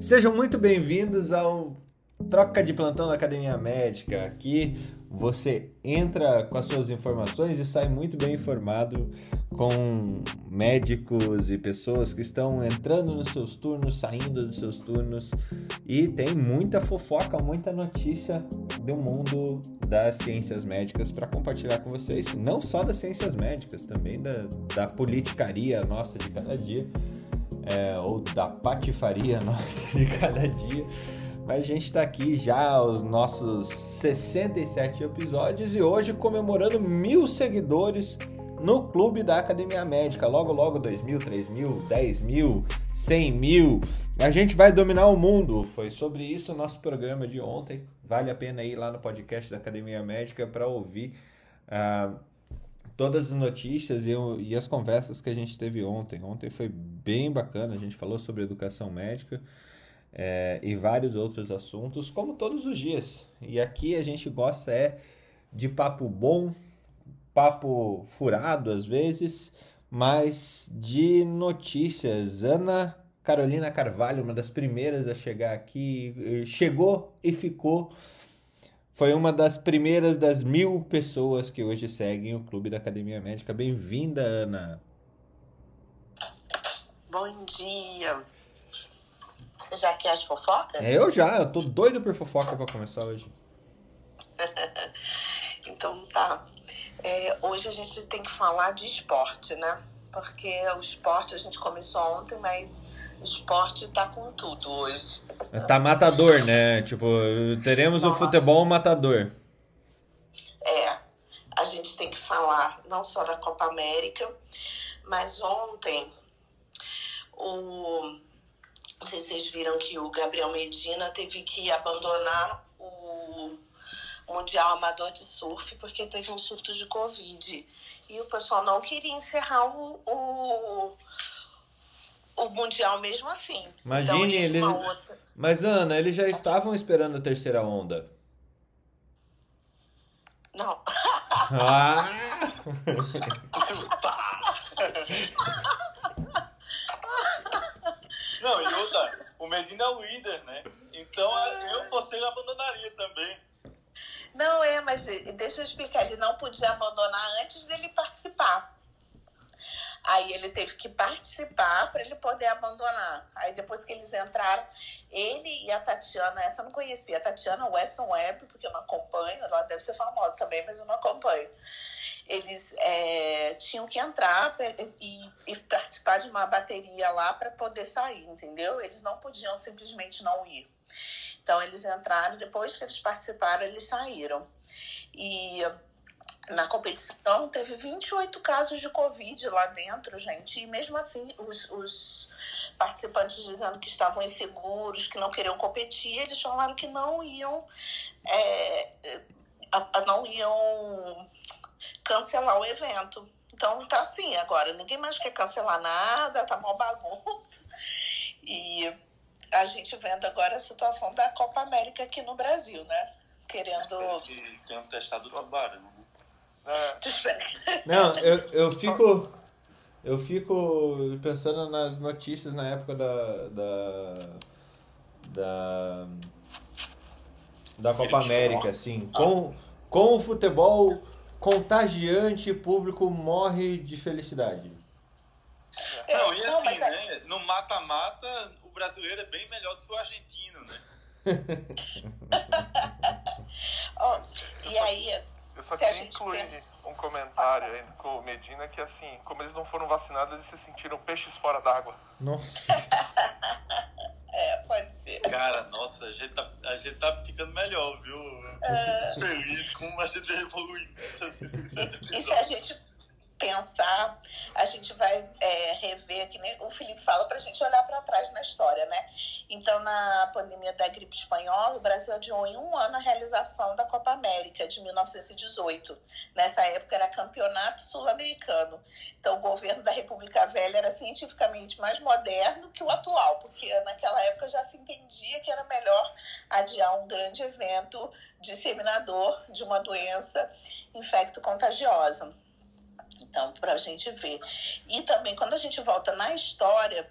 Sejam muito bem-vindos ao Troca de Plantão da Academia Médica. Aqui você entra com as suas informações e sai muito bem informado com médicos e pessoas que estão entrando nos seus turnos, saindo dos seus turnos. E tem muita fofoca, muita notícia do mundo das ciências médicas para compartilhar com vocês, não só das ciências médicas, também da, da politicaria nossa de cada dia, é, ou da patifaria nossa de cada dia. Mas a gente está aqui já aos nossos 67 episódios e hoje comemorando mil seguidores no clube da Academia Médica. Logo, logo, 2 mil, 3 mil, 10 mil, 100 mil. A gente vai dominar o mundo. Foi sobre isso o nosso programa de ontem. Vale a pena ir lá no podcast da Academia Médica para ouvir uh, todas as notícias e, e as conversas que a gente teve ontem. Ontem foi bem bacana. A gente falou sobre educação médica. É, e vários outros assuntos, como todos os dias. E aqui a gente gosta é de papo bom, papo furado às vezes, mas de notícias. Ana Carolina Carvalho, uma das primeiras a chegar aqui, eh, chegou e ficou. Foi uma das primeiras das mil pessoas que hoje seguem o Clube da Academia Médica. Bem-vinda, Ana. Bom dia. Você já quer as fofocas? É, eu já, eu tô doido por fofoca para começar hoje. então tá. É, hoje a gente tem que falar de esporte, né? Porque o esporte a gente começou ontem, mas o esporte tá com tudo hoje. Tá matador, né? Tipo, teremos Nossa. o futebol matador. É, a gente tem que falar não só da Copa América, mas ontem o não sei se vocês viram que o Gabriel Medina teve que abandonar o Mundial Amador de Surf porque teve um surto de Covid. E o pessoal não queria encerrar o, o, o Mundial mesmo assim. Então, Imagine então, eles. Outra... Mas, Ana, eles já estavam esperando a terceira onda. Não. Ah! Não, e outra, o Medina é o líder, né? Então eu, você, abandonaria também. Não, é, mas deixa eu explicar. Ele não podia abandonar antes dele participar. Aí ele teve que participar para ele poder abandonar. Aí depois que eles entraram, ele e a Tatiana, essa eu não conhecia, a Tatiana Weston Webb, porque eu não acompanho, ela deve ser famosa também, mas eu não acompanho. Eles é, tinham que entrar e, e participar de uma bateria lá para poder sair, entendeu? Eles não podiam simplesmente não ir. Então eles entraram, depois que eles participaram, eles saíram. E na competição teve 28 casos de Covid lá dentro, gente. E mesmo assim, os, os participantes dizendo que estavam inseguros, que não queriam competir, eles falaram que não iam. É, não iam cancelar o evento. Então tá assim agora, ninguém mais quer cancelar nada, tá uma bagunça. E a gente vendo agora a situação da Copa América aqui no Brasil, né? Querendo. Tem um testado tubarão. É. Não, eu, eu fico. Eu fico pensando nas notícias na época da. da. da, da Copa América, assim. Com, com o futebol contagiante, público morre de felicidade. Não, e assim, é né? No mata-mata, o brasileiro é bem melhor do que o argentino, né? oh, e aí, eu só queria incluir pensa... um comentário aí com o Medina que assim, como eles não foram vacinados, eles se sentiram peixes fora d'água. Nossa. é, pode ser. Cara, nossa, a gente tá, a gente tá ficando melhor, viu? É... Feliz com a gente evoluindo. e se a gente pensar, a gente vai é, rever, que nem o Felipe fala, para a gente olhar para trás na história, né? Então, na pandemia da gripe espanhola, o Brasil adiou em um ano a realização da Copa América de 1918. Nessa época era campeonato sul-americano. Então, o governo da República Velha era cientificamente mais moderno que o atual, porque naquela época já se entendia que era melhor adiar um grande evento disseminador de uma doença infecto-contagiosa. Então, para a gente ver. E também, quando a gente volta na história,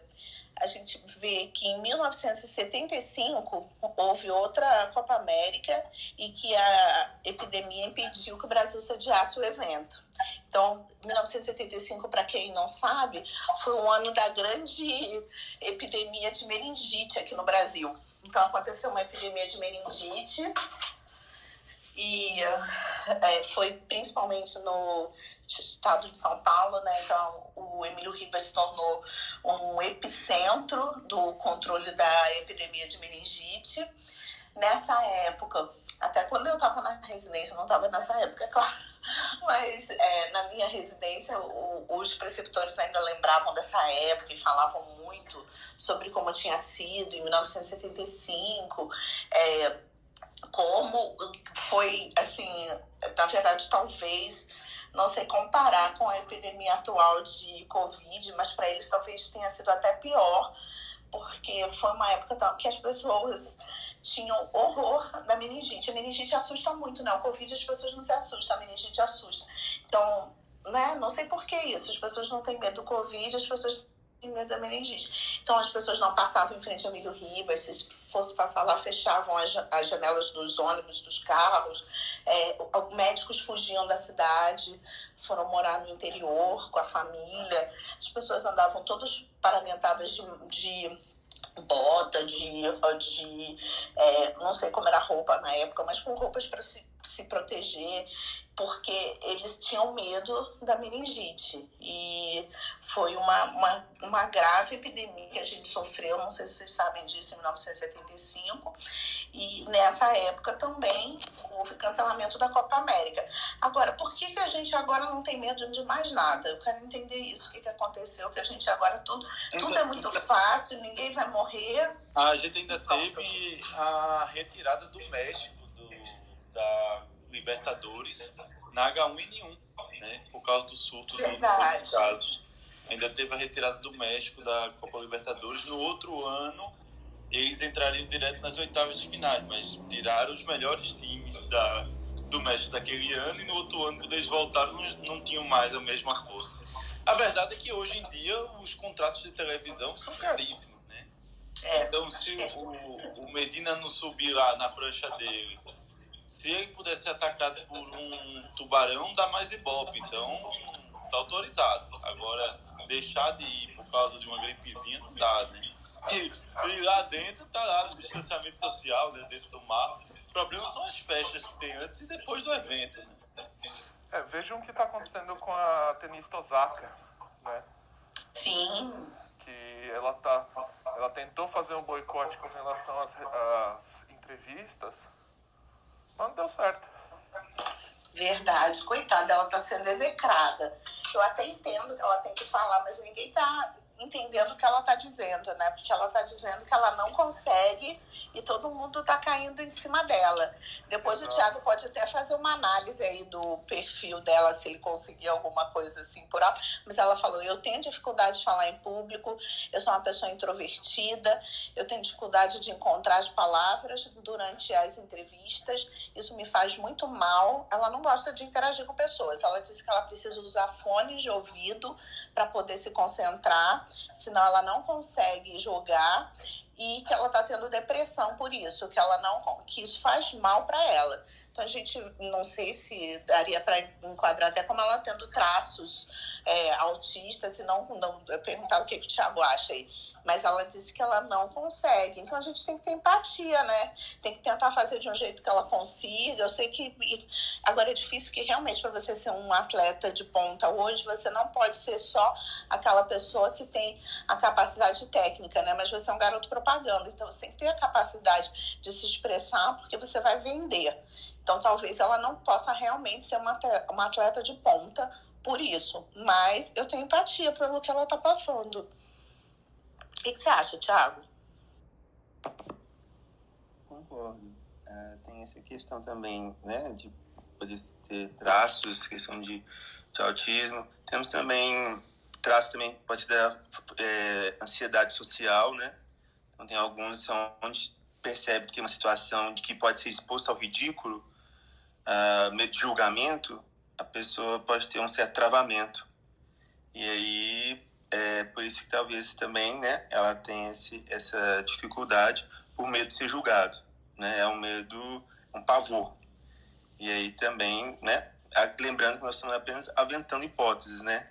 a gente vê que em 1975 houve outra Copa América e que a epidemia impediu que o Brasil sediasse o evento. Então, 1975, para quem não sabe, foi o ano da grande epidemia de meningite aqui no Brasil. Então, aconteceu uma epidemia de meningite e é, foi principalmente no estado de São Paulo, né? Então o Emílio Ribas se tornou um epicentro do controle da epidemia de meningite. Nessa época, até quando eu estava na residência, não estava nessa época, é claro, mas é, na minha residência o, os preceptores ainda lembravam dessa época e falavam muito sobre como tinha sido em 1975. É, como foi, assim, na verdade, talvez, não sei comparar com a epidemia atual de Covid, mas para eles talvez tenha sido até pior, porque foi uma época que as pessoas tinham horror da meningite. A meningite assusta muito, né? O Covid as pessoas não se assustam, a meningite assusta. Então, né? Não sei por que isso. As pessoas não têm medo do Covid, as pessoas medo da meningite. Então as pessoas não passavam em frente a Milho Ribas, se fosse passar lá, fechavam as, as janelas dos ônibus, dos carros. É, médicos fugiam da cidade, foram morar no interior com a família. As pessoas andavam todas paramentadas de, de bota, de, de é, não sei como era a roupa na época, mas com roupas para se, se proteger porque eles tinham medo da meningite. E foi uma, uma, uma, grave epidemia que a gente sofreu, não sei se vocês sabem disso, em 1975. E nessa época também houve cancelamento da Copa América. Agora, por que, que a gente agora não tem medo de mais nada? Eu quero entender isso, o que, que aconteceu, que a gente agora tudo, tudo é muito fácil, ninguém vai morrer. A gente ainda teve a retirada do México, da Libertadores na H1N1, né? Por causa do surto dos infectados. Ainda teve a retirada do México da Copa Libertadores. No outro ano, eles entrariam direto nas oitavas de finais, mas tiraram os melhores times da, do México daquele ano e no outro ano, quando eles voltaram, não, não tinham mais a mesma força. A verdade é que hoje em dia os contratos de televisão são caríssimos, né? É, então, se o, o Medina não subir lá na prancha dele se ele puder ser atacado por um tubarão, dá mais ibope. Então, tá autorizado. Agora, deixar de ir por causa de uma gripezinha não dá, né? E, e lá dentro tá lá no distanciamento social, né, dentro do mar. O problema são as festas que tem antes e depois do evento, né? É, vejam o que está acontecendo com a tenista Osaka, né? Sim. Que ela tá, ela tentou fazer um boicote com relação às, às entrevistas, mas não deu certo. Verdade, coitada, ela está sendo execrada. Eu até entendo que ela tem que falar, mas ninguém está entendendo o que ela está dizendo, né? Porque ela está dizendo que ela não consegue e todo mundo está caindo em cima dela. Depois o Thiago pode até fazer uma análise aí do perfil dela, se ele conseguir alguma coisa assim por alto. Mas ela falou: eu tenho dificuldade de falar em público, eu sou uma pessoa introvertida, eu tenho dificuldade de encontrar as palavras durante as entrevistas, isso me faz muito mal. Ela não gosta de interagir com pessoas. Ela disse que ela precisa usar fones de ouvido para poder se concentrar, senão ela não consegue jogar e que ela está tendo depressão por isso, que ela não que isso faz mal para ela. Então a gente não sei se daria para enquadrar até como ela tendo traços é, autistas, e não, não perguntar o que, que o Thiago acha aí. Mas ela disse que ela não consegue. Então a gente tem que ter empatia, né? Tem que tentar fazer de um jeito que ela consiga. Eu sei que agora é difícil que realmente para você ser um atleta de ponta hoje, você não pode ser só aquela pessoa que tem a capacidade técnica, né? Mas você é um garoto propaganda, então você tem que ter a capacidade de se expressar porque você vai vender. Então, talvez ela não possa realmente ser uma, uma atleta de ponta por isso. Mas eu tenho empatia pelo que ela está passando. O que, que, você acha, Thiago? Concordo. Uh, tem essa questão também, né, de poder ter traços, questão de, de autismo. Temos também traços também pode ser da é, ansiedade social, né? Então tem alguns onde percebe que tem uma situação de que pode ser exposto ao ridículo uh, medo de julgamento, a pessoa pode ter um certo travamento. E aí é por isso que talvez também, né, ela tenha esse, essa dificuldade por medo de ser julgado, né? É um medo, um pavor. E aí também, né, lembrando que nós estamos apenas aventando hipóteses, né?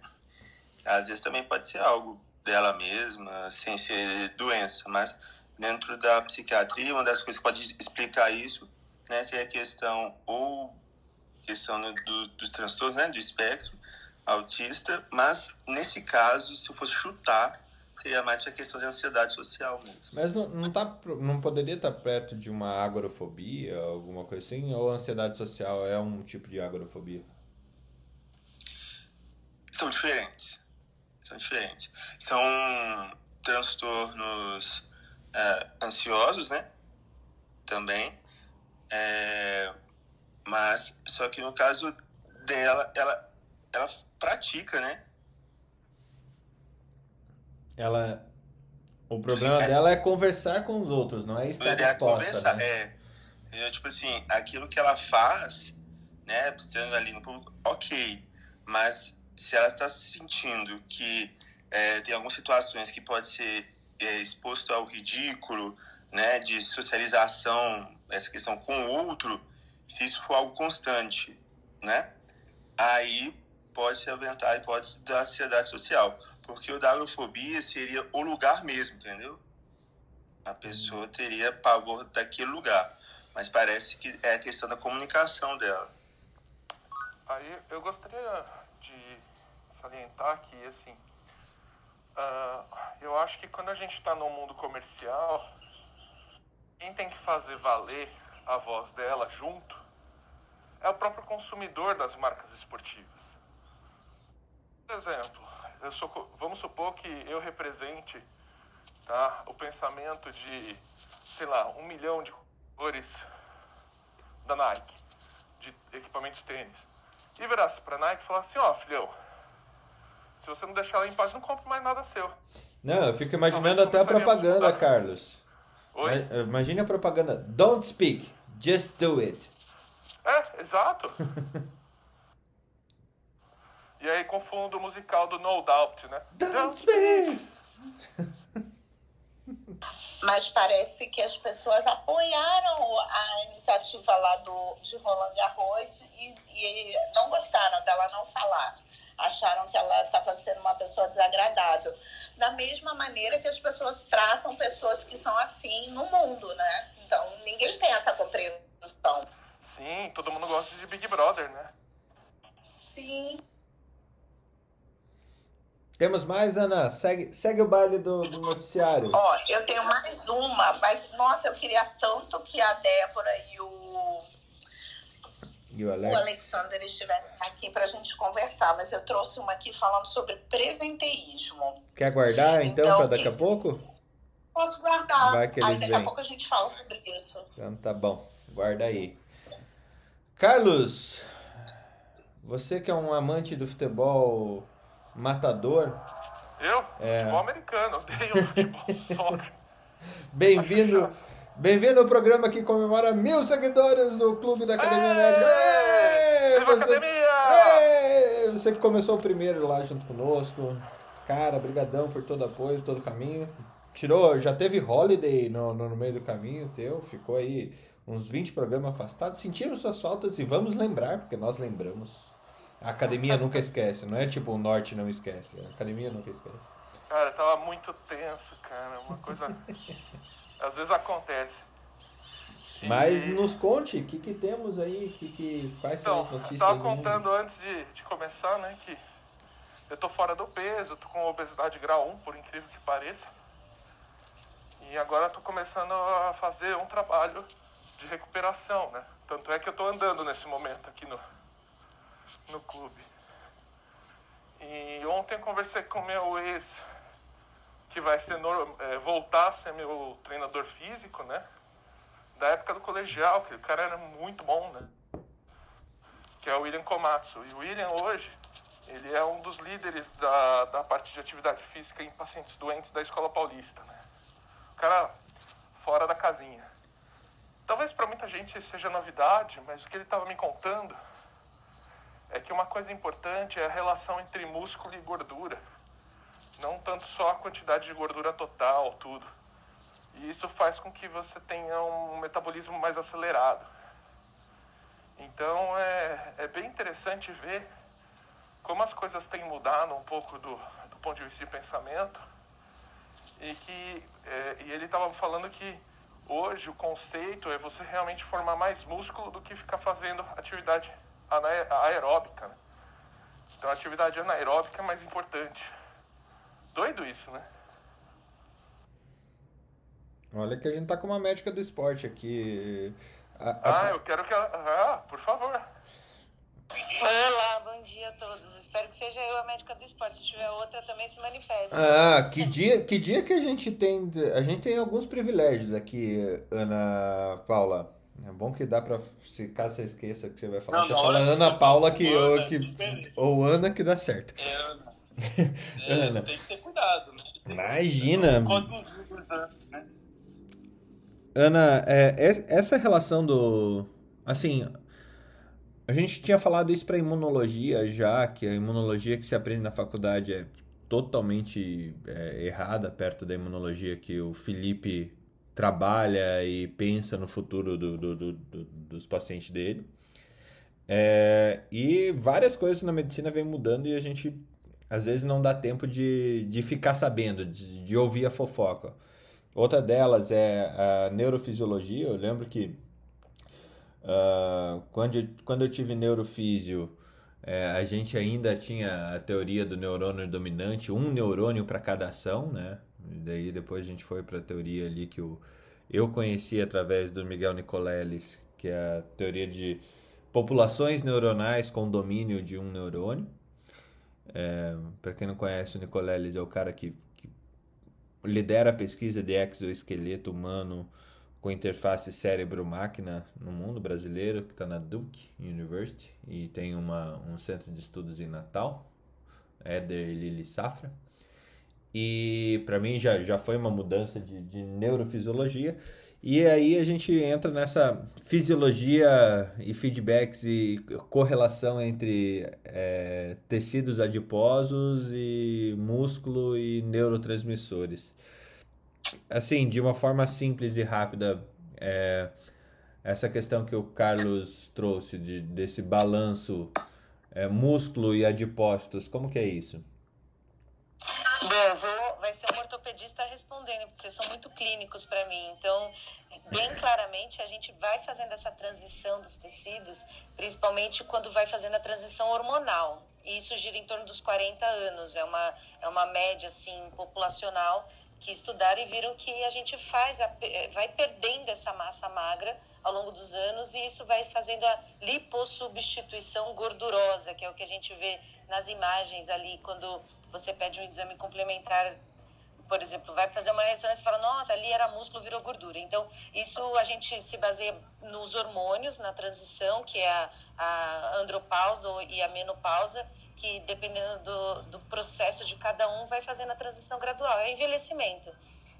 Às vezes também pode ser algo dela mesma, sem ser doença, mas dentro da psiquiatria, uma das coisas que pode explicar isso, né, seria a questão ou questão do, dos transtornos, né, do espectro autista, mas nesse caso, se eu fosse chutar, seria mais a questão de ansiedade social mesmo. Mas não, não, tá, não poderia estar perto de uma agorafobia, alguma coisa assim? Ou ansiedade social é um tipo de agorafobia? São diferentes. São diferentes. São transtornos é, ansiosos, né? Também. É, mas, só que no caso dela, ela, ela pratica, né? Ela. O problema é, dela é conversar com os outros, não é estar é disposta, conversar, né? É. Tipo assim, aquilo que ela faz, né? Estando ali no público, ok. Mas se ela está sentindo que é, tem algumas situações que pode ser é, exposto ao ridículo, né? De socialização, essa questão com o outro, se isso for algo constante, né? Aí pode se aventar a hipótese da ansiedade social. Porque o da agrofobia seria o lugar mesmo, entendeu? A pessoa teria pavor daquele lugar. Mas parece que é a questão da comunicação dela. Aí eu gostaria de salientar que, assim, uh, eu acho que quando a gente está no mundo comercial, quem tem que fazer valer a voz dela junto é o próprio consumidor das marcas esportivas. Por exemplo, sou, vamos supor que eu represente tá, o pensamento de, sei lá, um milhão de cores da Nike, de equipamentos tênis. E virasse para a Nike e falasse assim, ó, oh, filhão, se você não deixar ela em paz, não compre mais nada seu. Não, eu fico imaginando até a propaganda, Carlos. Oi? Imagine a propaganda. Don't speak, just do it. É, exato. e aí com o fundo musical do No Doubt, né? Don't speak! Mas parece que as pessoas apoiaram a iniciativa lá do, de Roland Garros e, e não gostaram dela não falar. Acharam que ela estava sendo uma pessoa desagradável. Da mesma maneira que as pessoas tratam pessoas que são assim no mundo, né? Então, ninguém tem essa compreensão. Sim, todo mundo gosta de Big Brother, né? Sim. Temos mais, Ana? Segue, segue o baile do, do noticiário. Ó, eu tenho mais uma, mas nossa, eu queria tanto que a Débora e o, e o, Alex. o Alexander estivessem aqui para a gente conversar, mas eu trouxe uma aqui falando sobre presenteísmo. Quer guardar então, então para daqui a pouco? Posso guardar. Vai que Aí daqui vêm. a pouco a gente fala sobre isso. Então tá bom, guarda aí. Carlos, você que é um amante do futebol matador. Eu? É... Futebol americano, odeio futebol soccer. Bem-vindo. Bem-vindo ao programa que comemora mil seguidores do Clube da Academia Ei! Médica. Ei! Você... Academia! Você que começou o primeiro lá junto conosco. Cara, brigadão por todo o apoio, todo o caminho. Tirou, já teve holiday no, no, no meio do caminho teu, ficou aí uns 20 programas afastados, sentiram suas faltas e vamos lembrar, porque nós lembramos. A academia nunca esquece, não é tipo o norte não esquece, a academia nunca esquece. Cara, tava muito tenso, cara, uma coisa. Às vezes acontece. Mas nos conte, o que, que temos aí, que, que, quais então, são as notícias? Eu tava contando antes de, de começar, né, que eu tô fora do peso, tô com obesidade grau 1, por incrível que pareça. E agora tô começando a fazer um trabalho de recuperação, né? Tanto é que eu estou andando nesse momento aqui no, no clube. E ontem conversei com meu ex, que vai ser é, voltar a ser meu treinador físico, né? Da época do colegial, que o cara era muito bom, né? Que é o William Komatsu. E o William hoje, ele é um dos líderes da, da parte de atividade física em pacientes doentes da Escola Paulista, né? O cara fora da casinha. Talvez para muita gente seja novidade, mas o que ele estava me contando é que uma coisa importante é a relação entre músculo e gordura. não tanto só a quantidade de gordura total, tudo. E isso faz com que você tenha um metabolismo mais acelerado. Então é, é bem interessante ver como as coisas têm mudado um pouco do, do ponto de vista de pensamento e que é, e ele estava falando que hoje o conceito é você realmente formar mais músculo do que ficar fazendo atividade aeróbica. Né? Então a atividade anaeróbica é mais importante. Doido isso, né? Olha que a gente tá com uma médica do esporte aqui. A, a... Ah, eu quero que ela. Ah, por favor. Olá, bom dia a todos. Espero que seja eu a médica do esporte. Se tiver outra, também se manifeste. Ah, que dia, que dia que a gente tem. A gente tem alguns privilégios aqui, Ana Paula. É bom que dá pra. Se caso você esqueça que você vai falar, não, você fala Ana Paula que, Ana, que, que, ou Ana que dá certo. É Ana. É, Ana. Tem que ter cuidado, né? Imagina. né? Ana, é, essa relação do. Assim, a gente tinha falado isso para imunologia já, que a imunologia que se aprende na faculdade é totalmente é, errada perto da imunologia que o Felipe trabalha e pensa no futuro do, do, do, dos pacientes dele. É, e várias coisas na medicina vem mudando e a gente às vezes não dá tempo de, de ficar sabendo, de, de ouvir a fofoca. Outra delas é a neurofisiologia. Eu lembro que Uh, quando, eu, quando eu tive neurofísio, é, a gente ainda tinha a teoria do neurônio dominante, um neurônio para cada ação, né? E daí depois a gente foi para a teoria ali que eu conheci através do Miguel Nicoleles, que é a teoria de populações neuronais com domínio de um neurônio. É, para quem não conhece, o Nicoleles é o cara que, que lidera a pesquisa de exoesqueleto humano com interface cérebro-máquina no mundo brasileiro, que está na Duke University e tem uma, um centro de estudos em Natal, Éder Lili Safra. E para mim já, já foi uma mudança de, de neurofisiologia. E aí a gente entra nessa fisiologia e feedbacks e correlação entre é, tecidos adiposos e músculo e neurotransmissores assim, de uma forma simples e rápida, é, essa questão que o Carlos trouxe de, desse balanço é, músculo e adipócitos, como que é isso? Bom, vou, vai ser um ortopedista respondendo, porque vocês são muito clínicos para mim. Então, bem claramente, a gente vai fazendo essa transição dos tecidos, principalmente quando vai fazendo a transição hormonal. E isso gira em torno dos 40 anos, é uma, é uma média assim, populacional que estudaram e viram que a gente faz a, eh, vai perdendo essa massa magra ao longo dos anos e isso vai fazendo a lipossubstituição gordurosa, que é o que a gente vê nas imagens ali quando você pede um exame complementar por exemplo, vai fazer uma ressonância e fala, nossa, ali era músculo, virou gordura. Então, isso a gente se baseia nos hormônios, na transição, que é a, a andropausa e a menopausa, que dependendo do, do processo de cada um, vai fazendo a transição gradual, é envelhecimento.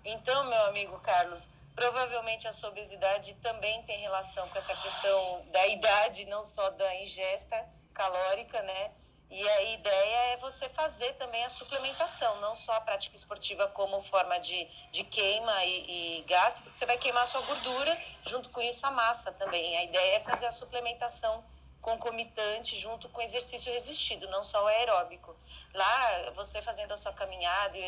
Então, meu amigo Carlos, provavelmente a sua obesidade também tem relação com essa questão da idade, não só da ingesta calórica, né? E a ideia é você fazer também a suplementação, não só a prática esportiva como forma de, de queima e, e gasto, porque você vai queimar a sua gordura, junto com isso a massa também. A ideia é fazer a suplementação concomitante junto com exercício resistido, não só o aeróbico. Lá, você fazendo a sua caminhada e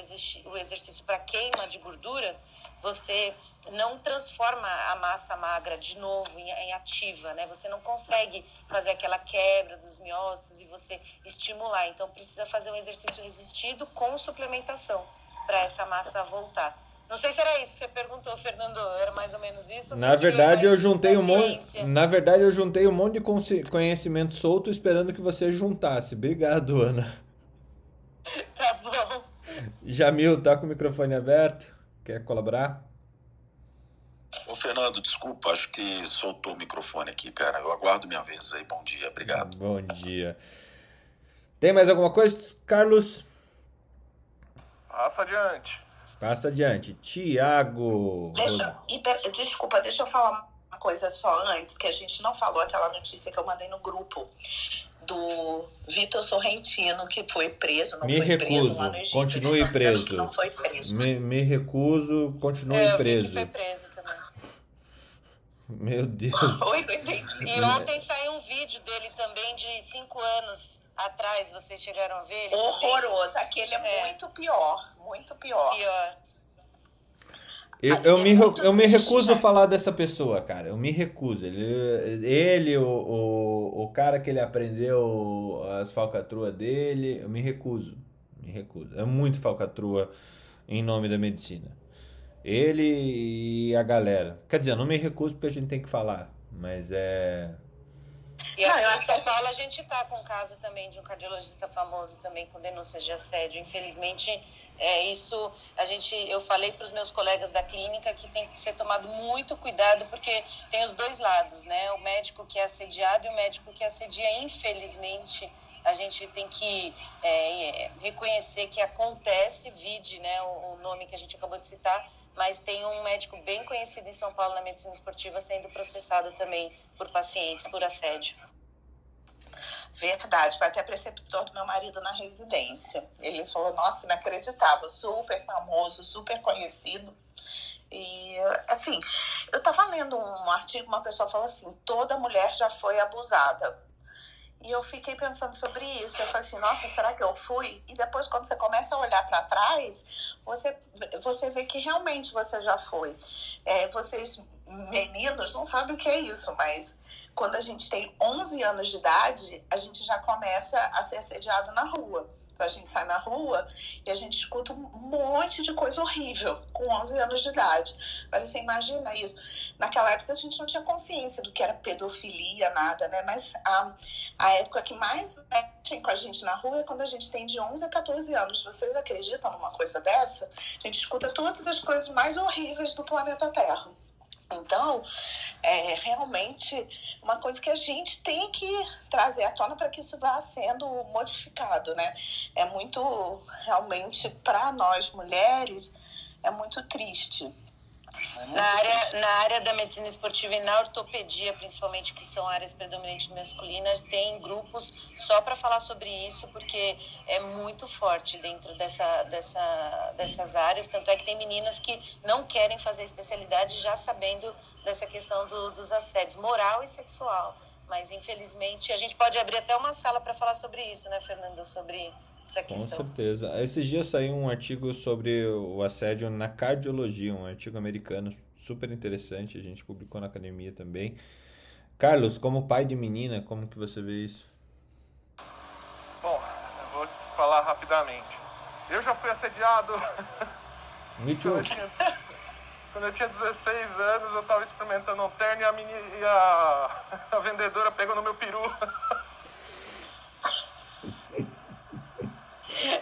o exercício para queima de gordura, você não transforma a massa magra de novo em, em, ativa, né? Você não consegue fazer aquela quebra dos miócitos e você estimular. Então, precisa fazer um exercício resistido com suplementação para essa massa voltar. Não sei se era isso que você perguntou, Fernando. Era mais ou menos isso? Na verdade, eu juntei um monte. Na verdade, eu juntei um monte de conhecimento solto esperando que você juntasse. Obrigado, Ana. tá bom. Jamil, tá com o microfone aberto? Quer colaborar? Ô, Fernando, desculpa, acho que soltou o microfone aqui, cara. Eu aguardo minha vez aí. Bom dia, obrigado. Bom dia. Tem mais alguma coisa, Carlos? Passa adiante. Passa adiante. Tiago. Deixa, desculpa, deixa eu falar uma coisa só antes, que a gente não falou aquela notícia que eu mandei no grupo do Vitor Sorrentino, que foi preso, não me foi recuso, preso lá no Egito. Continue preso. Não foi preso. Me, me recuso, continue é, preso. foi preso também. Meu Deus. Oi, não entendi. E ontem saiu um vídeo dele também de cinco anos atrás. Vocês chegaram a ver? Ele Horroroso. Também? Aquele é, é, muito pior. Muito pior. Pior. Eu, eu, me, eu me recuso a falar dessa pessoa, cara. Eu me recuso. Ele, ele o, o, o cara que ele aprendeu as falcatruas dele, eu me recuso. Me recuso. É muito falcatrua em nome da medicina. Ele e a galera. Quer dizer, eu não me recuso porque a gente tem que falar. Mas é. E aqui não, em São Paulo a gente está com um caso também de um cardiologista famoso também com denúncias de assédio. Infelizmente, é isso. A gente, eu falei para os meus colegas da clínica que tem que ser tomado muito cuidado porque tem os dois lados, né? O médico que é assediado e o médico que assedia. Infelizmente, a gente tem que é, é, reconhecer que acontece, vide, né? O, o nome que a gente acabou de citar mas tem um médico bem conhecido em São Paulo na medicina esportiva sendo processado também por pacientes por assédio. Verdade, foi até preceptor do meu marido na residência. Ele falou, nossa, inacreditável, super famoso, super conhecido. E, assim, eu estava lendo um artigo, uma pessoa falou assim: toda mulher já foi abusada. E eu fiquei pensando sobre isso. Eu falei assim, nossa, será que eu fui? E depois, quando você começa a olhar para trás, você, você vê que realmente você já foi. É, vocês, meninos, não sabem o que é isso, mas quando a gente tem 11 anos de idade, a gente já começa a ser assediado na rua. A gente sai na rua e a gente escuta um monte de coisa horrível com 11 anos de idade. Agora você imagina isso. Naquela época a gente não tinha consciência do que era pedofilia, nada, né? Mas a, a época que mais mexem com a gente na rua é quando a gente tem de 11 a 14 anos. Vocês acreditam numa coisa dessa? A gente escuta todas as coisas mais horríveis do planeta Terra. Então, é realmente uma coisa que a gente tem que trazer à tona para que isso vá sendo modificado, né? É muito, realmente, para nós mulheres, é muito triste na área, na área da medicina esportiva e na ortopedia, principalmente, que são áreas predominantemente masculinas, tem grupos só para falar sobre isso, porque é muito forte dentro dessa, dessa, dessas áreas. Tanto é que tem meninas que não querem fazer especialidade já sabendo dessa questão do, dos assédios moral e sexual. Mas, infelizmente, a gente pode abrir até uma sala para falar sobre isso, né, Fernando? Sobre essa questão. Com certeza. Esses dias saiu um artigo sobre o assédio na cardiologia, um artigo americano super interessante, a gente publicou na academia também. Carlos, como pai de menina, como que você vê isso? Bom, eu vou te falar rapidamente. Eu já fui assediado. Me too. Quando eu tinha, quando eu tinha 16 anos, eu estava experimentando um terno e a, menina, e a, a vendedora pegou no meu peru.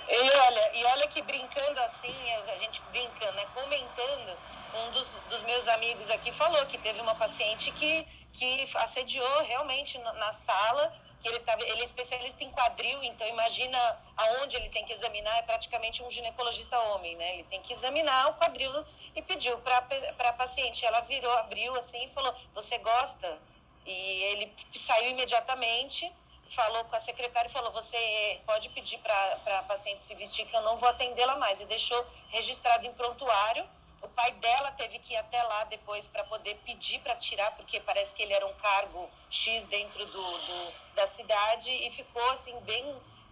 E olha, e olha que brincando assim, a gente brincando, né, comentando, um dos, dos meus amigos aqui falou que teve uma paciente que, que assediou realmente na sala, que ele, tava, ele é especialista em quadril, então imagina aonde ele tem que examinar, é praticamente um ginecologista homem, né? Ele tem que examinar o quadril e pediu para a paciente. Ela virou, abriu assim e falou: Você gosta? E ele saiu imediatamente falou com a secretária e falou: você pode pedir para a paciente se vestir que eu não vou atendê-la mais. E deixou registrado em prontuário. O pai dela teve que ir até lá depois para poder pedir para tirar, porque parece que ele era um cargo X dentro do, do, da cidade e ficou assim bem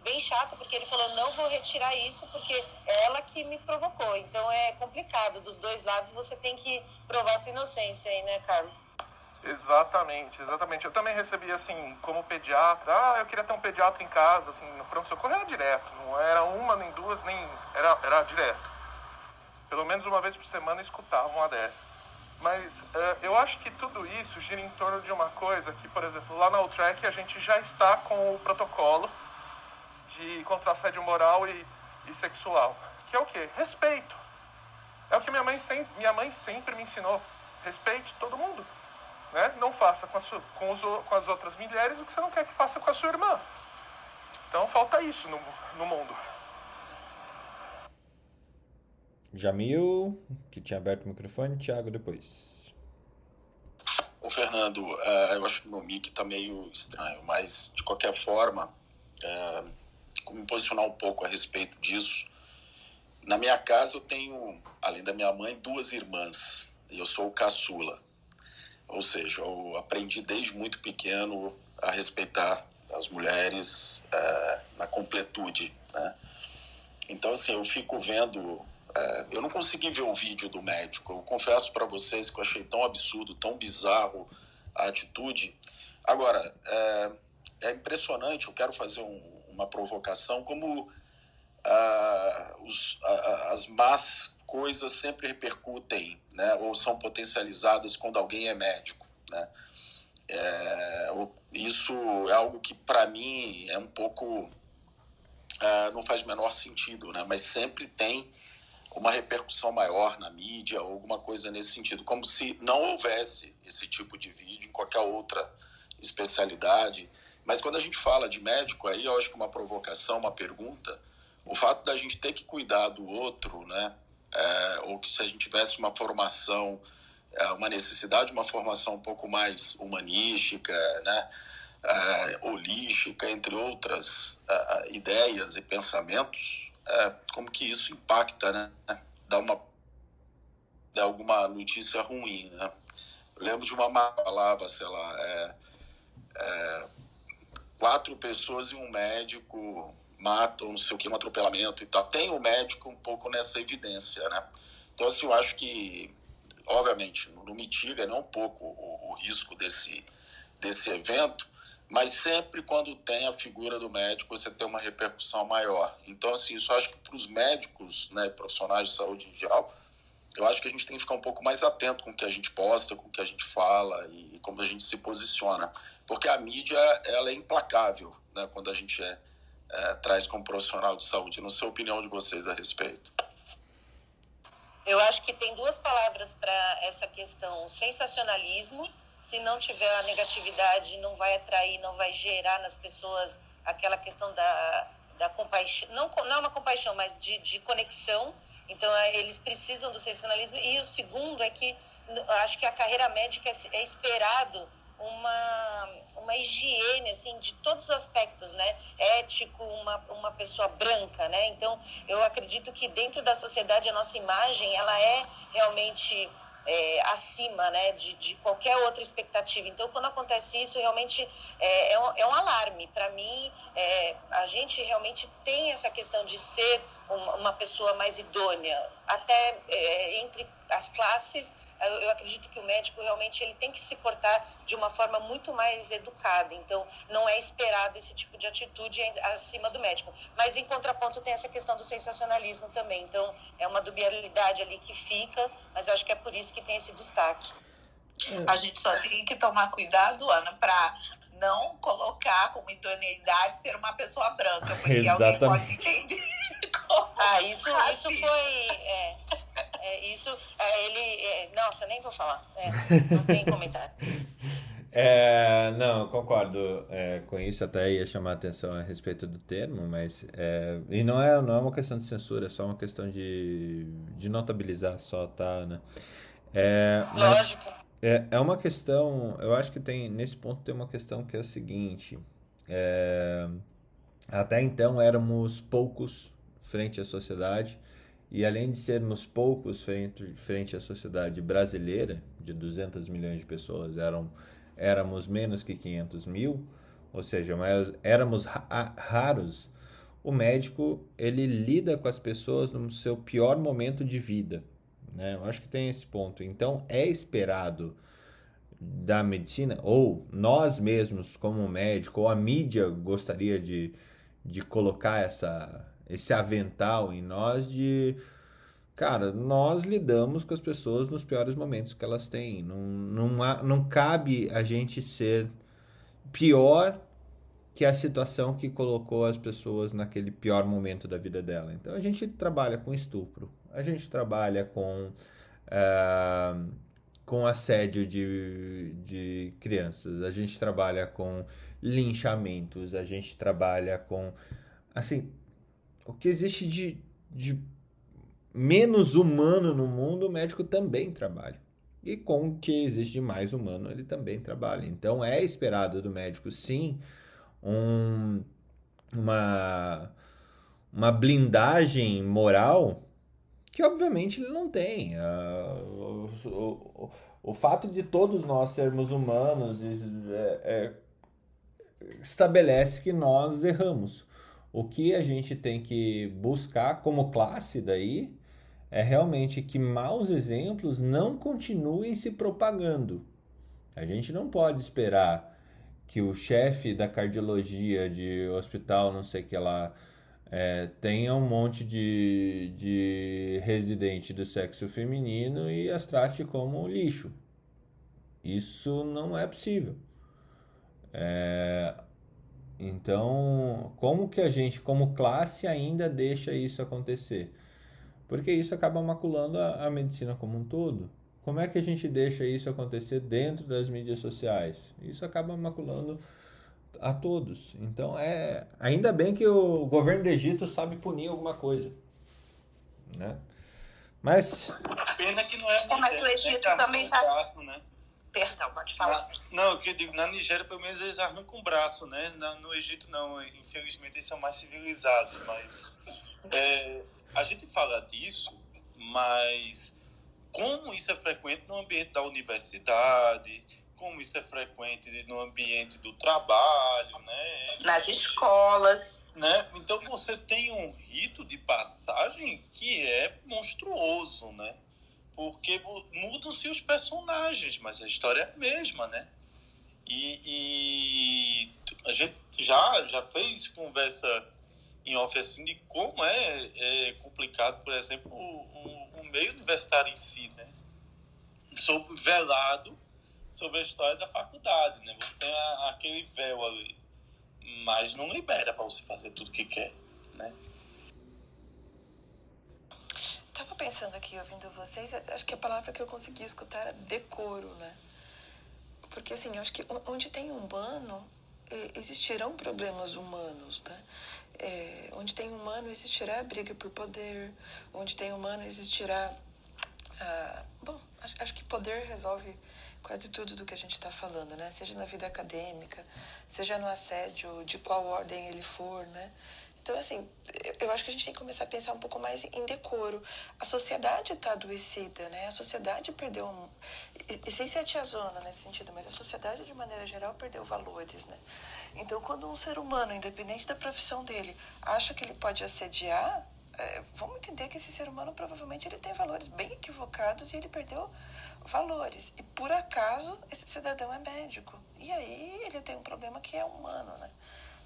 bem chato porque ele falou não vou retirar isso porque é ela que me provocou. Então é complicado dos dois lados. Você tem que provar sua inocência aí, né, Carlos? Exatamente, exatamente. Eu também recebi assim, como pediatra, ah, eu queria ter um pediatra em casa, assim, no pronto-socorro era direto, não era uma nem duas, nem. Era, era direto. Pelo menos uma vez por semana escutava uma dessa. Mas uh, eu acho que tudo isso gira em torno de uma coisa que, por exemplo, lá na Outrek a gente já está com o protocolo de contra assédio moral e, e sexual. Que é o quê? Respeito. É o que minha mãe, sempre, minha mãe sempre me ensinou. Respeite todo mundo. Né? Não faça com, sua, com, os, com, as outras mulheres o que você não quer que faça com a sua irmã. Então falta isso no, no mundo. Jamil, que tinha aberto o microfone, Thiago depois. Fernando, uh, eu acho que o meu mic está meio estranho, mas de qualquer forma, uh, me posicionar um pouco a respeito disso. Na minha casa eu tenho, além da minha mãe, duas irmãs e eu sou o caçula. Ou seja, eu aprendi desde muito pequeno a respeitar as mulheres uh, na completude, né? Então, assim, eu fico vendo é, eu não consegui ver o vídeo do médico. Eu confesso para vocês que eu achei tão absurdo, tão bizarro a atitude. Agora, é, é impressionante. Eu quero fazer um, uma provocação como ah, os, as más coisas sempre repercutem, né, ou são potencializadas quando alguém é médico, né? É, isso é algo que para mim é um pouco ah, não faz menor sentido, né? Mas sempre tem uma repercussão maior na mídia alguma coisa nesse sentido, como se não houvesse esse tipo de vídeo em qualquer outra especialidade. Mas quando a gente fala de médico, aí eu acho que uma provocação, uma pergunta, o fato da gente ter que cuidar do outro, né, é, ou que se a gente tivesse uma formação, é, uma necessidade de uma formação um pouco mais humanística, né, é, holística, entre outras é, ideias e pensamentos, é, como que isso impacta, né? Dá uma dá alguma notícia ruim, né? Eu lembro de uma palavra, sei lá, é, quatro pessoas e um médico matam, não sei o que, um atropelamento e tal. Tem o médico um pouco nessa evidência, né? Então, assim, eu acho que, obviamente, não mitiga nem um pouco o, o risco desse, desse evento, mas sempre quando tem a figura do médico você tem uma repercussão maior. Então, assim, isso acho que para os médicos, né, profissionais de saúde em geral, eu acho que a gente tem que ficar um pouco mais atento com o que a gente posta, com o que a gente fala e como a gente se posiciona. Porque a mídia, ela é implacável, né, quando a gente é, é traz como profissional de saúde. Não sei a opinião de vocês a respeito. Eu acho que tem duas palavras para essa questão: sensacionalismo se não tiver a negatividade, não vai atrair, não vai gerar nas pessoas aquela questão da, da compaixão, não, não uma compaixão, mas de, de conexão. Então, é, eles precisam do sensacionalismo. E o segundo é que acho que a carreira médica é, é esperado uma, uma higiene assim de todos os aspectos, né? Ético, uma, uma pessoa branca, né? Então, eu acredito que dentro da sociedade a nossa imagem ela é realmente é, acima né, de, de, qualquer outra expectativa. Então, quando acontece isso, realmente é, é, um, é um, alarme. Para mim, é, a gente realmente tem essa questão de ser uma, uma pessoa mais idônea, até é, entre as classes eu, eu, acredito que o médico realmente ele tem que se portar de uma forma muito mais educada. Então, não é esperado esse tipo de atitude acima do médico. Mas, em contraponto, tem essa questão do sensacionalismo também. Então, é uma dubialidade ali que fica, mas acho que é por isso que tem esse destaque. A gente só tem que tomar cuidado, Ana, para não colocar como idoneidade ser uma pessoa branca, porque Exatamente. alguém pode entender. ah, isso, isso foi. É, é, isso, é, ele. É, nossa, nem vou falar. É, não tem comentário. É, não, concordo é, com isso, até ia chamar a atenção a respeito do termo, mas. É, e não é, não é uma questão de censura, é só uma questão de, de notabilizar só, tá, né? É, mas, Lógico. É, é uma questão, eu acho que tem, nesse ponto tem uma questão que é o seguinte. Até então éramos poucos frente à sociedade e além de sermos poucos frente, frente à sociedade brasileira, de 200 milhões de pessoas, eram, éramos menos que 500 mil, ou seja, éramos raros, o médico ele lida com as pessoas no seu pior momento de vida. Né? Eu acho que tem esse ponto. Então é esperado da medicina, ou nós mesmos como médico, ou a mídia gostaria de, de colocar essa, esse avental em nós de cara, nós lidamos com as pessoas nos piores momentos que elas têm. Não, não, há, não cabe a gente ser pior que a situação que colocou as pessoas naquele pior momento da vida dela. Então a gente trabalha com estupro, a gente trabalha com, uh, com assédio de, de crianças, a gente trabalha com linchamentos, a gente trabalha com. Assim, o que existe de, de menos humano no mundo, o médico também trabalha. e com o que existe de mais humano ele também trabalha. Então é esperado do médico, sim, um, uma, uma blindagem moral que obviamente ele não tem. Uh, o, o, o, fato de todos nós sermos humanos é, é, estabelece que nós erramos. O que a gente tem que buscar como classe daí é realmente que maus exemplos não continuem se propagando. A gente não pode esperar que o chefe da cardiologia de hospital, não sei o que lá, é, tenha um monte de, de residente do sexo feminino e as trate como lixo. Isso não é possível. É, então, como que a gente, como classe, ainda deixa isso acontecer? Porque isso acaba maculando a, a medicina como um todo. Como é que a gente deixa isso acontecer dentro das mídias sociais? Isso acaba maculando a todos. Então é ainda bem que o governo do Egito sabe punir alguma coisa, né? Mas pena que não é. é mas o Egito né? também está. Né? Perdão, pode falar. Na, não, eu digo, na Nigéria pelo menos eles arrancam o braço, né? Na, no Egito não, infelizmente eles são mais civilizados, mas é, a gente fala disso, mas como isso é frequente no ambiente da universidade, como isso é frequente no ambiente do trabalho, né? Nas escolas. Né? Então você tem um rito de passagem que é monstruoso, né? Porque mudam-se os personagens, mas a história é a mesma, né? E, e a gente já, já fez conversa em off assim de como é, é complicado, por exemplo, o, o, meio universitário em si, né? Sobre, velado sobre a história da faculdade, né? Você tem a, aquele véu ali, mas não libera para você fazer tudo que quer, né? Tava pensando aqui, ouvindo vocês, acho que a palavra que eu consegui escutar era decoro, né? Porque, assim, acho que onde tem humano, existirão problemas humanos, né? É, onde tem humano existirá briga por poder, onde tem humano existirá. Ah, bom, acho que poder resolve quase tudo do que a gente está falando, né? Seja na vida acadêmica, seja no assédio, de qual ordem ele for, né? Então, assim, eu acho que a gente tem que começar a pensar um pouco mais em decoro. A sociedade está adoecida, né? A sociedade perdeu um... E sem ser a tiazona nesse sentido, mas a sociedade, de maneira geral, perdeu valores, né? Então, quando um ser humano, independente da profissão dele, acha que ele pode assediar, é, vamos entender que esse ser humano provavelmente ele tem valores bem equivocados e ele perdeu valores. E por acaso esse cidadão é médico. E aí ele tem um problema que é humano, né?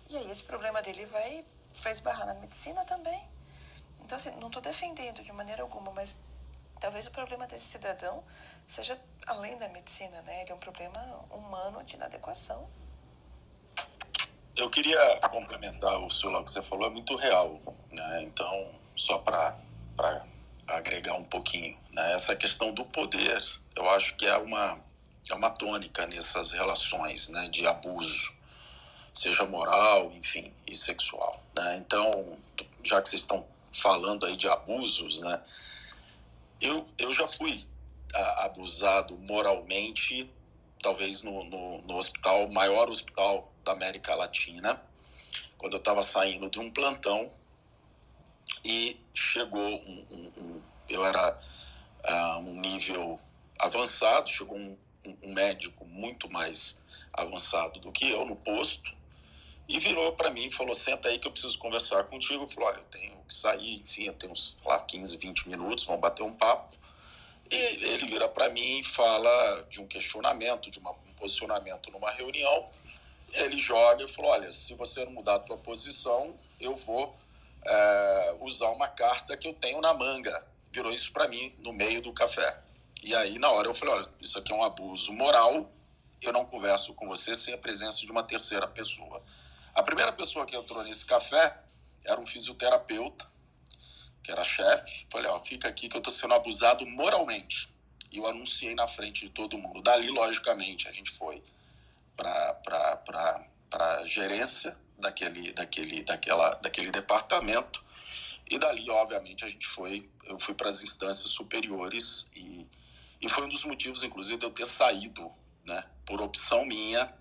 E aí esse problema dele vai, vai esbarrar na medicina também. Então, assim, não estou defendendo de maneira alguma, mas talvez o problema desse cidadão seja além da medicina, né? Ele é um problema humano de inadequação. Eu queria complementar o senhor que você falou, é muito real, né? Então, só para agregar um pouquinho, né? Essa questão do poder, eu acho que é uma é uma tônica nessas relações, né, de abuso, seja moral, enfim, e sexual, né? Então, já que vocês estão falando aí de abusos, né? Eu, eu já fui a, abusado moralmente, talvez no, no, no hospital, maior hospital da América Latina, quando eu estava saindo de um plantão e chegou um, um, um eu era uh, um nível avançado, chegou um, um, médico muito mais avançado do que eu no posto e virou para mim e falou: Senta aí que eu preciso conversar contigo. Falei: Olha, eu tenho que sair, enfim, eu tenho uns lá 15, 20 minutos, vamos bater um papo. E ele vira para mim e fala de um questionamento, de uma, um posicionamento numa reunião. Ele joga e falou: Olha, se você não mudar a tua posição, eu vou é, usar uma carta que eu tenho na manga. Virou isso para mim no meio do café. E aí, na hora, eu falei: olha, isso aqui é um abuso moral. Eu não converso com você sem a presença de uma terceira pessoa. A primeira pessoa que entrou nesse café era um fisioterapeuta, que era chefe. Falei: ó, fica aqui que eu tô sendo abusado moralmente. E eu anunciei na frente de todo mundo. Dali, logicamente, a gente foi para a gerência daquele, daquele, daquela, daquele departamento. E dali, obviamente, a gente foi, eu fui para as instâncias superiores e, E foi um dos motivos, inclusive, de eu ter saído, né? Por opção minha,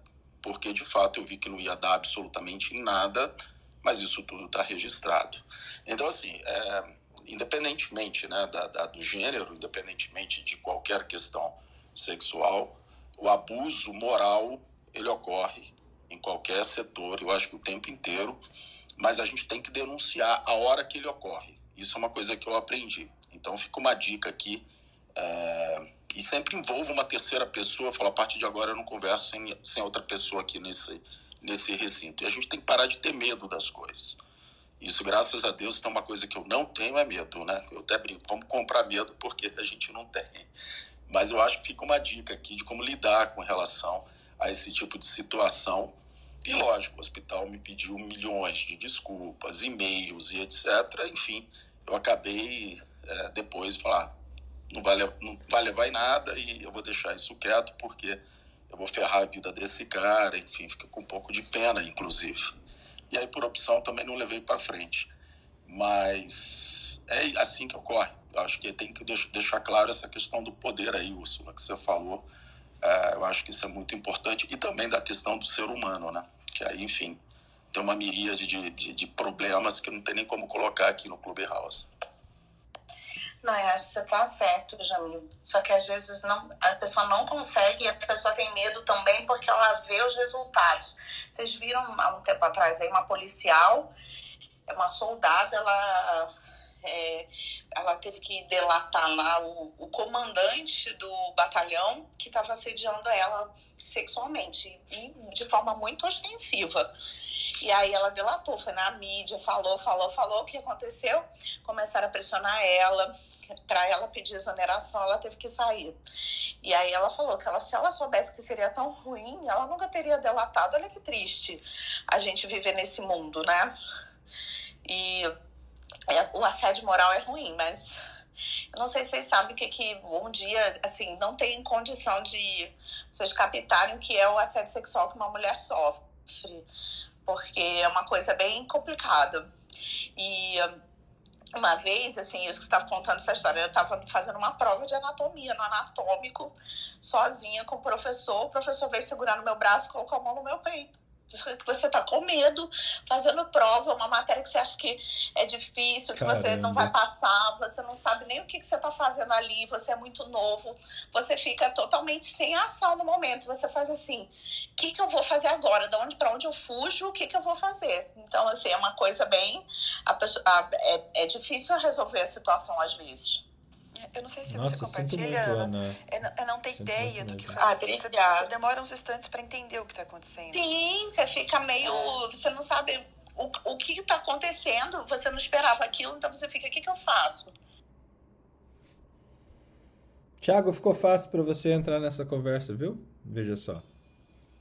porque de fato eu vi que não ia dar absolutamente nada, mas isso tudo está registrado. Então, assim, é, independentemente né, da, da, do gênero, independentemente de qualquer questão sexual, o abuso moral ele ocorre em qualquer setor, eu acho que o tempo inteiro, mas a gente tem que denunciar a hora que ele ocorre. Isso é uma coisa que eu aprendi. Então fica uma dica aqui. É, e sempre envolvo uma terceira pessoa, falo, a partir de agora eu não converso sem, sem outra pessoa aqui nesse, nesse recinto. E a gente tem que parar de ter medo das coisas. Isso, graças a Deus, é uma coisa que eu não tenho é medo, né? Eu até brinco, vamos comprar medo porque a gente não tem. Mas eu acho que fica uma dica aqui de como lidar com relação a esse tipo de situação. E lógico, o hospital me pediu milhões de desculpas, e-mails e etc. Enfim, eu acabei é, depois falar, não vai, não vai levar em nada e eu vou deixar isso quieto porque eu vou ferrar a vida desse cara, enfim, fica com um pouco de pena, inclusive. E aí, por opção, também não levei para frente. Mas é assim que ocorre. Eu acho que tem que deixar claro essa questão do poder aí, Úrsula, que você falou é, eu acho que isso é muito importante. E também da questão do ser humano, né? Que aí, enfim, tem uma miríade de, de, de problemas que não tem nem como colocar aqui no Clubhouse. Não, eu acho que você tá certo, Jamil. Só que às vezes não, a pessoa não consegue e a pessoa tem medo também porque ela vê os resultados. Vocês viram há um tempo atrás aí uma policial, uma soldada, ela é, ela teve que delatar lá o, o comandante do batalhão que estava assediando ela sexualmente e de forma muito ostensiva. E aí ela delatou, foi na mídia, falou, falou, falou o que aconteceu. Começaram a pressionar ela, para ela pedir exoneração, ela teve que sair. E aí ela falou que ela, se ela soubesse que seria tão ruim, ela nunca teria delatado. Olha que triste a gente viver nesse mundo, né? E é, o assédio moral é ruim, mas eu não sei se vocês sabem que, que um dia, assim, não tem condição de vocês captarem o que é o assédio sexual que uma mulher sofre, porque é uma coisa bem complicada. E uma vez, assim, isso que você estava contando essa história, eu estava fazendo uma prova de anatomia no anatômico, sozinha com o professor. O professor veio segurar no meu braço e colocou a mão no meu peito que você está com medo, fazendo prova, uma matéria que você acha que é difícil, que Caramba. você não vai passar, você não sabe nem o que, que você está fazendo ali, você é muito novo, você fica totalmente sem ação no momento. Você faz assim: o que, que eu vou fazer agora? De onde para onde eu fujo? O que, que eu vou fazer? Então, assim, é uma coisa bem. A pessoa, a, é, é difícil resolver a situação às vezes. Eu não sei se Nossa, você compartilha. Muito, é, é não ter ideia do que fazer. Ah, você, você, demora uns instantes para entender o que está acontecendo. Sim, você fica meio. É. Você não sabe o, o que está acontecendo, você não esperava aquilo, então você fica: o que, que eu faço? Tiago, ficou fácil para você entrar nessa conversa, viu? Veja só.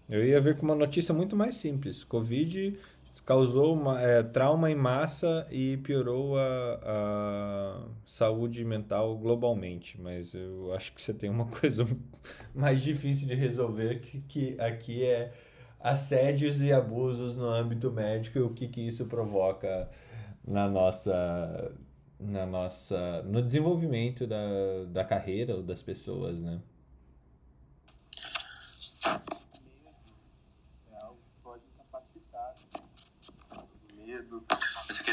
Eu ia ver com uma notícia muito mais simples. Covid causou uma, é, trauma em massa e piorou a, a, saúde mental globalmente. Mas eu acho que você tem uma coisa mais difícil de resolver, que, que aqui é assédios e abusos no âmbito médico e o que, que isso provoca na nossa na nossa no desenvolvimento da, da carreira ou das pessoas, né?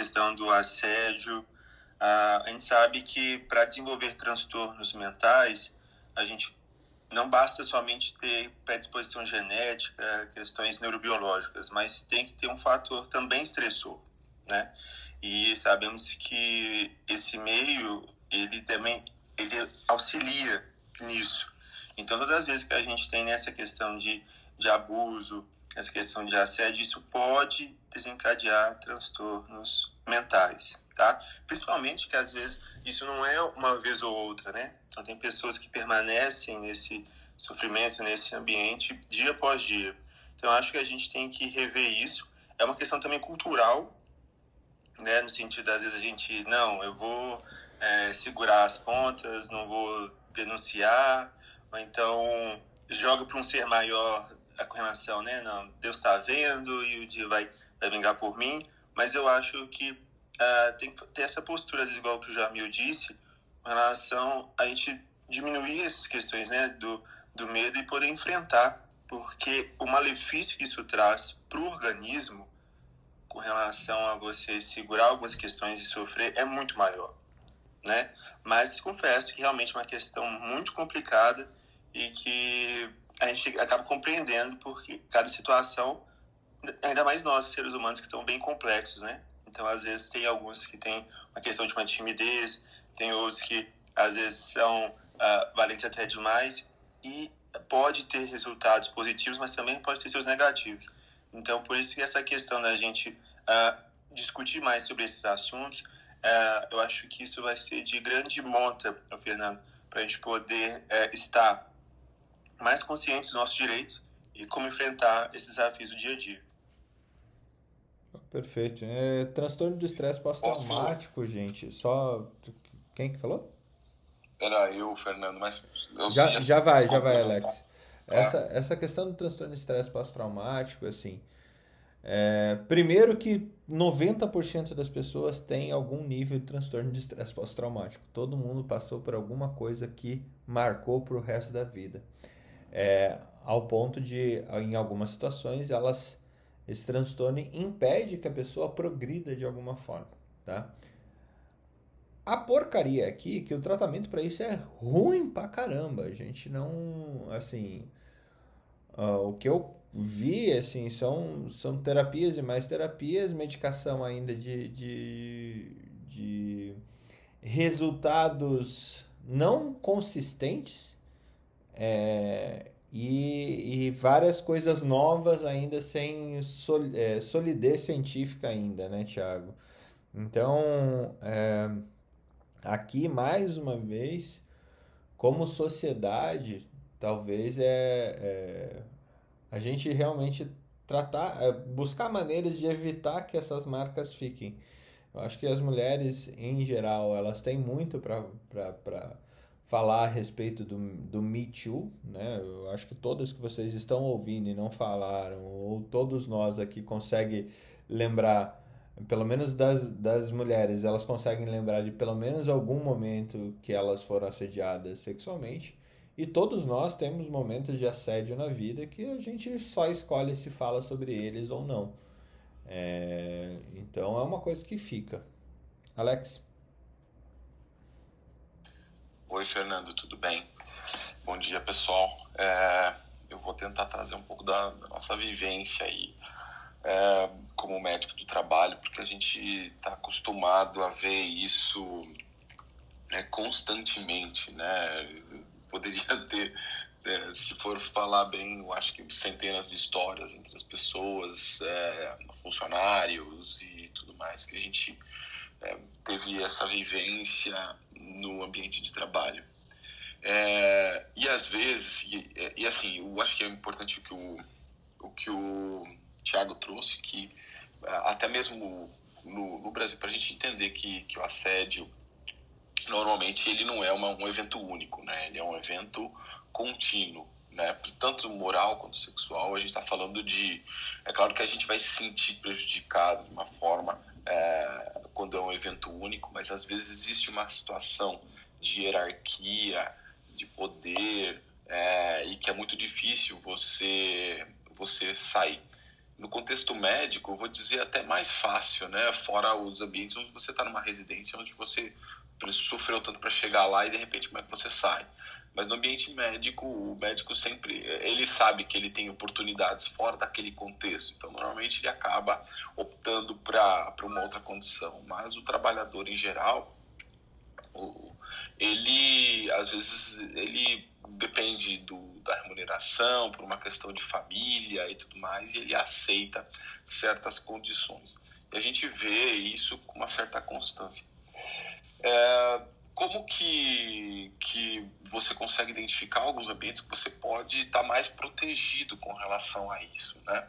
essa questão do assédio. a gente sabe que para desenvolver transtornos mentais, a gente não basta somente ter predisposição genética, questões neurobiológicas, mas tem que ter um fator também estressor, né? E sabemos que esse meio, ele também ele auxilia nisso. Então, todas as vezes que a gente tem nessa questão de, de abuso, essa questão de assédio, isso pode desencadear transtornos mentais, tá? Principalmente que às vezes isso não é uma vez ou outra, né? Então tem pessoas que permanecem nesse sofrimento, nesse ambiente dia após dia. Então acho que a gente tem que rever isso. É uma questão também cultural, né? No sentido às vezes a gente não, eu vou é, segurar as pontas, não vou denunciar, ou então joga para um ser maior a correlação, né? Não, Deus está vendo e o dia vai, vai vingar por mim. Mas eu acho que uh, tem que ter essa postura, às vezes, igual que o Jamil disse, com relação a gente diminuir essas questões né, do, do medo e poder enfrentar, porque o malefício que isso traz para o organismo com relação a você segurar algumas questões e sofrer é muito maior, né? Mas confesso que realmente é uma questão muito complicada e que a gente acaba compreendendo porque cada situação, ainda mais nós, seres humanos, que estão bem complexos, né? Então, às vezes, tem alguns que têm uma questão de uma timidez, tem outros que, às vezes, são uh, valentes até demais e pode ter resultados positivos, mas também pode ter seus negativos. Então, por isso que essa questão da gente uh, discutir mais sobre esses assuntos, uh, eu acho que isso vai ser de grande monta, Fernando, para a gente poder uh, estar mais conscientes dos nossos direitos e como enfrentar esses desafios do dia a dia. Perfeito. É, transtorno de estresse pós-traumático, gente. Só. Quem que falou? Era eu, Fernando, mas. Eu já, já vai, já vai, Alex. Essa, essa questão do transtorno de estresse pós-traumático, assim. É, primeiro que 90% das pessoas têm algum nível de transtorno de estresse pós-traumático. Todo mundo passou por alguma coisa que marcou para o resto da vida. É, ao ponto de, em algumas situações, elas esse transtorno impede que a pessoa progrida de alguma forma, tá? A porcaria aqui que o tratamento para isso é ruim pra caramba. A gente não, assim, uh, o que eu vi, assim, são, são terapias e mais terapias, medicação ainda de, de, de resultados não consistentes, é, e, e várias coisas novas ainda sem sol, é, solidez científica ainda, né, Tiago? Então, é, aqui mais uma vez, como sociedade, talvez é, é a gente realmente tratar, é, buscar maneiras de evitar que essas marcas fiquem. Eu acho que as mulheres, em geral, elas têm muito para falar a respeito do, do Me Too, né? Eu acho que todos que vocês estão ouvindo e não falaram, ou todos nós aqui conseguem lembrar, pelo menos das, das mulheres, elas conseguem lembrar de pelo menos algum momento que elas foram assediadas sexualmente. E todos nós temos momentos de assédio na vida que a gente só escolhe se fala sobre eles ou não. É, então é uma coisa que fica. Alex? Oi, Fernando, tudo bem? Bom dia, pessoal. É, eu vou tentar trazer um pouco da, nossa vivência aí é, como médico do trabalho, porque a gente está acostumado a ver isso né, constantemente, né? Poderia ter, é, se for falar bem, eu acho que centenas de histórias entre as pessoas, é, funcionários e tudo mais, que a gente é, teve essa vivência no ambiente de trabalho. É, e às vezes, e, e, assim, eu acho que é importante o que o, o, que o Tiago trouxe, que é, até mesmo no, no Brasil, para a gente entender que, que o assédio, normalmente, ele não é uma, um evento único, né? ele é um evento contínuo. Né? Tanto moral quanto sexual, a gente está falando de. É claro que a gente vai se sentir prejudicado de uma forma é, quando é um evento único, mas às vezes existe uma situação de hierarquia, de poder, é, e que é muito difícil você, você sair. No contexto médico, eu vou dizer até mais fácil, né? Fora os ambientes onde você está numa residência, onde você sofreu tanto para chegar lá e de repente como é que você sai. Mas no ambiente médico, o médico sempre ele sabe que ele tem oportunidades fora daquele contexto. Então, normalmente ele acaba optando para uma outra condição. Mas o trabalhador em geral, o, ele às vezes ele depende do, da remuneração por uma questão de família e tudo mais, e ele aceita certas condições. E a gente vê isso com uma certa constância. É, como que, que você consegue identificar alguns ambientes que você pode estar mais protegido com relação a isso, né?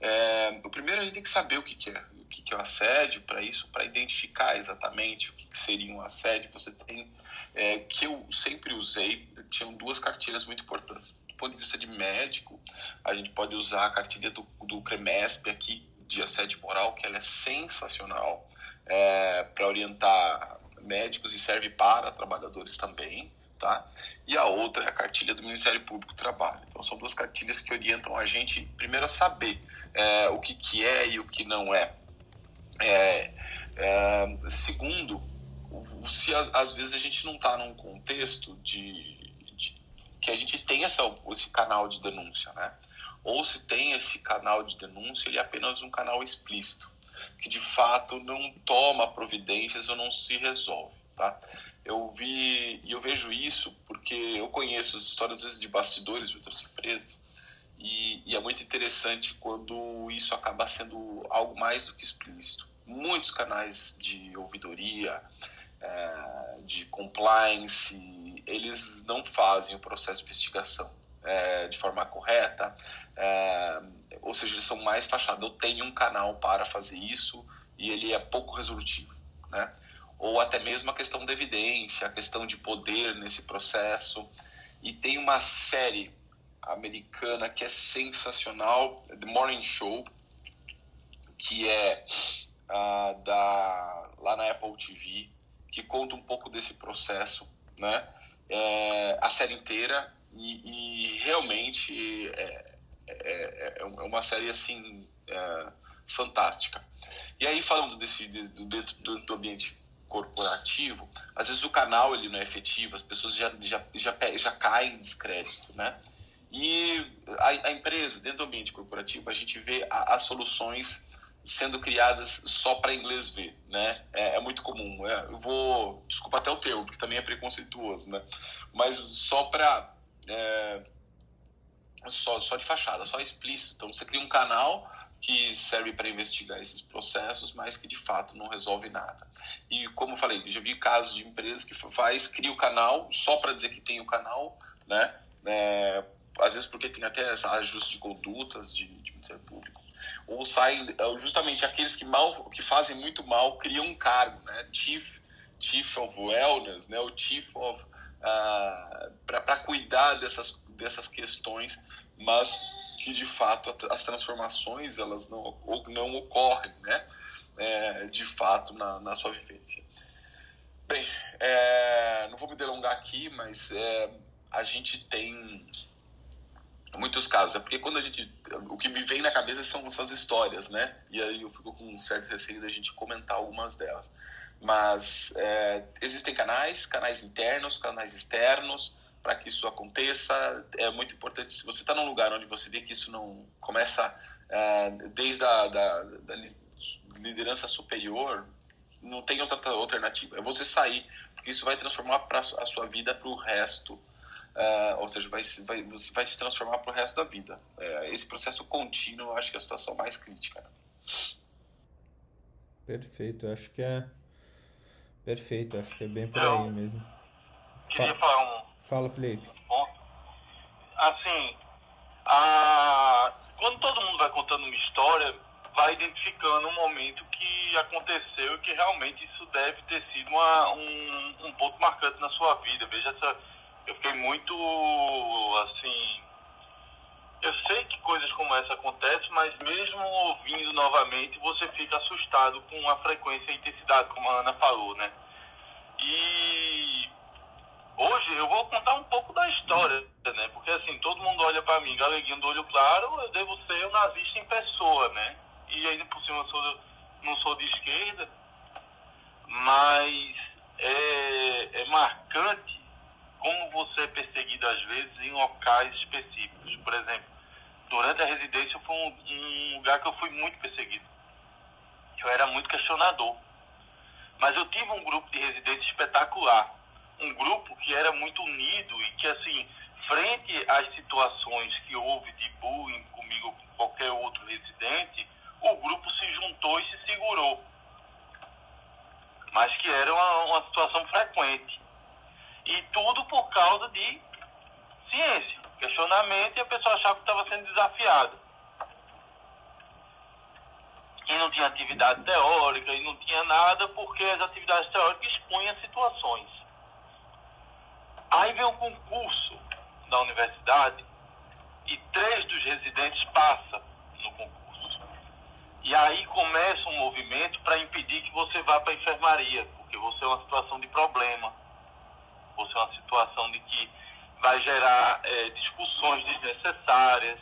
É, o primeiro a gente tem que saber o que, que é o que, que é o assédio para isso, para identificar exatamente o que, que, seria um assédio. Você tem é, que eu sempre usei, tinham duas cartilhas muito importantes. Do ponto de vista de médico, a gente pode usar a cartilha do, do CREMESP aqui de assédio moral, que ela é sensacional é, para orientar médicos e serve para trabalhadores também, tá? E a outra é a cartilha do Ministério Público do Trabalho. Então são duas cartilhas que orientam a gente primeiro a saber é, o que, que é e o que não é. é, é segundo, se às vezes a gente não está num contexto de, de, que a gente tem essa, esse canal de denúncia, né? Ou se tem esse canal de denúncia, ele é apenas um canal explícito, que de fato não toma providências ou não se resolve, tá? Eu vi e eu vejo isso porque eu conheço as histórias às vezes de bastidores de outras empresas e, e é muito interessante quando isso acaba sendo algo mais do que explícito. Muitos canais de ouvidoria, é, de compliance, eles não fazem o processo de investigação é, de forma correta, é, ou seja, eles são mais fachados. Eu tenho um canal para fazer isso e ele é pouco resolutivo, né? Ou até mesmo a questão da evidência, a questão de poder nesse processo. E tem uma série americana que é sensacional, The Morning Show, que é uh, da, lá na Apple TV, que conta um pouco desse processo, né? É, a série inteira e, e realmente é, é, é, uma série assim é, fantástica. E aí falando desse do, dentro do, ambiente corporativo, às vezes o canal ele não é efetivo, as pessoas já já já, já caem em descrédito, né? E a, a, empresa dentro do ambiente corporativo a gente vê a, as soluções sendo criadas só para inglês ver, né? É, é muito comum. É, eu vou, desculpa até o termo, porque também é preconceituoso, né? Mas só para é, só, só de fachada, só explícito. Então você cria um canal que serve para investigar esses processos, mas que de fato não resolve nada. E como eu falei, já vi casos de empresas que faz, cria o canal só para dizer que tem o canal, né? É, às vezes porque tem até ajuste de condutas de, de Ministério Público ou saem é, justamente aqueles que mal que fazem muito mal criam um cargo né chief chief of wellness né o chief of uh, ah, para cuidar dessas dessas questões mas que de fato as transformações elas não não ocorrem né é, de fato na, na sua vivência bem é, não vou me delongar aqui mas é, a gente tem muitos casos. É porque quando a gente. O que me vem na cabeça são essas histórias, né? E aí eu fico com um certo receio da gente comentar algumas delas. Mas é, existem canais, canais internos, canais externos, para que isso aconteça. É muito importante, se você está num lugar onde você vê que isso não começa é, desde a da, da liderança superior, não tem outra alternativa. É você sair, porque isso vai transformar pra, a sua vida para o resto Uh, ou seja, vai, vai, você vai se transformar para o resto da vida. Uh, esse processo contínuo, eu acho que é a situação mais crítica. Né? Perfeito, acho que é perfeito, acho que é bem por eu aí mesmo. Queria falar um. Fala, Felipe. Bom, assim, a... quando todo mundo vai contando uma história, vai identificando um momento que aconteceu e que realmente isso deve ter sido uma, um, um ponto marcante na sua vida. Veja essa eu fiquei muito assim. Eu sei que coisas como essa acontecem, mas mesmo ouvindo novamente, você fica assustado com a frequência e intensidade, como a Ana falou, né? E hoje eu vou contar um pouco da história, né? Porque assim, todo mundo olha para mim, galeguinho do olho claro, eu devo ser um nazista em pessoa, né? E ainda por cima eu sou, não sou de esquerda, mas é, é marcante como você é perseguido às vezes em locais específicos. Por exemplo, durante a residência foi um, um lugar que eu fui muito perseguido. Eu era muito questionador. Mas eu tive um grupo de residentes espetacular. Um grupo que era muito unido e que, assim, frente às situações que houve de bullying comigo ou com qualquer outro residente, o grupo se juntou e se segurou. Mas que era uma, uma situação frequente. E tudo por causa de ciência, questionamento, e a pessoa achava que estava sendo desafiada. E não tinha atividade teórica, e não tinha nada, porque as atividades teóricas expunham situações. Aí vem um concurso da universidade, e três dos residentes passam no concurso. E aí começa um movimento para impedir que você vá para a enfermaria, porque você é uma situação de problema se é uma situação de que vai gerar é, discussões desnecessárias,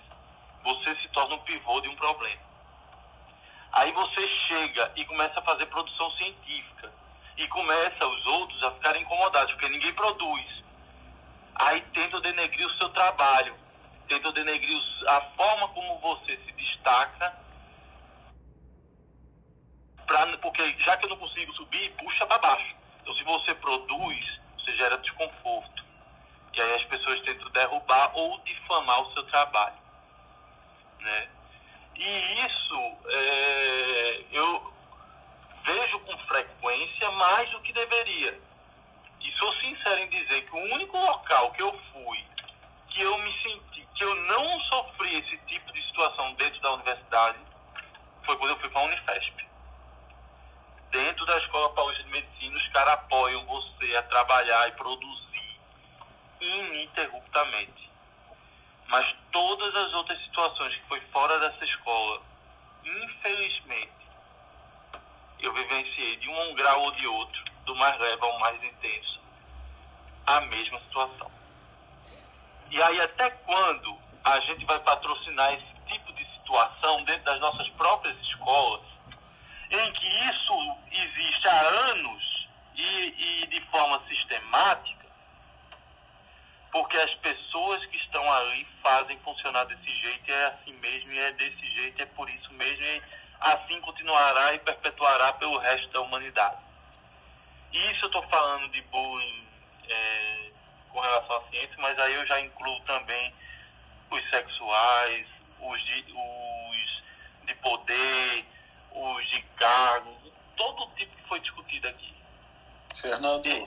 você se torna um pivô de um problema. Aí você chega e começa a fazer produção científica e começa os outros a ficarem incomodados, porque ninguém produz. Aí tenta denegrir o seu trabalho, tenta denegrir a forma como você se destaca, pra, porque já que eu não consigo subir, puxa para baixo. Então se você produz, você gera desconforto. E aí as pessoas tentam derrubar ou difamar o seu trabalho. Né? E isso é, eu vejo com frequência mais do que deveria. E sou sincero em dizer que o único local que eu fui, que eu me senti, que eu não sofri esse tipo de situação dentro da universidade, foi quando eu fui para a Unifesp. Dentro da Escola Paulista de Medicina, os caras apoiam você a trabalhar e produzir ininterruptamente. Mas todas as outras situações que foi fora dessa escola, infelizmente, eu vivenciei de um grau ou de outro, do mais leve ao mais intenso, a mesma situação. E aí até quando a gente vai patrocinar esse tipo de situação dentro das nossas próprias escolas, em que isso existe há anos e, e de forma sistemática, porque as pessoas que estão ali fazem funcionar desse jeito, é assim mesmo, e é desse jeito, é por isso mesmo, e assim continuará e perpetuará pelo resto da humanidade. Isso eu estou falando de bullying é, com relação à ciência, mas aí eu já incluo também os sexuais, os de, os de poder, os de cargos, todo tipo que foi discutido aqui. Fernando. E,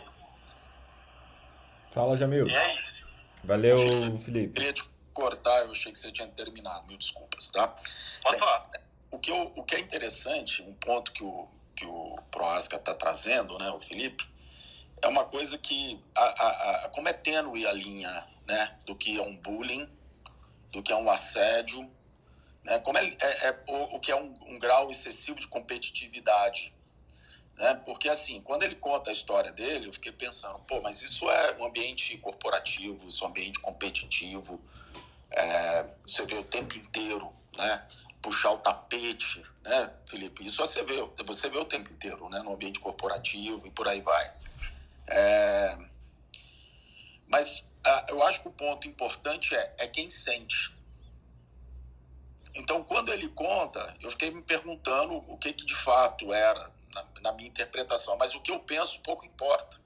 Fala, Jamil. E é isso. Valeu, Felipe. Queria te cortar, eu achei que você tinha terminado, mil desculpas, tá? Pode falar. O que, eu, o que é interessante, um ponto que o, que o Proasca está trazendo, né, o Felipe, é uma coisa que, a, a, a, como é tênue a linha né, do que é um bullying, do que é um assédio, né, como é, é, é o, o, que é um, um grau excessivo de competitividade né? Porque, assim, quando ele conta a história dele, eu fiquei pensando, pô, mas isso é um ambiente corporativo, isso é um ambiente competitivo. É, você vê o tempo inteiro, né? Puxar o tapete, né, Felipe? Isso você vê, você vê o tempo inteiro, né? No ambiente corporativo e por aí vai. É, mas eu acho que o ponto importante é, é quem sente. Então, quando ele conta, eu fiquei me perguntando o que, que de fato era na, na minha interpretação. Mas o que eu penso pouco importa.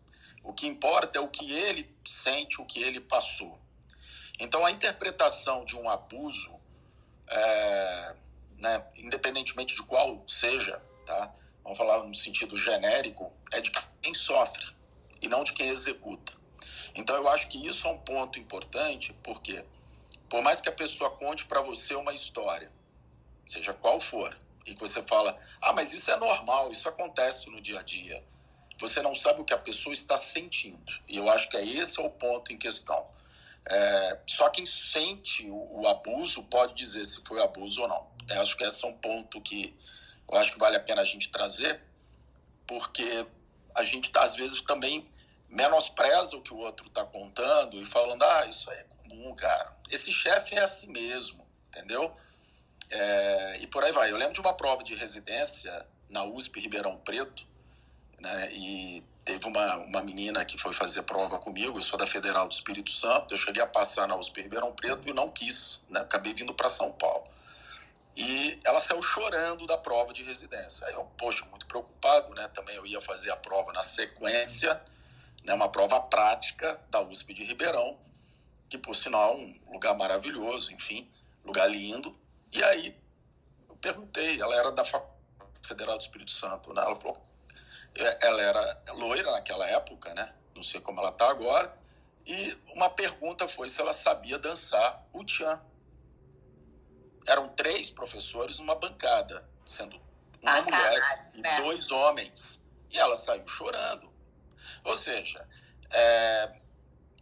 O que importa é o que ele sente, o que ele passou. Então, a interpretação de um abuso, é, né, independentemente de qual seja, tá? vamos falar no sentido genérico, é de quem sofre e não de quem executa. Então, eu acho que isso é um ponto importante, porque por mais que a pessoa conte para você uma história, seja qual for, e que você fala, ah, mas isso é normal, isso acontece no dia a dia. Você não sabe o que a pessoa está sentindo. E eu acho que é esse é o ponto em questão. É, só quem sente o, o, abuso pode dizer se foi abuso ou não. Eu acho que esse é um ponto que eu acho que vale a pena a gente trazer, porque a gente às vezes também menospreza o que o outro está contando e falando, ah, isso é comum, cara. Esse chefe é assim mesmo, entendeu? É, e por aí vai. Eu lembro de uma prova de residência na USP Ribeirão Preto, né? E teve uma, uma menina que foi fazer prova comigo, eu sou da Federal do Espírito Santo, eu cheguei a passar na USP Ribeirão Preto e não quis, né? Acabei vindo para São Paulo. E ela saiu chorando da prova de residência. Aí eu, poxa, muito preocupado, né? Também eu ia fazer a prova na sequência, né? Uma prova prática da USP de Ribeirão, que por sinal é um lugar maravilhoso, enfim, lugar lindo. E aí eu perguntei, ela era da Federal do Espírito Santo, né? Ela falou, ela era loira naquela época, né? Não sei como ela está agora. E uma pergunta foi se ela sabia dançar o tchan. Eram três professores numa bancada, sendo uma ah, mulher caralho, e né? dois homens. E ela saiu chorando. Ou seja, é,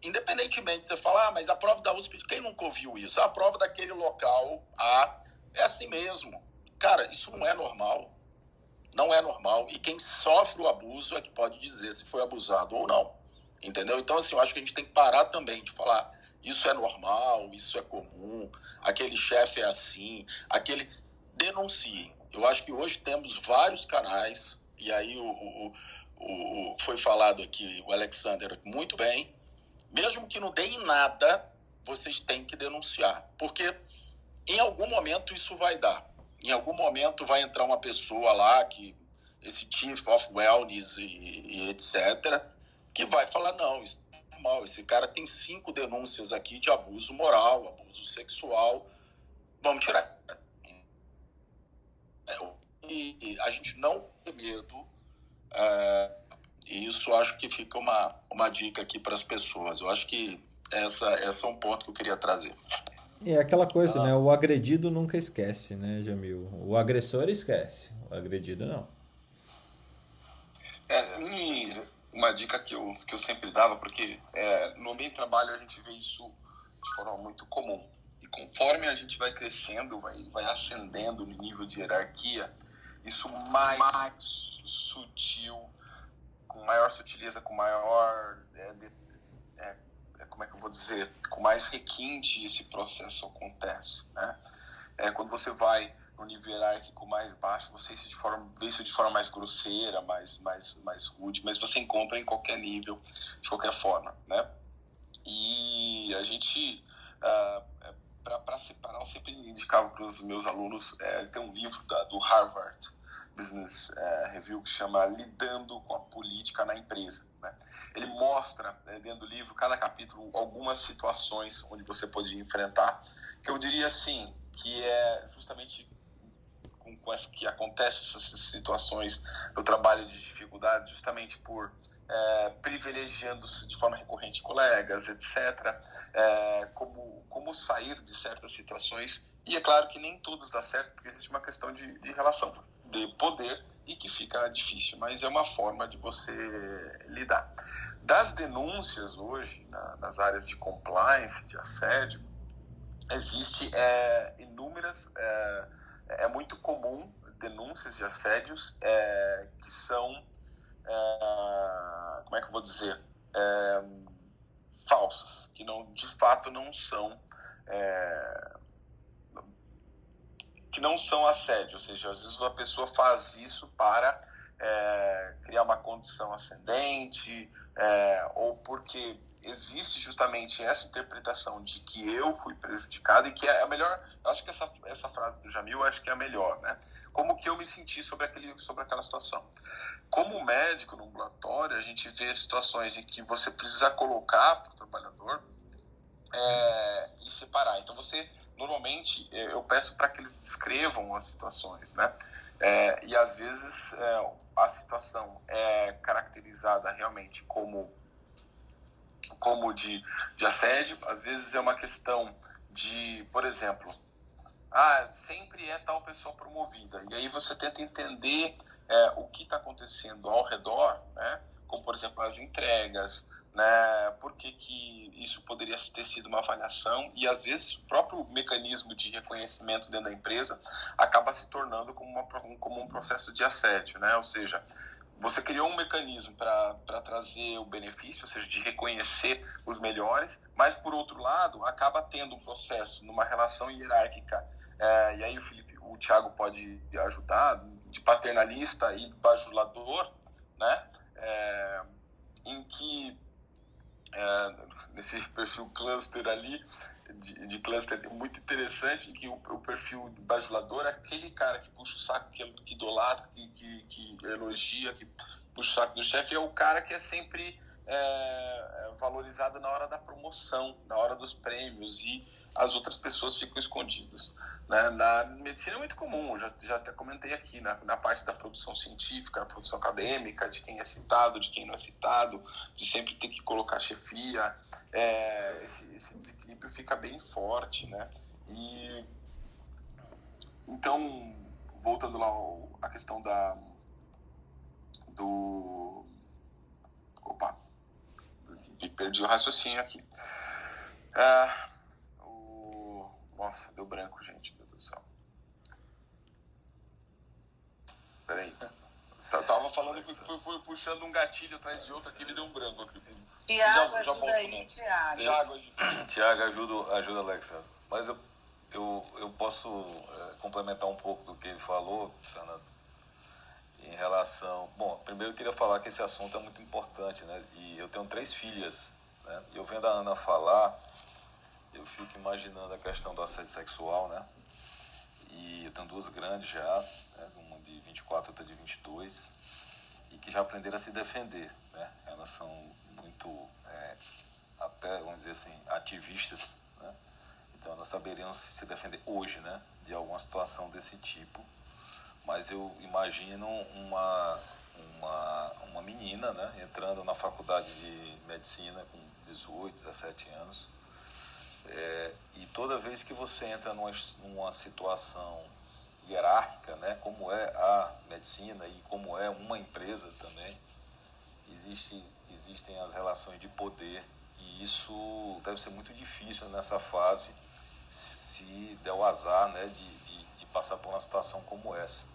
independentemente, você fala, ah, mas a prova da USP, quem nunca ouviu isso? A prova daquele local A é assim mesmo. Cara, isso não é normal. Não é normal. E quem sofre o abuso é que pode dizer se foi abusado ou não. Entendeu? Então, assim, eu acho que a gente tem que parar também de falar isso é normal, isso é comum, aquele chefe é assim, aquele. Denunciem. Eu acho que hoje temos vários canais, e aí o, o, o, foi falado aqui, o Alexander, muito bem. Mesmo que não dê em nada, vocês têm que denunciar. Porque em algum momento isso vai dar. Em algum momento vai entrar uma pessoa lá que esse Chief of Wellness e, e etc., que vai falar, não, isso é esse cara tem cinco denúncias aqui de abuso moral, abuso sexual, vamos tirar. É, e a gente não tem medo, é, e isso acho que fica uma, uma dica aqui para as pessoas. Eu acho que essa, essa é um ponto que eu queria trazer. É aquela coisa, ah. né? O agredido nunca esquece, né, Jamil? O agressor esquece, o agredido não. É, uma dica que eu, que eu sempre dava, porque é, no ambiente de trabalho a gente vê isso de forma muito comum. E conforme a gente vai crescendo, vai, vai ascendendo no nível de hierarquia, isso mais, mais sutil, com maior sutileza, com maior. É, de, é, como é que eu vou dizer? Com mais requinte esse processo acontece. Né? É, quando você vai no nível hierárquico mais baixo, você isso de forma, vê isso de forma mais grosseira, mais, mais, mais rude, mas você encontra em qualquer nível, de qualquer forma, né? E a gente, ah, para separar, eu sempre indicava para os meus alunos, é, tem um livro da, do Harvard Business uh, Review que chama Lidando com a Política na Empresa, né? Ele mostra, né, dentro do livro, cada capítulo, algumas situações onde você pode enfrentar, que eu diria assim, que é justamente com, com as que acontecem essas situações no trabalho de dificuldade, justamente por é, privilegiando-se de forma recorrente colegas, etc., é, como, como sair de certas situações. E é claro que nem todos dá certo, porque existe uma questão de, de relação de poder e que fica difícil, mas é uma forma de você lidar. Das denúncias hoje, na, nas áreas de compliance, de assédio, existe é, inúmeras é, é muito comum denúncias de assédios é, que são, é, como é que eu vou dizer, é, falsas, que não, de fato não são, é, que não são assédio, ou seja, às vezes uma pessoa faz isso para é, criar uma condição ascendente é, ou porque existe justamente essa interpretação de que eu fui prejudicado e que é a melhor, eu acho que essa, essa frase do Jamil, acho que é a melhor, né? Como que eu me senti sobre, aquele, sobre aquela situação. Como médico no ambulatório, a gente vê situações em que você precisa colocar para o trabalhador é, e separar. Então você, normalmente, é, eu peço para que eles descrevam as situações, né? É, e às vezes é, a situação é caracterizada realmente como como de, de assédio, às vezes é uma questão de, por exemplo, ah, sempre é tal pessoa promovida. E aí você tenta entender é, o que está acontecendo ao redor, né? como por exemplo as entregas, né? por que, que isso poderia ter sido uma avaliação e às vezes o próprio mecanismo de reconhecimento dentro da empresa acaba se tornando como, uma, como um processo de assédio, né? ou seja, você criou um mecanismo para trazer o benefício, ou seja, de reconhecer os melhores, mas por outro lado acaba tendo um processo numa relação hierárquica, é, e aí o Felipe, o Thiago pode ajudar, de paternalista e bajulador, né? É, em que é, nesse perfil cluster ali, de, de cluster muito interessante, que o, o, perfil bajulador é aquele cara que puxa o saco, que, que idolatra, que, que, que elogia, que puxa o saco do chefe, é o cara que é sempre é, é, valorizado na hora da promoção, na hora dos prêmios, e as outras pessoas ficam escondidas. Né? Na medicina é muito comum, já, já até comentei aqui, na, na parte da produção científica, na produção acadêmica, de quem é citado, de quem não é citado, de sempre ter que colocar chefia, é, esse, esse, desequilíbrio fica bem forte, né? E, então, voltando lá à questão da do opa, perdi o raciocínio aqui. É, nossa, deu branco, gente, meu Deus do céu. Peraí. Tá, tava falando que fui, fui, puxando um gatilho atrás de outro aqui, me deu um branco aqui. Tiago, ajuda aí, Tiago. Tiago, Tiago, ajuda, ajuda Alexa. Mas eu, eu, eu posso é, complementar um pouco do que ele falou, Fernando, em relação... Bom, primeiro eu queria falar que esse assunto é muito importante, né? E eu tenho três filhas, né? E eu vendo a Ana falar, eu fico imaginando a questão do assédio sexual, né? E eu tenho duas grandes já, né? uma de 24 outra de 22, e que já aprenderam a se defender, né? Elas são muito, é, até, vamos dizer assim, ativistas, né? Então elas saberiam se defender hoje, né? De alguma situação desse tipo. Mas eu imagino uma, uma, uma menina, né? Entrando na faculdade de medicina com 18, 17 anos, é, e toda vez que você entra numa, numa situação hierárquica, né, como é a medicina e como é uma empresa também, existe, existem as relações de poder e isso deve ser muito difícil nessa fase se der o azar né, de, de, de passar por uma situação como essa.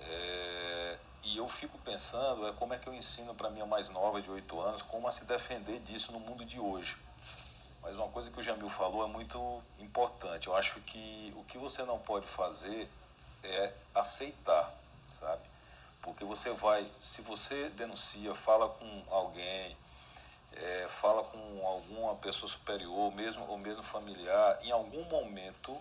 É, e eu fico pensando é como é que eu ensino para minha mais nova de 8 anos como a se defender disso no mundo de hoje. Mas uma coisa que o Jamil falou é muito importante. Eu acho que o que você não pode fazer é aceitar, sabe? Porque você vai, se você denuncia, fala com alguém, é, fala com alguma pessoa superior, mesmo ou mesmo familiar, em algum momento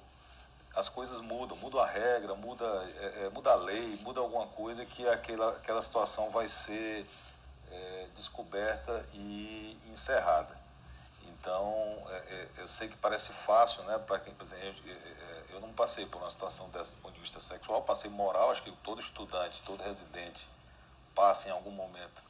as coisas mudam, muda a regra, muda, é, é, muda a lei, muda alguma coisa que aquela, aquela situação vai ser é, descoberta e encerrada. Então, é, é, eu sei que parece fácil, né, para quem, por exemplo, eu, é, eu não passei por uma situação dessa do ponto de vista sexual, passei moral, acho que todo estudante, todo residente passa em algum momento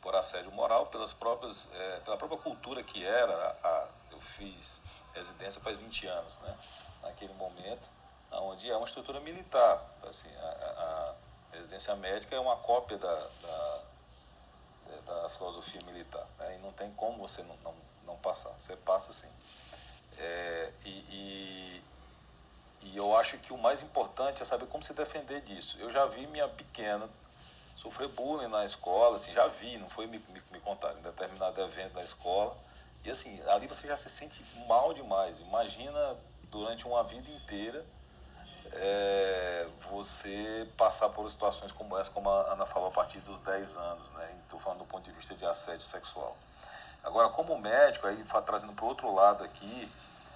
por assédio moral pelas próprias, é, pela própria cultura que era, a, eu fiz residência faz 20 anos, né, naquele momento, onde é uma estrutura militar, assim, a, a residência médica é uma cópia da, da, da filosofia militar, né, e não tem como você não, não não passar. Você passa sim. É, e, e, e, eu acho que o mais importante é saber como se defender disso. Eu já vi minha pequena sofrer bullying na escola, assim, já vi, não foi me, me, me contar, em determinado evento da escola. E assim, ali você já se sente mal demais. Imagina durante uma vida inteira é, você passar por situações como essa, como a Ana falou, a partir dos 10 anos, né? Estou falando do ponto de vista de assédio sexual. Agora, como médico, aí trazendo para o outro lado aqui,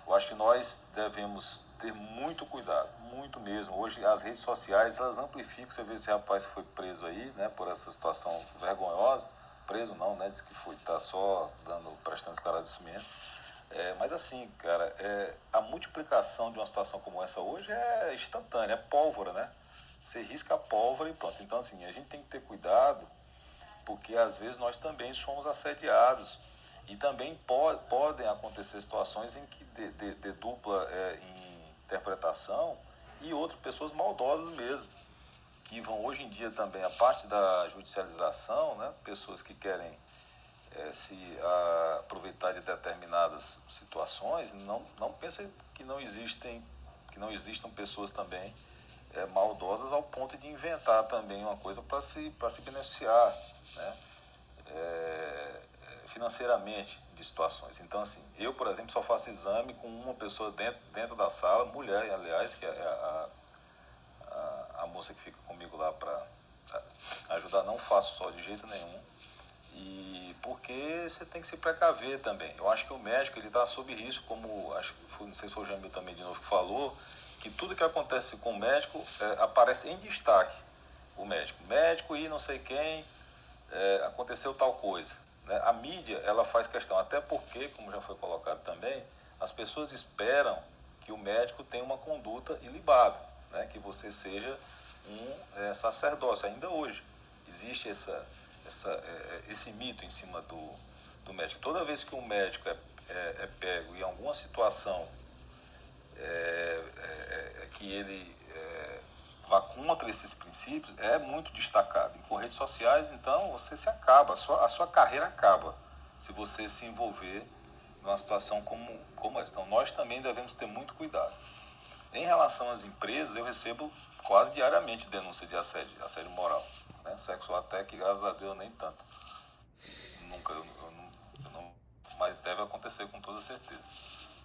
eu acho que nós devemos ter muito cuidado, muito mesmo. Hoje as redes sociais elas amplificam. Você vê esse rapaz que foi preso aí, né, por essa situação vergonhosa. Preso não, né? Diz que foi, tá só dando, prestando esclarecimento. É, mas assim, cara, é, a multiplicação de uma situação como essa hoje é instantânea, é pólvora, né? Você risca a pólvora e pronto. Então, assim, a gente tem que ter cuidado, porque às vezes nós também somos assediados e também po podem acontecer situações em que de, de, de dupla é, interpretação e outras pessoas maldosas mesmo, que vão hoje em dia também, a parte da judicialização, né, pessoas que querem é, se a, aproveitar de determinadas situações, não, não pensem que não existem, que não existam pessoas também é, maldosas ao ponto de inventar também uma coisa para se, se beneficiar. Né? É, financeiramente de situações. Então, assim, eu, por exemplo, só faço exame com uma pessoa dentro, dentro da sala, mulher, aliás, que é a, a, a moça que fica comigo lá para ajudar, não faço só de jeito nenhum. E porque você tem que se precaver também. Eu acho que o médico ele está sob risco, como acho que foi, não sei se foi o Jamil também de novo que falou, que tudo que acontece com o médico é, aparece em destaque. O médico, médico e não sei quem, é, aconteceu tal coisa. Né? A mídia ela faz questão, até porque, como já foi colocado também, as pessoas esperam que o médico tenha uma conduta ilibada, né? que você seja um é, sacerdócio. Ainda hoje existe essa, essa, é, esse mito em cima do, do médico. Toda vez que um médico é, é, é pego em alguma situação é, é, é, que ele vá contra esses princípios é muito destacado. E com redes sociais, então, você se acaba, a sua, a sua carreira acaba se você se envolver numa situação como, como essa. Então, nós também devemos ter muito cuidado. Em relação às empresas, eu recebo quase diariamente denúncia de assédio, assédio moral. sexual até que, graças a Deus, nem tanto. Nunca, eu, eu, não, eu não, mas deve acontecer com toda certeza.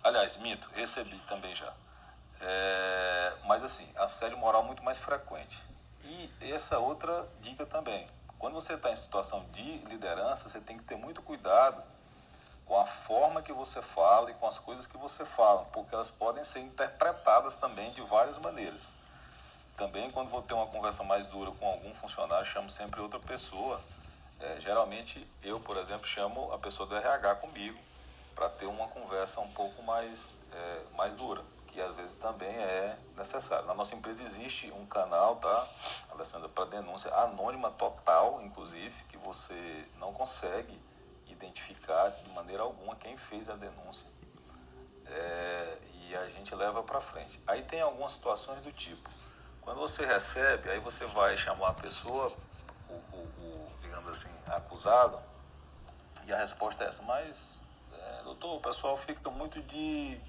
Aliás, minto, recebi também já. É, mas assim, assédio moral muito mais frequente. E essa outra dica também. Quando você está em situação de liderança, você tem que ter muito cuidado com a forma que você fala e com as coisas que você fala, porque elas podem ser interpretadas também de várias maneiras. Também, quando vou ter uma conversa mais dura com algum funcionário, chamo sempre outra pessoa. É, geralmente, eu, por exemplo, chamo a pessoa do RH comigo para ter uma conversa um pouco mais, é, mais dura, que às vezes também é necessário. Na nossa empresa existe um canal, tá, Alessandra, para denúncia anônima total, inclusive, que você não consegue identificar de maneira alguma quem fez a denúncia. É, e a gente leva para frente. Aí tem algumas situações do tipo, quando você recebe, aí você vai chamar a pessoa, o, o, o digamos assim, acusado, e a resposta é essa, mas, é, doutor, o pessoal fica muito de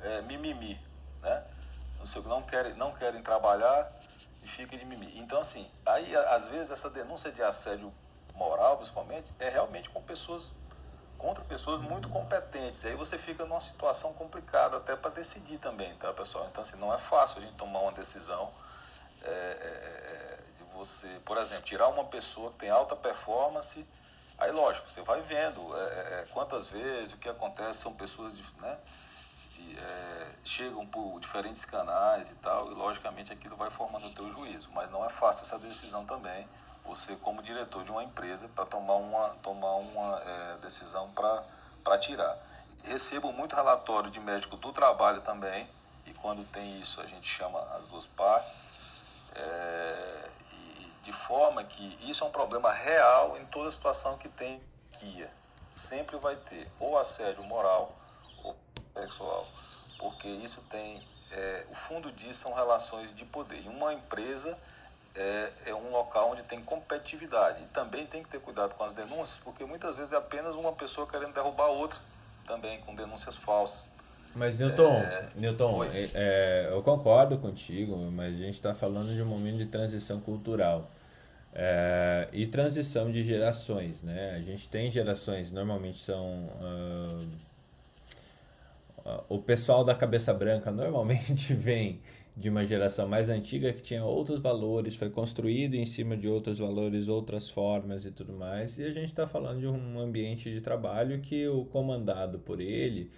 é, mimimi, né? Não, sei, não, querem, não querem trabalhar e fica de mimimi. Então, assim, aí às vezes essa denúncia de assédio moral, principalmente, é realmente com pessoas contra pessoas muito competentes. Aí você fica numa situação complicada até para decidir também, tá, pessoal? Então, assim, não é fácil a gente tomar uma decisão é, é, é, de você, por exemplo, tirar uma pessoa que tem alta performance. Aí, lógico, você vai vendo é, é, quantas vezes o que acontece são pessoas né, de, chegam por diferentes canais e tal, e logicamente aquilo vai formando o teu juízo. Mas não é fácil essa decisão também você como diretor de uma empresa para tomar uma, tomar uma é, decisão para tirar. Recebo muito relatório de médico do trabalho também, e quando tem isso a gente chama as duas partes, é, de forma que isso é um problema real em toda situação que tem guia. Sempre vai ter ou assédio moral sexual, porque isso tem, é, o fundo disso são relações de poder. E uma empresa é, é um local onde tem competitividade. E também tem que ter cuidado com as denúncias, porque muitas vezes é apenas uma pessoa querendo derrubar outra, também com denúncias falsas. Mas, Newton, é... Newton é, é, eu concordo contigo, mas a gente está falando de um momento de transição cultural. É, e transição de gerações, né? A gente tem gerações, normalmente são... Uh, o pessoal da cabeça branca normalmente vem de uma geração mais antiga que tinha outros valores, foi construído em cima de outros valores, outras formas e tudo mais. E a gente está falando de um ambiente de trabalho que o comandado por ele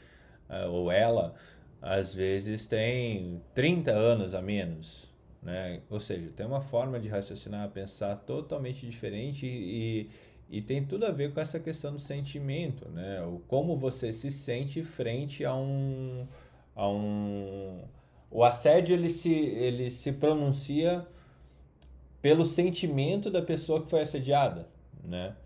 uh, ou ela às vezes tem 30 anos a menos. Né? Ou seja, tem uma forma de raciocinar, pensar totalmente diferente e, e tem tudo a ver com essa questão do sentimento, né? O como você se sente frente a um, a um o assédio ele se, ele se pronuncia pelo sentimento da pessoa que foi assediada, né?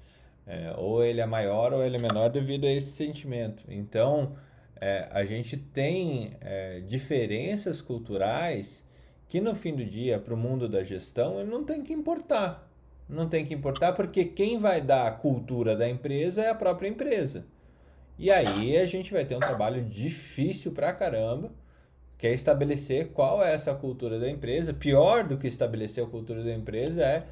É, ou ele é maior ou ele é menor devido a esse sentimento. Então, é, a gente tem é, diferenças culturais que no fim do dia, para o mundo da gestão, ele não tem que importar. Não tem que importar porque quem vai dar a cultura da empresa é a própria empresa. E aí a gente vai ter um trabalho difícil pra caramba que é estabelecer qual é essa cultura da empresa. Pior do que estabelecer a cultura da empresa é,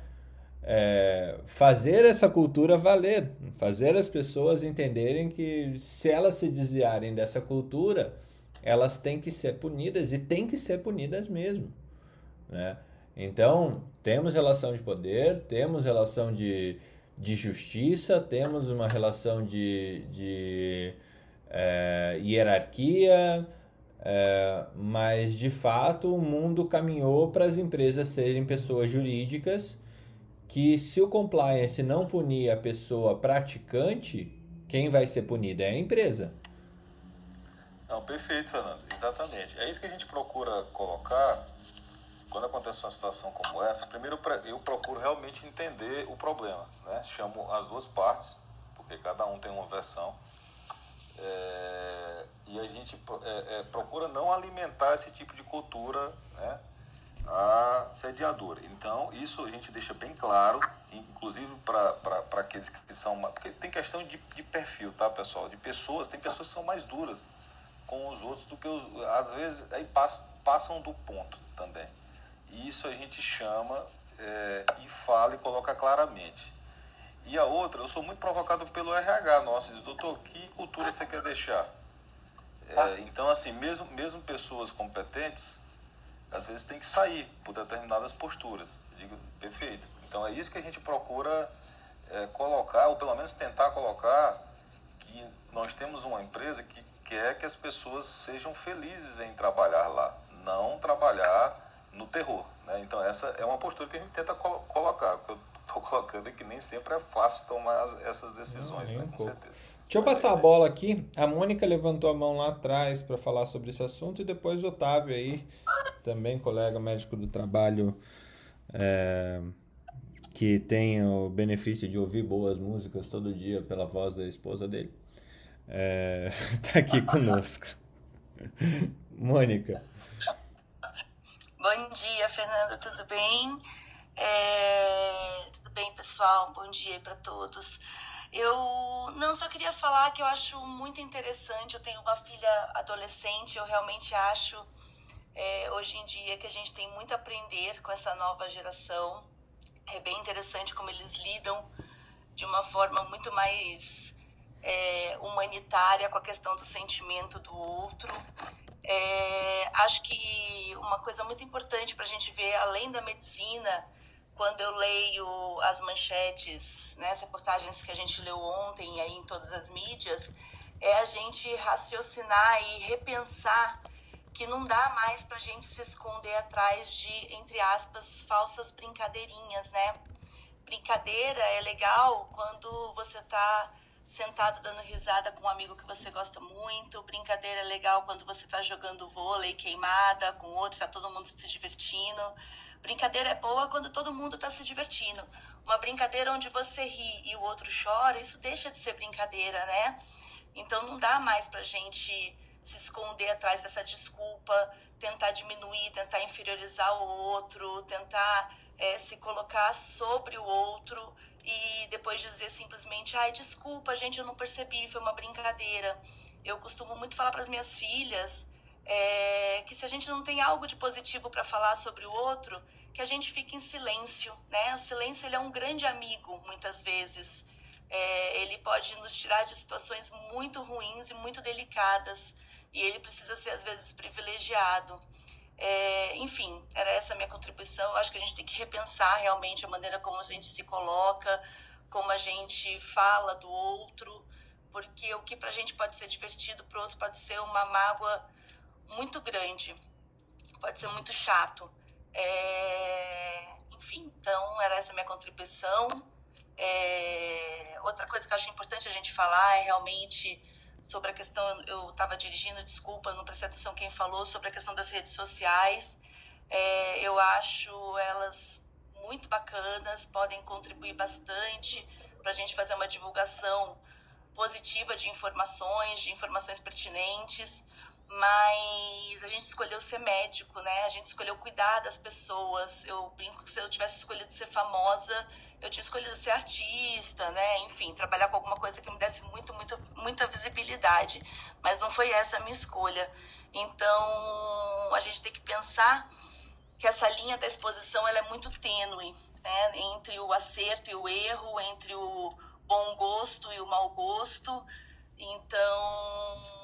é, fazer essa cultura valer, fazer as pessoas entenderem que se elas se desviarem dessa cultura, elas têm que ser punidas e têm que ser punidas mesmo. Né? Então, temos relação de poder, temos relação de, de justiça, temos uma relação de, de é, hierarquia, é, mas de fato o mundo caminhou para as empresas serem pessoas jurídicas que se o compliance não punir a pessoa praticante, quem vai ser punida é a empresa. Não, perfeito, Fernando. Exatamente. É isso que a gente procura colocar quando acontece uma situação como essa. Primeiro, eu procuro realmente entender o problema. Né? Chamo as duas partes, porque cada um tem uma versão. É, e a gente é, é, procura não alimentar esse tipo de cultura né, assediadora. Então, isso a gente deixa bem claro, inclusive para aqueles que são. Porque tem questão de, de perfil, tá, pessoal? De pessoas, tem pessoas que são mais duras com os outros do que os. Às vezes, aí passam, passam do ponto também. E, isso a gente chama é, e fala e coloca claramente. E a outra, eu sou muito provocado pelo RH nosso, diz, doutor, que cultura você quer deixar? É, então, assim, mesmo, mesmo pessoas competentes, às vezes tem que sair por determinadas posturas. Eu digo, perfeito. Então é isso que a gente procura é, colocar, ou pelo menos tentar colocar, que nós temos uma empresa que quer que as pessoas sejam felizes em trabalhar lá, não trabalhar no terror. Né? Então essa é uma postura que a gente tenta colo colocar. O que eu estou colocando é que nem sempre é fácil tomar essas decisões, né? com certeza. Deixa eu passar a bola aqui. A Mônica levantou a mão lá atrás para falar sobre esse assunto e depois o Otávio aí, também colega médico do trabalho, é, que tem o benefício de ouvir boas músicas todo dia pela voz da esposa dele, é, tá aqui conosco. Mônica. Bom dia, Fernando, tudo bem? É, tudo bem, pessoal? Bom dia para todos. Eu não só queria falar que eu acho muito interessante. Eu tenho uma filha adolescente. Eu realmente acho é, hoje em dia que a gente tem muito a aprender com essa nova geração. É bem interessante como eles lidam de uma forma muito mais é, humanitária com a questão do sentimento do outro. É, acho que uma coisa muito importante para a gente ver, além da medicina, quando eu leio as manchetes, né, as reportagens que a gente leu ontem aí em todas as mídias, é a gente raciocinar e repensar que não dá mais para a gente se esconder atrás de, entre aspas, falsas brincadeirinhas, né? Brincadeira é legal quando você está sentado dando risada com um amigo que você gosta muito. Brincadeira é legal quando você está jogando vôlei queimada com outro, está todo mundo se divertindo. Brincadeira é boa quando todo mundo está se divertindo. Uma brincadeira onde você ri e o outro chora, isso deixa de ser brincadeira, né? Então não dá mais pra gente se esconder atrás dessa desculpa, tentar diminuir, tentar inferiorizar o outro, tentar é, se colocar sobre o outro e depois dizer simplesmente, ai, desculpa, gente, eu não percebi, foi uma brincadeira. Eu costumo muito falar para as minhas filhas é, que se a gente não tem algo de positivo para falar sobre o outro, que a gente fique em silêncio, né? O silêncio ele é um grande amigo, muitas vezes. É, ele pode nos tirar de situações muito ruins e muito delicadas e ele precisa ser às vezes privilegiado. É, enfim, era essa a minha contribuição. Eu acho que a gente tem que repensar realmente a maneira como a gente se coloca, como a gente fala do outro, porque o que para a gente pode ser divertido, para outro pode ser uma mágoa muito grande, pode ser muito chato. É, enfim, então era essa minha contribuição. É, outra coisa que eu acho importante a gente falar é realmente sobre a questão, eu estava dirigindo, desculpa, não prestei atenção quem falou, sobre a questão das redes sociais. É, eu acho elas muito bacanas, podem contribuir bastante para a gente fazer uma divulgação positiva de informações, de informações pertinentes mas a gente escolheu ser médico, né? A gente escolheu cuidar das pessoas. Eu brinco que se eu tivesse escolhido ser famosa, eu tinha escolhido ser artista, né? Enfim, trabalhar com alguma coisa que me desse muito, muito, muita visibilidade. Mas não foi essa a minha escolha. Então, a gente tem que pensar que essa linha da exposição ela é muito tênue, né? Entre o acerto e o erro, entre o bom gosto e o mau gosto. Então,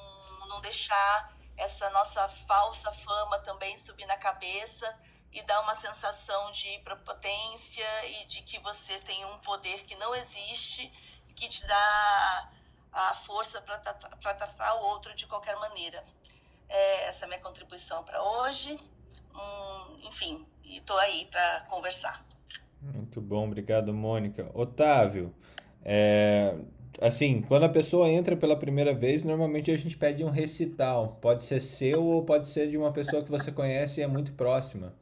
não deixar essa nossa falsa fama também subir na cabeça e dar uma sensação de prepotência e de que você tem um poder que não existe e que te dá a força para tratar o outro de qualquer maneira. É, essa é a minha contribuição para hoje. Hum, enfim, estou aí para conversar. Muito bom, obrigado, Mônica. Otávio, é, assim, quando a pessoa entra pela primeira vez, normalmente a gente pede um recital. Pode ser seu ou pode ser de uma pessoa que você conhece e é muito próxima.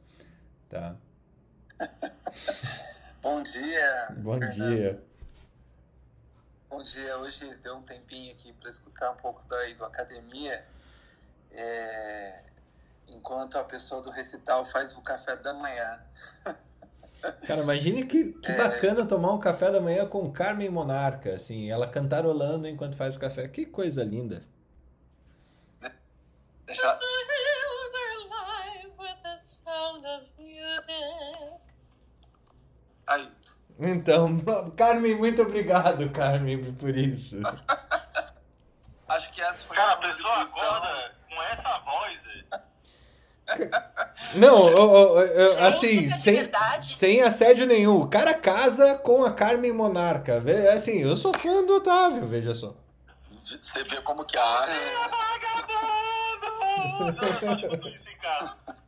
Tá? Bom dia. Bom Fernando. dia. Bom dia. Hoje deu um tempinho aqui para escutar um pouco daí do academia. É... Enquanto a pessoa do recital faz o café da manhã. Cara, imagine que, que é... bacana tomar um café da manhã com Carmen Monarca, assim, ela cantarolando enquanto faz o café. Que coisa linda. Deixa... Aí. Então, Carmen, muito obrigado, Carmen, por isso. Acho que essa foi Cara, a a pessoa acorda com essa voz. Não, oh, oh, oh, assim, é sem, sem assédio nenhum. O cara casa com a Carmen Monarca. Assim, eu sou fã do Otávio, veja só. Você vê como que a arte.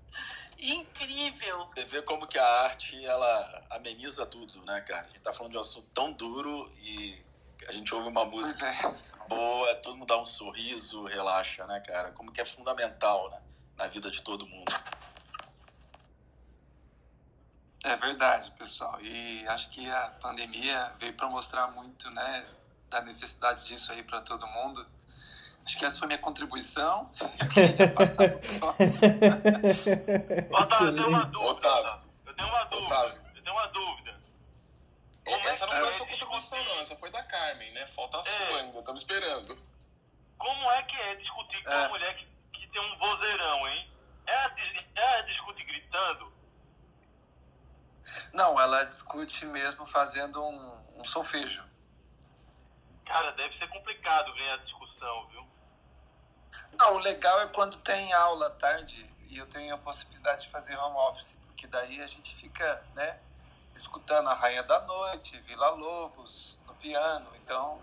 Incrível. Você vê como que a arte ela ameniza tudo, né, cara? A gente tá falando de um assunto tão duro e a gente ouve uma música boa, todo mundo dá um sorriso, relaxa, né, cara? Como que é fundamental, né, na vida de todo mundo. É verdade, pessoal. E acho que a pandemia veio para mostrar muito, né, da necessidade disso aí para todo mundo. Acho que essa foi minha contribuição. Eu queria passar pro próximo. Otávio, eu tenho uma dúvida. Otávio. Eu tenho uma dúvida. Otávio. Eu tenho uma dúvida. Como é Essa não foi a é sua contribuição, não. Essa foi da Carmen, né? Falta a É. sua ainda. Estamos esperando. Como é que é discutir com É. uma mulher que, que tem um vozeirão, hein? É é a discutir gritando? Não, ela discute mesmo fazendo um, um solfejo. Cara, deve ser complicado ganhar discussão, viu? Não, o legal é quando tem aula à tarde e eu tenho a possibilidade de fazer home office, porque daí a gente fica, né, escutando a Rainha da Noite, Vila Lobos, no piano, então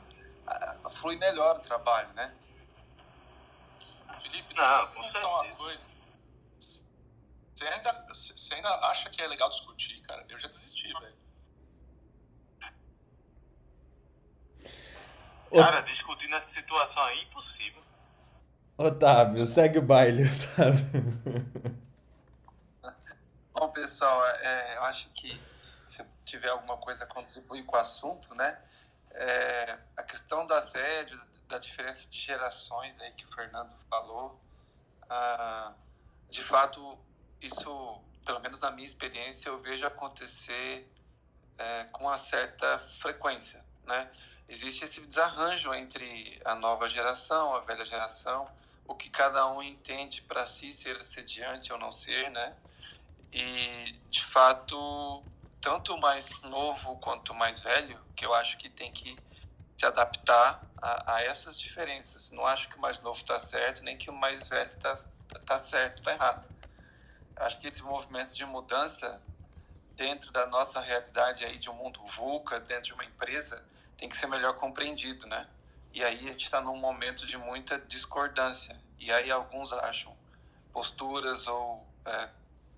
a- flui melhor o trabalho, né? Felipe, Não, deixa eu perguntar uma coisa. Você ainda, você ainda acha que é legal discutir, cara? Eu já desisti, velho. Cara, discutir nessa situação é impossível. Otávio, segue o baile, Otávio. Bom, pessoal, é, eu acho que se tiver alguma coisa a contribuir com o assunto, né? é, a questão do assédio, da diferença de gerações aí que o Fernando falou, ah, de fato, isso, pelo menos na minha experiência, eu vejo acontecer é, com uma certa frequência, né? Existe esse desarranjo entre a nova geração, a velha geração, o que cada um entende para si ser assediante ou não ser, né? E, de fato, tanto mais novo quanto mais velho, que eu acho que tem que se adaptar a, a essas diferenças. Não acho que o mais novo está certo, nem que o mais velho está tá certo, está errado. Acho que esse movimento de mudança dentro da nossa realidade aí de um mundo VUCA, dentro de uma empresa, tem que ser melhor compreendido, né? E aí a gente está num momento de muita discordância. E aí alguns acham posturas ou é,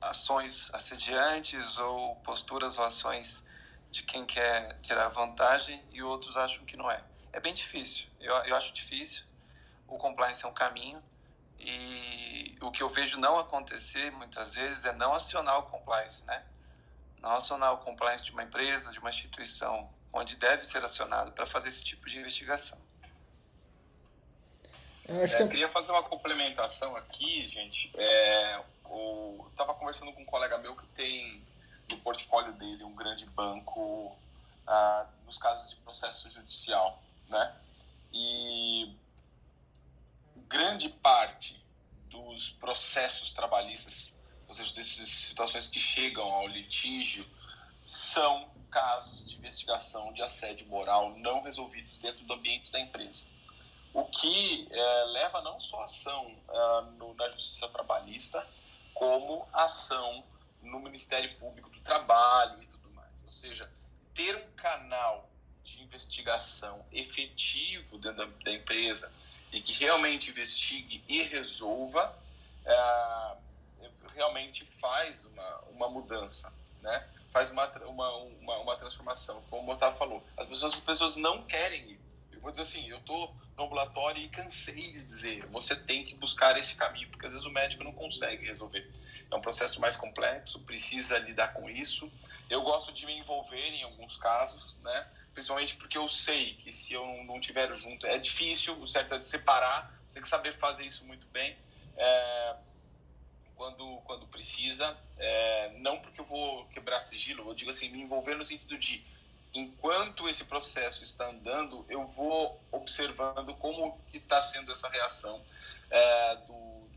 ações assediantes ou posturas ou ações de quem quer tirar vantagem e outros acham que não é. É bem difícil. Eu, eu acho difícil. O compliance é um caminho e o que eu vejo não acontecer muitas vezes é não acionar o compliance, né? Não acionar o compliance de uma empresa, de uma instituição, onde deve ser acionado para fazer esse tipo de investigação. Eu É, que eu queria fazer uma complementação aqui, gente. É, o, tava conversando com um colega meu que tem no portfólio dele um grande banco ah, nos casos de processo judicial, né? E grande parte dos processos trabalhistas, ou seja, dessas situações que chegam ao litígio, são casos de investigação de assédio moral não resolvidos dentro do ambiente da empresa. O que eh, leva não só ação ah, no- na Justiça Trabalhista, como ação no Ministério Público do Trabalho e tudo mais. Ou seja, ter um canal de investigação efetivo dentro da, da empresa e que realmente investigue e resolva, ah, realmente faz uma, uma mudança, né? faz uma, uma, uma, uma transformação, como o Otávio falou. As pessoas, as pessoas não querem ir. Vou dizer assim, eu estou no ambulatório e cansei de dizer, você tem que buscar esse caminho, porque às vezes o médico não consegue resolver. É um processo mais complexo, precisa lidar com isso. Eu gosto de me envolver em alguns casos, né? principalmente porque eu sei que se eu não- estiver junto, é difícil, o certo é de separar, você tem que saber fazer isso muito bem. É, quando, quando precisa, é, não porque eu vou quebrar sigilo, eu digo assim, me envolver no sentido de, enquanto esse processo está andando, eu vou observando como que está sendo essa reação é, do,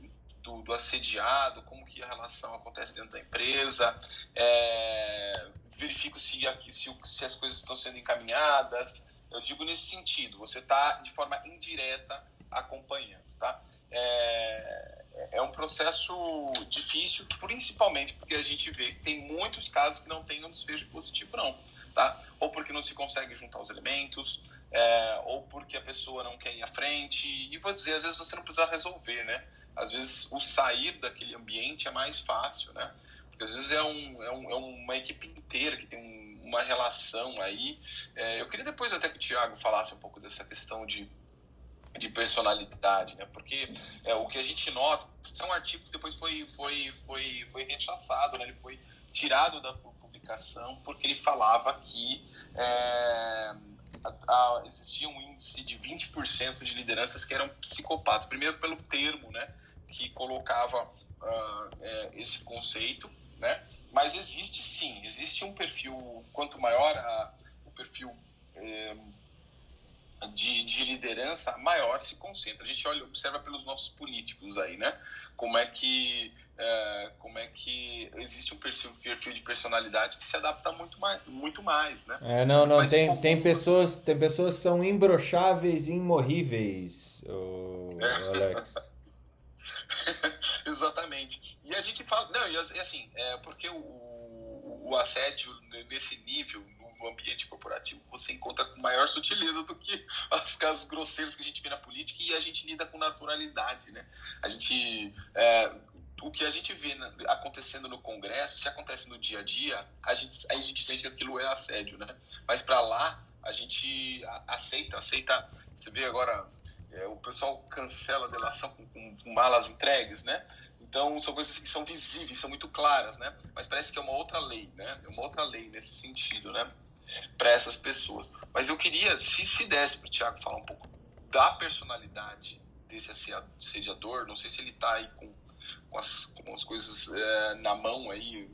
do, do, assediado, como que a relação acontece dentro da empresa, é, verifico se, aqui, se, se as coisas estão sendo encaminhadas. Eu digo nesse sentido, você está de forma indireta acompanhando, tá? É, é um processo difícil, principalmente porque a gente vê que tem muitos casos que não tem um desfecho positivo, não, tá? Ou porque não se consegue juntar os elementos, é, ou porque a pessoa não quer ir à frente. E vou dizer, às vezes você não precisa resolver, né? Às vezes o sair daquele ambiente é mais fácil, né? Porque às vezes é, um, é, um, é uma equipe inteira que tem um, uma relação aí. É, eu queria depois até que o Tiago falasse um pouco dessa questão de de personalidade, né? Porque é, o que a gente nota, é um artigo que depois foi foi foi foi rechaçado, né? Ele foi tirado da publicação porque ele falava que é, a, a, existia um índice de 20% de lideranças que eram psicopatas. Primeiro pelo termo, né? Que colocava uh, é, esse conceito, né? Mas existe sim, existe um perfil quanto maior a, o perfil é, de, de, liderança, maior se concentra. A gente olha, observa pelos nossos políticos aí, né? Como é que é, como é que existe um perfil, perfil, de personalidade que se adapta muito mais, muito mais né? É, não, não, tem, como... tem pessoas, tem pessoas que são imbrocháveis e imorríveis, é. Alex. Exatamente. E a gente fala, não, e assim, é porque o, o assédio nesse nível, no ambiente corporativo, você encontra com maior sutileza do que os casos grosseiros que a gente vê na política e a gente lida com naturalidade, né? A gente... É, o que a gente vê acontecendo no Congresso, se acontece no dia a dia, a gente, a gente entende que aquilo é assédio, né? Mas para lá, a gente aceita, aceita. Você vê agora, é, o pessoal cancela a delação com, com, com, malas entregues, né? Então, são coisas que são visíveis, são muito claras, né? Mas parece que é uma outra lei, né? É uma outra lei nesse sentido, né? Para essas pessoas. Mas eu queria, se, se desse para o Tiago falar um pouco da personalidade desse assediador, não sei se ele está aí com com as, com as coisas é, na mão aí,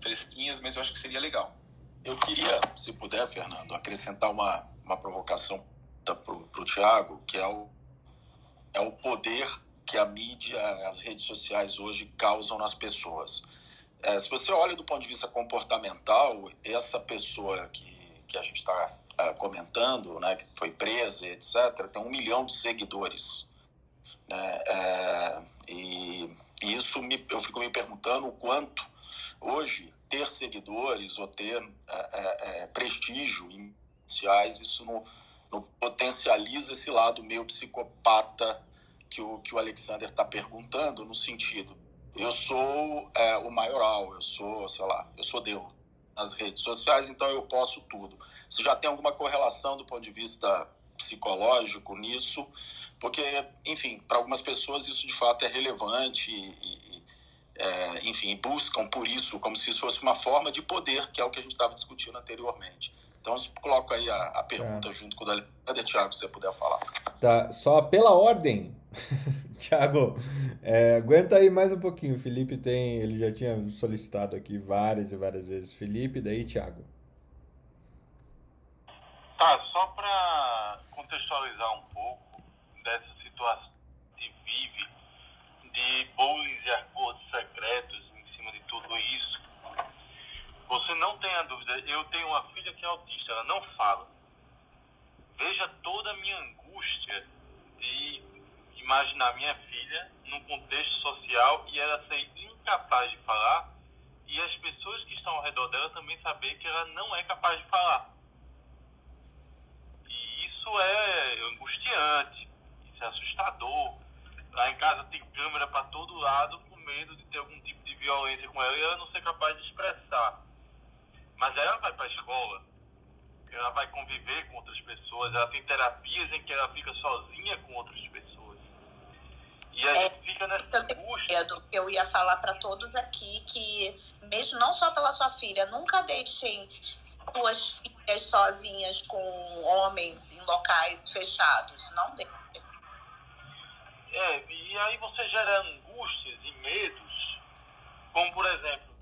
fresquinhas, mas eu acho que seria legal. Eu queria, se puder, Fernando, acrescentar uma, uma provocação para o Tiago, que é o, é o poder que a mídia, as redes sociais hoje causam nas pessoas. É, se você olha do ponto de vista comportamental, essa pessoa que, que a gente está é, comentando, né, que foi presa, etc., tem um milhão de seguidores. Né, é, e e isso me, eu fico me perguntando o quanto hoje ter seguidores ou ter é, é, é prestígio em sociais, isso não, não, potencializa esse lado meio psicopata que o, que o Alexander está perguntando, no sentido, eu sou é, o maioral, eu sou, sei lá, eu sou Deus nas redes sociais, então eu posso tudo. Você já tem alguma correlação do ponto de vista psicológico nisso, porque, enfim, para algumas pessoas isso de fato é relevante e, e é, enfim, buscam por isso como se isso fosse uma forma de poder, que é o que a gente estava discutindo anteriormente. Então, coloco aí a, a pergunta é. junto com o da Tiago, se você puder falar. Tá, só pela ordem, Tiago, é, aguenta aí mais um pouquinho. O Felipe tem, ele já tinha solicitado aqui várias e várias vezes. Felipe, daí Tiago. Tá, só para contextualizar um pouco dessa situação que vive de bullying e acordos secretos em cima de tudo isso, você não tenha dúvida, eu tenho uma filha que é autista, ela não fala. Veja toda a minha angústia de imaginar minha filha num contexto social e ela ser incapaz de falar e as pessoas que estão ao redor dela também saber que ela não é capaz de falar isso é angustiante, isso é assustador. Lá em casa tem câmera para todo lado com medo de ter algum tipo de violência com ela e ela não ser capaz de expressar. Mas ela vai para a escola, ela vai conviver com outras pessoas, ela tem terapias em que ela fica sozinha com outras pessoas. E a é, gente fica nessa angústia. Eu ia falar para todos aqui que, mesmo não só pela sua filha, nunca deixem suas filhas sozinhas com homens em locais fechados. Não deixem. É, e aí você gera angústias e medos, como por exemplo,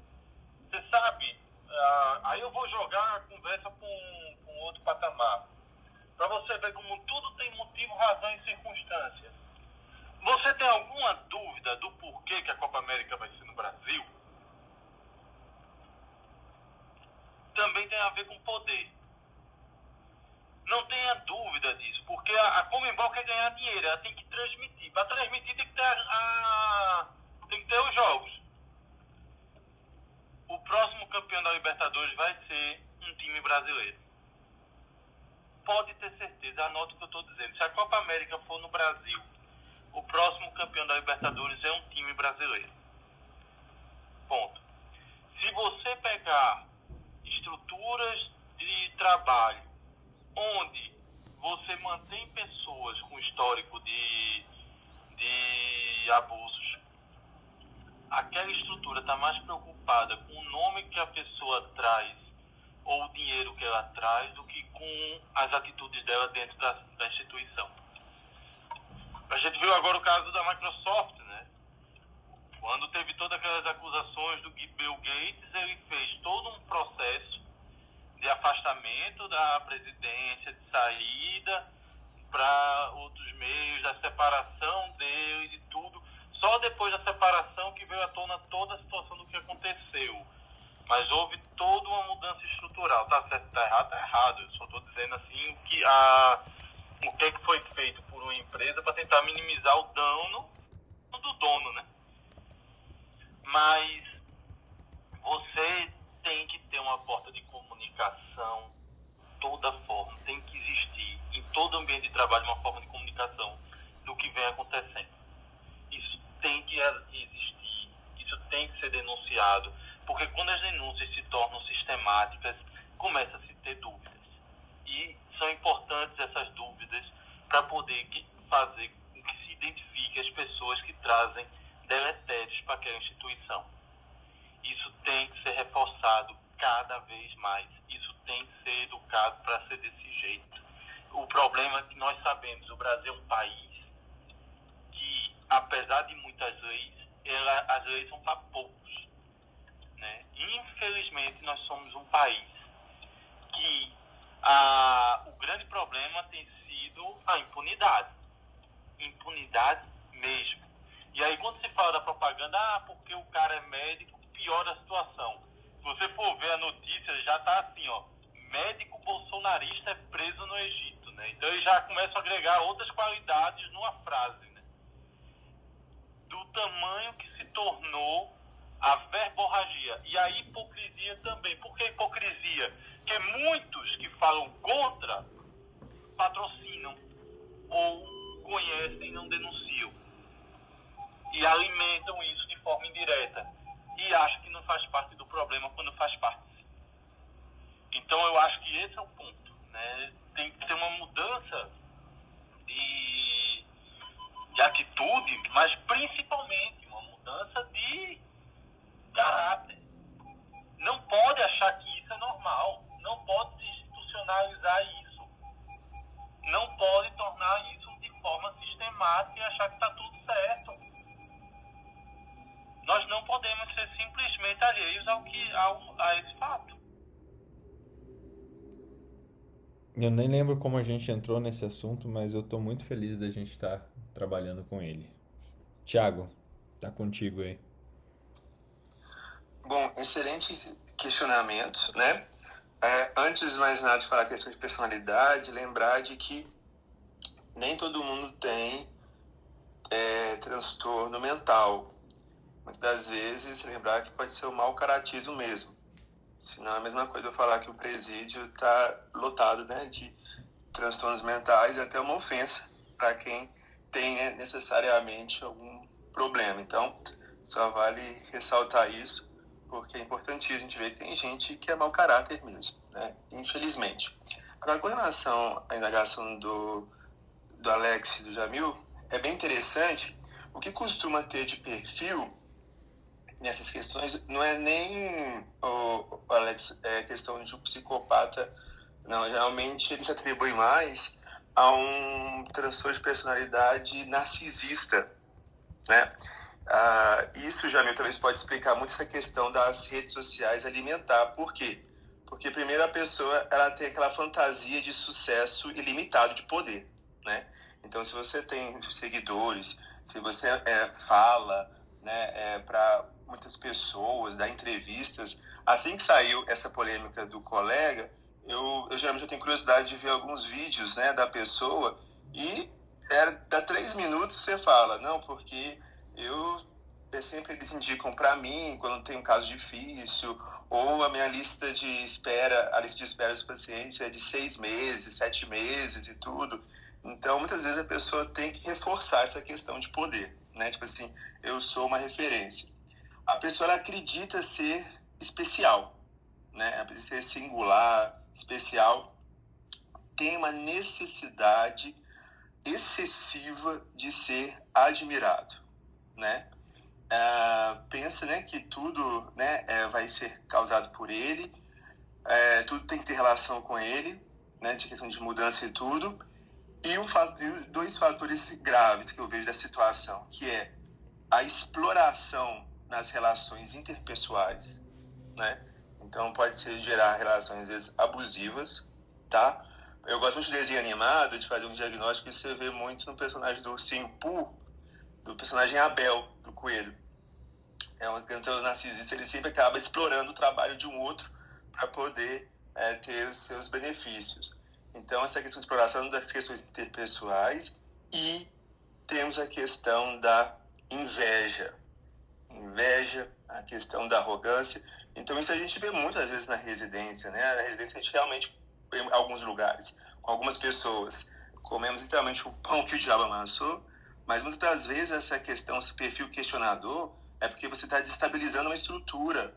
você sabe, uh, aí eu vou jogar a conversa com, com outro patamar, para você ver como tudo tem motivo, razão e circunstância Você tem alguma dúvida do porquê que a Copa América vai ser no Brasil? Também tem a ver com poder. Não tenha dúvida disso, porque a, a Comembol quer ganhar dinheiro, ela tem que transmitir. Para transmitir tem que ter, a, tem que ter os jogos. O próximo campeão da Libertadores vai ser um time brasileiro. Pode ter certeza, anote o que eu estou dizendo. Se a Copa América for no Brasil, o próximo campeão da Libertadores é um time brasileiro. Ponto. Se você pegar estruturas de trabalho onde você mantém pessoas com histórico de, de abusos, aquela estrutura está mais preocupada com o nome que a pessoa traz ou o dinheiro que ela traz do que com as atitudes dela dentro da, da instituição. A gente viu agora o caso da Microsoft, né? Quando teve todas aquelas acusações do Bill Gates, ele fez todo um processo de afastamento da presidência, de saída para outros meios, da separação dele, de tudo. Só depois da separação que veio à tona toda a situação do que aconteceu. Mas houve toda uma mudança estrutural. Tá certo, tá errado, tá errado. Eu só estou dizendo assim que a, o que, é que foi feito por uma empresa para tentar minimizar o dano do dono, né? Mas você tem que ter uma porta de comunicação, toda forma, tem que existir em todo ambiente de trabalho uma forma de comunicação do que vem acontecendo. Isso tem que existir, isso tem que ser denunciado, porque quando as denúncias se tornam sistemáticas, começa a se ter dúvidas. E são importantes essas dúvidas para poder fazer com que se identifique as pessoas que trazem deletérios para aquela instituição. Isso tem que ser reforçado cada vez mais. Isso tem que ser educado para ser desse jeito. O problema é que nós sabemos, o Brasil é um país que, apesar de muitas leis, ela, as leis são para poucos. Né? Infelizmente, nós somos um país que a, o grande problema tem sido a impunidade. Impunidade mesmo. E aí, quando se fala da propaganda, ah, porque o cara é médico, piora a situação. Se você for ver a notícia, já está assim, ó. Médico bolsonarista é preso no Egito, né? Então ele já começa a agregar outras qualidades numa frase, né? Do tamanho que se tornou a verborragia. E a hipocrisia também. Por que hipocrisia? Porque muitos que falam contra patrocinam ou conhecem e não denunciam. E alimentam isso de forma indireta e acho que não faz parte do problema quando faz parte. Então eu acho que esse é o ponto. Né? Tem que ter uma mudança de, de atitude, mas principalmente uma mudança de caráter. Não pode achar que isso é normal. Não pode se institucionalizar isso. Não pode tornar isso de forma sistemática e achar que está tudo certo nós não podemos ser simplesmente alheios ao que, ao, a esse fato. Eu nem lembro como a gente entrou nesse assunto, mas eu estou muito feliz da gente estar tá trabalhando com ele. Tiago, tá contigo aí. Bom, excelente questionamento, né? É, antes de mais nada de falar a questão de personalidade, lembrar de que nem todo mundo tem é, transtorno mental muitas das vezes lembrar que pode ser o mau caratismo mesmo. Senão é a mesma coisa eu falar que o presídio está lotado né, de transtornos mentais e até uma ofensa para quem tenha necessariamente algum problema. Então, só vale ressaltar isso, porque é importantíssimo a gente ver que tem gente que é mau caráter mesmo, né? infelizmente. Agora, com relação à indagação do, do Alex e do Jamil, é bem interessante o que costuma ter de perfil nessas questões não é nem, o, Alex, é questão de um psicopata, não. Geralmente ele se atribui mais a um transtorno de personalidade narcisista, né? Ah, isso, Jamil, talvez pode explicar muito essa questão das redes sociais alimentar. Por quê? Porque, primeiro, a pessoa ela tem aquela fantasia de sucesso ilimitado de poder, né? Então, se você tem seguidores, se você é, fala né, é, para muitas pessoas, dá entrevistas, assim que saiu essa polêmica do colega, eu, eu geralmente eu tenho curiosidade de ver alguns vídeos né, da pessoa e é, dá três minutos você fala, não, porque eu sempre eles indicam para mim quando tem um caso difícil, ou a minha lista de espera, a lista de espera dos pacientes é de seis meses, sete meses e tudo. Então, muitas vezes a pessoa tem que reforçar essa questão de poder, né? Tipo assim, eu sou uma referência. A pessoa ela acredita ser especial, né? Ser singular, especial, tem uma necessidade excessiva de ser admirado, né? É, pensa, né, que tudo, né, é, vai ser causado por ele, é, tudo tem que ter relação com ele, né, de questão de mudança e tudo. E um, dois fatores graves que eu vejo da situação, que é a exploração nas relações interpessoais, né? Então pode ser gerar relações às vezes abusivas, tá? Eu gosto muito de desenho animado, de fazer um diagnóstico que você vê muito no personagem do Simpu, do personagem Abel, do coelho. É um cantor narcisista, ele sempre acaba explorando o trabalho de um outro para poder é, ter os seus benefícios. Então, essa questão de exploração das questões interpessoais e temos a questão da inveja. Inveja, a questão da arrogância. Então, isso a gente vê muitas vezes na residência, né? Na residência, a gente realmente, em alguns lugares, com algumas pessoas, comemos literalmente o pão que o diabo amassou, mas muitas das vezes essa questão, esse perfil questionador, é porque você está destabilizando uma estrutura,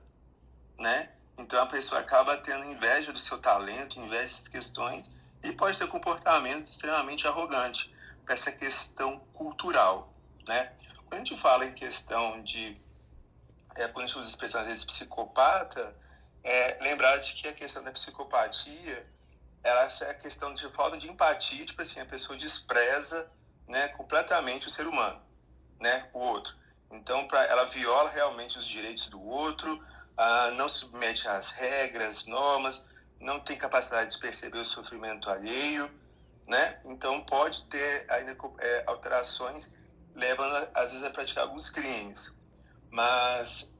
né? Então a pessoa acaba tendo inveja do seu talento, inveja dessas questões, e pode ter um comportamento extremamente arrogante para essa questão cultural, né? Quando a gente fala em questão de é, quando a gente usa expressão às vezes psicopata, é, lembrar de que a questão da psicopatia ela é a questão de falta de empatia, tipo assim, a pessoa despreza né, completamente o ser humano, né, o outro. Então, pra, ela viola realmente os direitos do outro, não se submete às regras, normas, não tem capacidade de perceber o sofrimento alheio, né? Então, pode ter ainda é, alterações levando, às vezes, a praticar alguns crimes. Mas,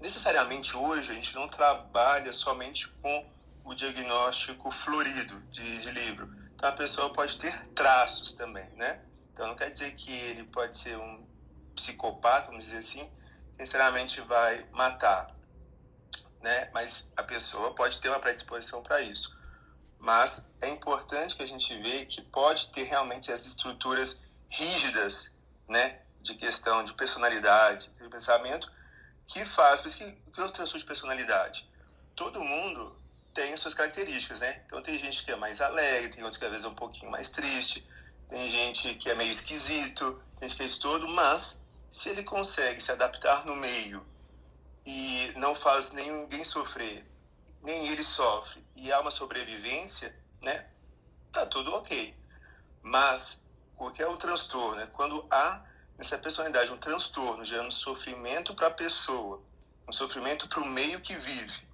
necessariamente hoje, a gente não trabalha somente com o diagnóstico florido de, de livro. Então, a pessoa pode ter traços também, né? Então, não quer dizer que ele pode ser um psicopata, vamos dizer assim, sinceramente vai matar, né? Mas a pessoa pode ter uma predisposição para isso. Mas é importante que a gente veja que pode ter realmente as estruturas rígidas, né? De questão de personalidade, de pensamento, que faz. Por que, que é o transtorno de personalidade? Todo mundo tem suas características, né? Então tem gente que é mais alegre, tem outros que às vezes é um pouquinho mais triste, tem gente que é meio esquisito, tem gente que é todo, mas se ele consegue se adaptar no meio e não faz ninguém sofrer, nem ele sofre, e há uma sobrevivência, né? Tá tudo ok. Mas o que é o transtorno? É quando há nessa personalidade um transtorno gerando sofrimento para a pessoa, um sofrimento para o meio que vive,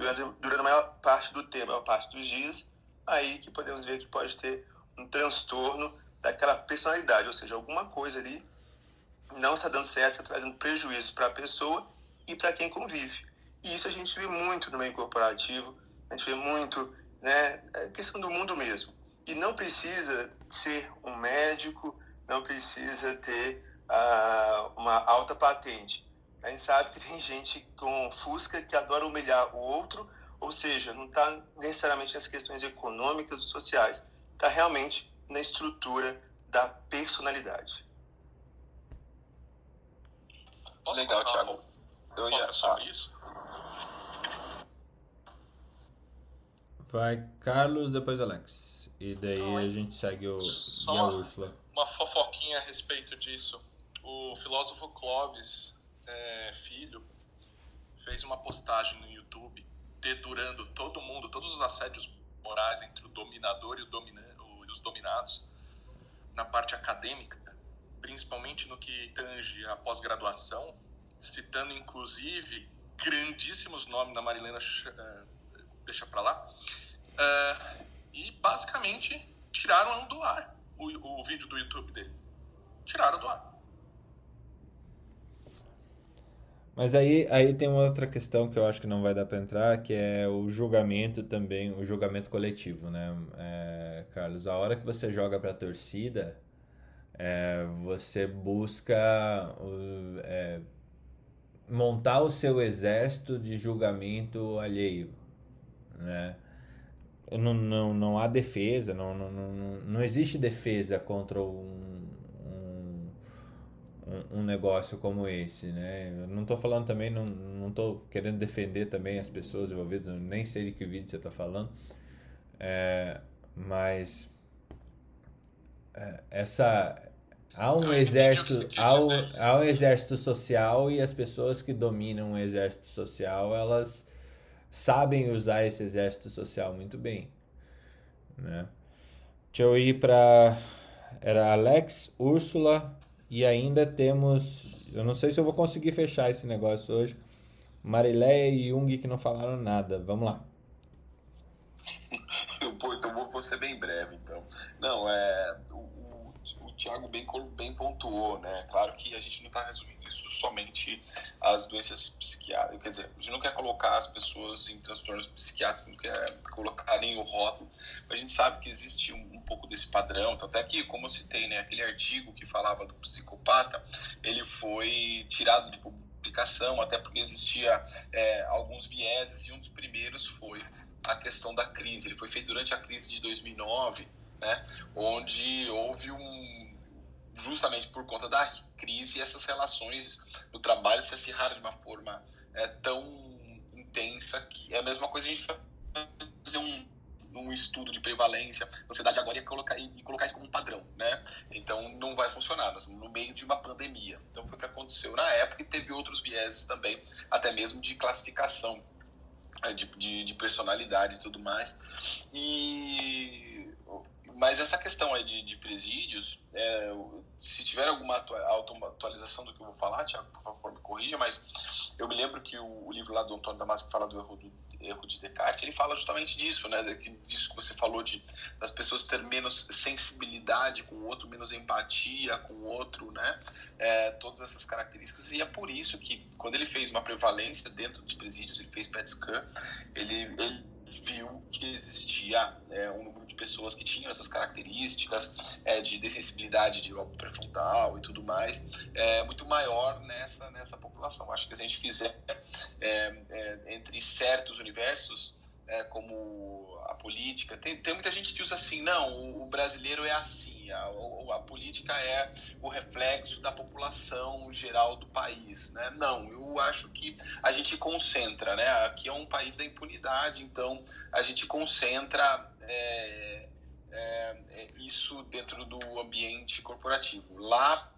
durante, durante a maior parte do tempo, a maior parte dos dias, aí que podemos ver que pode ter um transtorno daquela personalidade, ou seja, alguma coisa ali não está dando certo, está trazendo prejuízo para a pessoa e para quem convive. E isso a gente vê muito no meio corporativo, a gente vê muito, né, é questão do mundo mesmo. E não precisa ser um médico, não precisa ter uh, uma alta patente. A gente sabe que tem gente com Fusca que adora humilhar o outro, ou seja, não está necessariamente nas questões econômicas ou sociais, está realmente na estrutura da personalidade. Posso Legal, Thiago. Eu ia sobre isso? Vai Carlos, depois Alex. E daí Oi. a gente segue o Só a Úrsula. Uma fofoquinha a respeito disso. O filósofo Clóvis é, Filho fez uma postagem no YouTube dedurando todo mundo, todos os assédios morais entre o dominador e o os dominados na parte acadêmica principalmente no que tange a pós-graduação, citando inclusive grandíssimos nomes da Marilena, uh, deixa para lá, uh, e basicamente tiraram do ar o, o vídeo do YouTube dele. tiraram do ar. Mas aí, aí tem uma outra questão que eu acho que não vai dar para entrar, que é o julgamento também, o julgamento coletivo, né, é, Carlos? A hora que você joga para a torcida, é, você busca é, montar o seu exército de julgamento alheio, né? Não, não, não há defesa, não, não, não, não existe defesa contra um, um, um negócio como esse, né? Eu não estou falando também, não, não estou querendo defender também as pessoas envolvidas, nem sei de que vídeo você está falando, é, mas é, essa há um exército há um, há um exército social e as pessoas que dominam o exército social elas sabem usar esse exército social muito bem né? Deixa eu ir para era Alex Úrsula e ainda temos eu não sei se eu vou conseguir fechar esse negócio hoje Marileia e Jung que não falaram nada. Vamos lá. Pô, então vou ser bem breve então. Não é Tiago bem, bem pontuou, né? Claro que a gente não está resumindo isso somente às doenças psiquiátricas, quer dizer, a gente não quer colocar as pessoas em transtornos psiquiátricos, não quer colocarem o rótulo, mas a gente sabe que existe um, um pouco desse padrão, então, até que, como eu citei, né, aquele artigo que falava do psicopata, ele foi tirado de publicação, até porque existia é, alguns vieses, e um dos primeiros foi a questão da crise. Ele foi feito durante a crise de 2009, né, onde houve um justamente por conta da crise, essas relações no trabalho se acirraram de uma forma é, tão intensa que é a mesma coisa a gente fazer um, um estudo de prevalência da ansiedade agora e colocar, e colocar isso como um padrão, né? Então não vai funcionar, nós estamos no meio de uma pandemia. Então foi o que aconteceu na época e teve outros vieses também, até mesmo de classificação é, de, de, de personalidade e tudo mais. E mas essa questão aí de, de presídios, é, se tiver alguma atualização do que eu vou falar, Tiago, por favor, me corrija, mas eu me lembro que o, o livro lá do Antônio Damasco que fala do erro, do erro de Descartes, ele fala justamente disso, né? Disso que você falou, de das pessoas ter menos sensibilidade com o outro, menos empatia com o outro, né? É, todas essas características. E é por isso que, quando ele fez uma prevalência dentro dos presídios, ele fez PET scan, ele, ele viu que existia é, um número de pessoas que tinham essas características é, de dessensibilidade de lobo pré-frontal e tudo mais, é, muito maior nessa, nessa população. Acho que se a gente fizer é, é, entre certos universos, é, como a política. Tem, tem muita gente que usa assim, não, o, o brasileiro é assim, a, a, política é o reflexo da população geral do país. Né? Não, eu acho que a gente concentra, né? Aqui é um país da impunidade, então a gente concentra é, é, é isso dentro do ambiente corporativo. Lá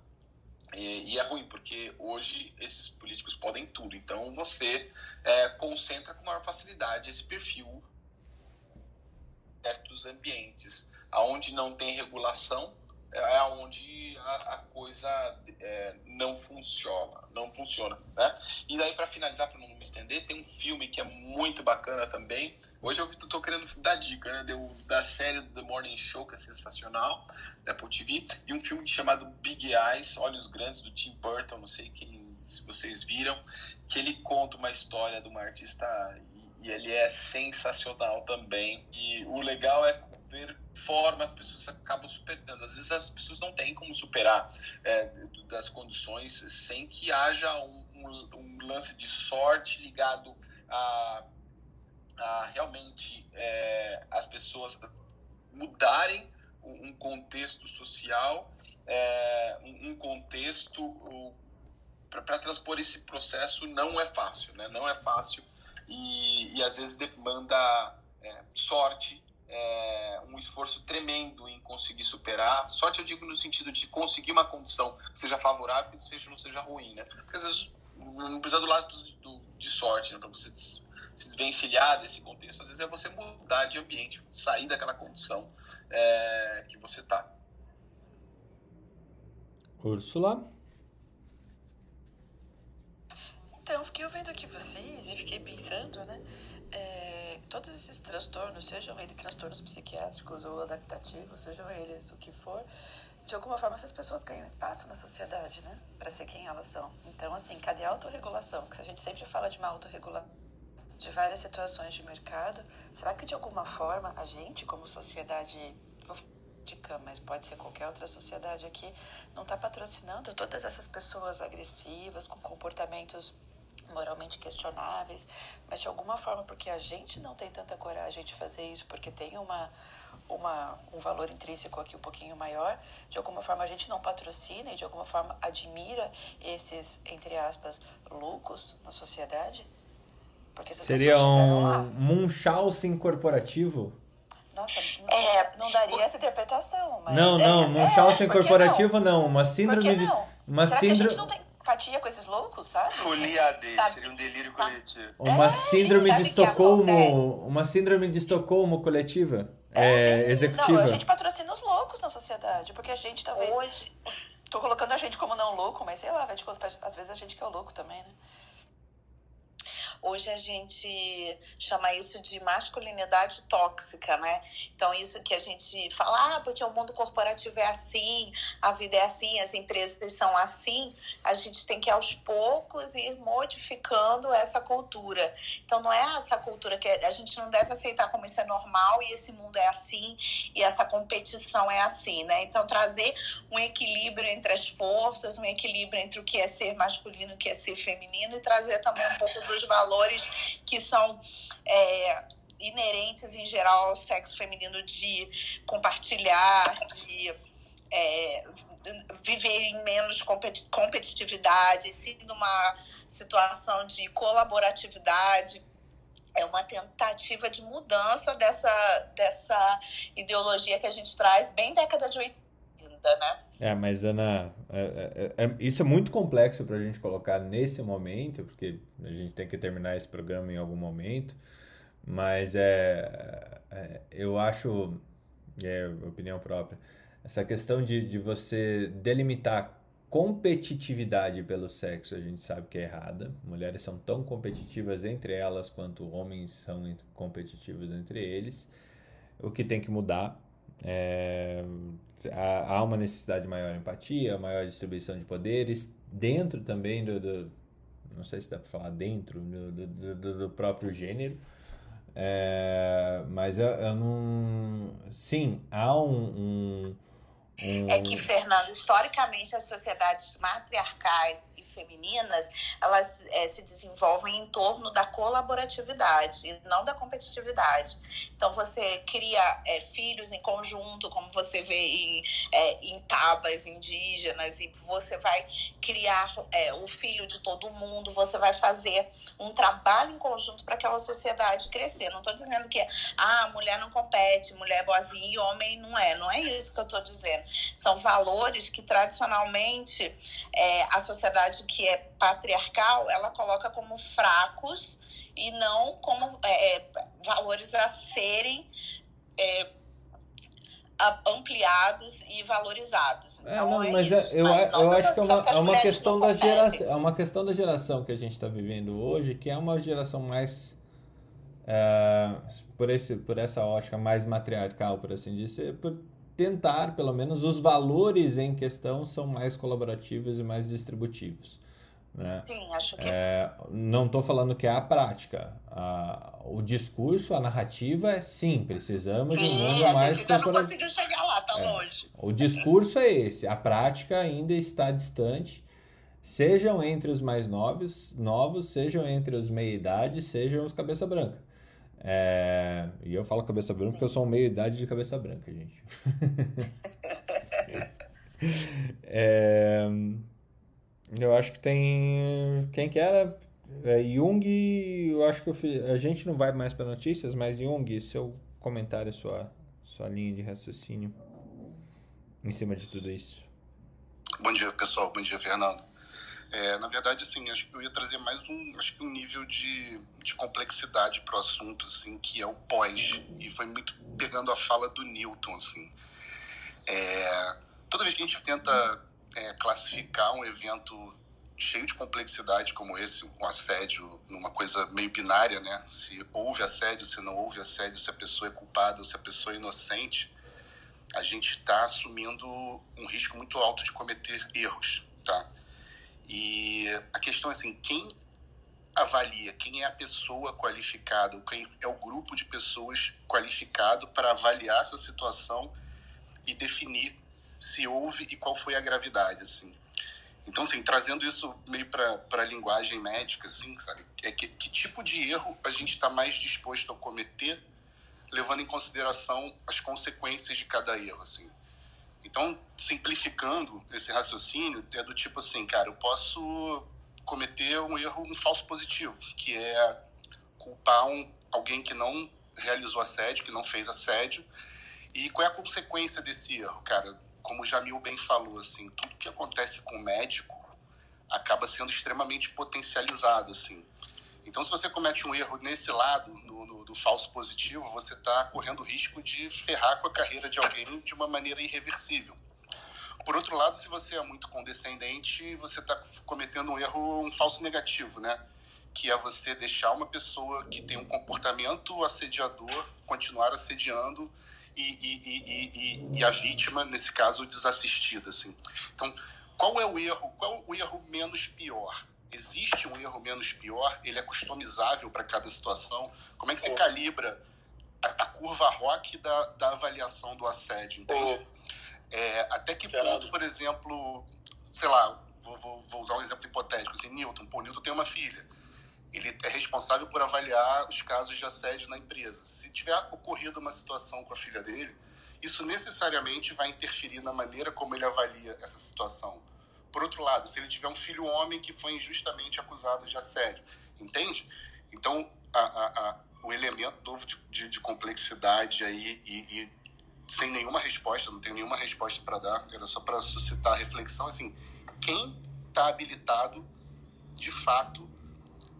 e, é ruim, porque hoje esses políticos podem tudo. Então você é, concentra com maior facilidade esse perfil em certos ambientes. Onde não tem regulação, é onde a, a coisa é, não funciona, não funciona, né? E daí para finalizar, para não me estender, tem um filme que é muito bacana também. Hoje eu estou querendo dar dica, né? Deu, da série The Morning Show que é sensacional, da Apple TV, e um filme chamado Big Eyes, Olhos Grandes do Tim Burton, não sei quem se vocês viram, que ele conta uma história de uma artista e, e ele é sensacional também. E o legal é ver forma as pessoas acabam superando. Às vezes as pessoas não têm como superar é, das condições sem que haja um, um, um lance de sorte ligado a, a realmente é, as pessoas mudarem um contexto social, é, um contexto para transpor esse processo não é fácil, né? Não é fácil e, e às vezes demanda é, sorte, é, um esforço tremendo em conseguir superar. Sorte eu digo no sentido de conseguir uma condição que seja favorável que seja, não seja ruim, né? Porque às vezes não precisa do lado do, de sorte, né? Para você se desvencilhar desse contexto. Às vezes é você mudar de ambiente, sair daquela condição é, que você está. Úrsula? Então, fiquei ouvindo aqui vocês e fiquei pensando, né? é, todos esses transtornos, sejam eles transtornos psiquiátricos ou adaptativos, sejam eles o que for, de alguma forma essas pessoas ganham espaço na sociedade, né? Para ser quem elas são. Então, assim, cadê a autorregulação? Porque a gente sempre fala de uma autorregulação de várias situações de mercado. Será que de alguma forma a gente, como sociedade mas pode ser qualquer outra sociedade aqui, não está patrocinando todas essas pessoas agressivas, com comportamentos moralmente questionáveis, mas de alguma forma, porque a gente não tem tanta coragem de fazer isso, porque tem uma, uma, um valor intrínseco aqui um pouquinho maior, de alguma forma a gente não patrocina e de alguma forma admira esses, entre aspas, loucos na sociedade? Seria um Munchausen corporativo? Nossa, é, não daria essa interpretação. Mas... Não, não, é, Munchausen é, corporativo não? não? Uma síndrome de. Uma Será síndrome... que a gente não tem empatia com esses loucos, sabe? Folia AD, sabe? seria um delírio sabe? coletivo. Uma é, síndrome de Estocolmo. Uma síndrome de Estocolmo coletiva. É, executiva. Não, a gente patrocina os loucos na sociedade, porque a gente talvez. Hoje. Tô colocando a gente como não louco, mas sei lá, às vezes a gente que é o louco também, né? Hoje a gente chama isso de masculinidade tóxica, né? Então, isso que a gente fala, ah, porque o mundo corporativo é assim, a vida é assim, as empresas são assim, a gente tem que aos poucos ir modificando essa cultura. Então, não é essa cultura que a gente não deve aceitar como isso é normal e esse mundo é assim e essa competição é assim, né? Então, trazer um equilíbrio entre as forças, um equilíbrio entre o que é ser masculino e o que é ser feminino e trazer também um pouco dos valores valores que são é, inerentes em geral ao sexo feminino de compartilhar, de é, viver em menos competitividade, sim numa situação de colaboratividade. É uma tentativa de mudança dessa, dessa ideologia que a gente traz bem década de 80, né? É, mas Ana, é, é, é, isso é muito complexo para a gente colocar nesse momento, porque a gente tem que terminar esse programa em algum momento, mas é, é eu acho, é opinião própria, essa questão de, de você delimitar competitividade pelo sexo, a gente sabe que é errada. Mulheres são tão competitivas entre elas quanto homens são competitivos entre eles. O que tem que mudar é, há uma necessidade de maior empatia, maior distribuição de poderes, dentro também do. do não sei se dá para falar dentro do, do, do próprio gênero. É, mas eu, eu, não. Sim, há um, um, É que, Fernando, historicamente as sociedades matriarcais femininas, elas é, se desenvolvem em torno da colaboratividade e não da competitividade. Então, você cria é, filhos em conjunto, como você vê em, é, em tabas indígenas, e você vai criar é, o filho de todo mundo, você vai fazer um trabalho em conjunto para aquela sociedade crescer. Não estou dizendo que ah, mulher não compete, mulher é boazinha e homem não é. Não é isso que eu estou dizendo. São valores que tradicionalmente é, a sociedade que é patriarcal, ela coloca como fracos e não como é, é valores a serem é, ampliados e valorizados. É, não, é mas é, eu, mas eu acho que é uma, que é uma questão da geração, é uma questão da geração que a gente está vivendo hoje, que é uma geração mais é, por esse por essa ótica mais matriarcal, por assim dizer, por tentar, pelo menos, os valores em questão são mais colaborativos e mais distributivos. Né? Sim, acho que é, Não estou falando que é a prática. A, o discurso, a narrativa é sim, precisamos sim, de um mundo mais gente ainda não conseguiu chegar lá, tá é, longe. O discurso é esse, a prática ainda está distante, sejam entre os mais novos, novos sejam entre os meia-idade, sejam os cabeça branca. É, e eu falo cabeça branca porque eu sou meia idade de cabeça branca, gente. é, eu acho que tem. Quem que era? É, Jung, eu acho que eu fiz, a gente não vai mais para notícias, mas Jung, seu comentário, sua, sua linha de raciocínio em cima de tudo isso. Bom dia, pessoal. Bom dia, Fernando. É, na verdade, assim, acho que eu ia trazer mais um, acho que um nível de, de complexidade para o assunto, assim, que é o pós. E foi muito pegando a fala do Newton, assim. É, toda vez que a gente tenta é, classificar um evento cheio de complexidade como esse, um assédio, numa coisa meio binária, né? Se houve assédio, se não houve assédio, se a pessoa é culpada ou se a pessoa é inocente, a gente está assumindo um risco muito alto de cometer erros, tá? E a questão é assim, quem avalia, quem é a pessoa qualificada, quem é o grupo de pessoas qualificado para avaliar essa situação e definir se houve e qual foi a gravidade, assim. Então, assim, trazendo isso meio para a linguagem médica, assim, sabe? É que, que tipo de erro a gente está mais disposto a cometer, levando em consideração as consequências de cada erro, assim. Então, simplificando esse raciocínio, é do tipo assim, cara, eu posso cometer um erro, um falso positivo, que é culpar um, alguém que não realizou assédio, que não fez assédio. E qual é a consequência desse erro, cara? como o Jamil bem falou, assim, tudo que acontece com o médico acaba sendo extremamente potencializado, assim. Então, se você comete um erro nesse lado, no do falso positivo, você está correndo risco de ferrar com a carreira de alguém de uma maneira irreversível. Por outro lado, se você é muito condescendente, você está cometendo um erro, um falso negativo, né? Que é você deixar uma pessoa que tem um comportamento assediador continuar assediando e, e, e, e, a vítima, nesse caso, desassistida. Assim. Então, qual é o erro? Qual é o erro menos pior? Existe um erro menos pior? Ele é customizável para cada situação? Como é que você oh. calibra a, a, curva ROC da, da avaliação do assédio? Entende? Oh. É, até que ponto, por exemplo, sei lá, vou, vou, vou, usar um exemplo hipotético, assim, Newton, pô, Newton tem uma filha ele é responsável por avaliar os casos de assédio na empresa. Se tiver ocorrido uma situação com a filha dele, isso necessariamente vai interferir na maneira como ele avalia essa situação. Por outro lado, se ele tiver um filho homem que foi injustamente acusado de assédio, entende? Então, a, a, a, o elemento novo de, de, de complexidade aí e, e, sem nenhuma resposta, não tenho nenhuma resposta para dar, era só para suscitar reflexão, assim, quem está habilitado de fato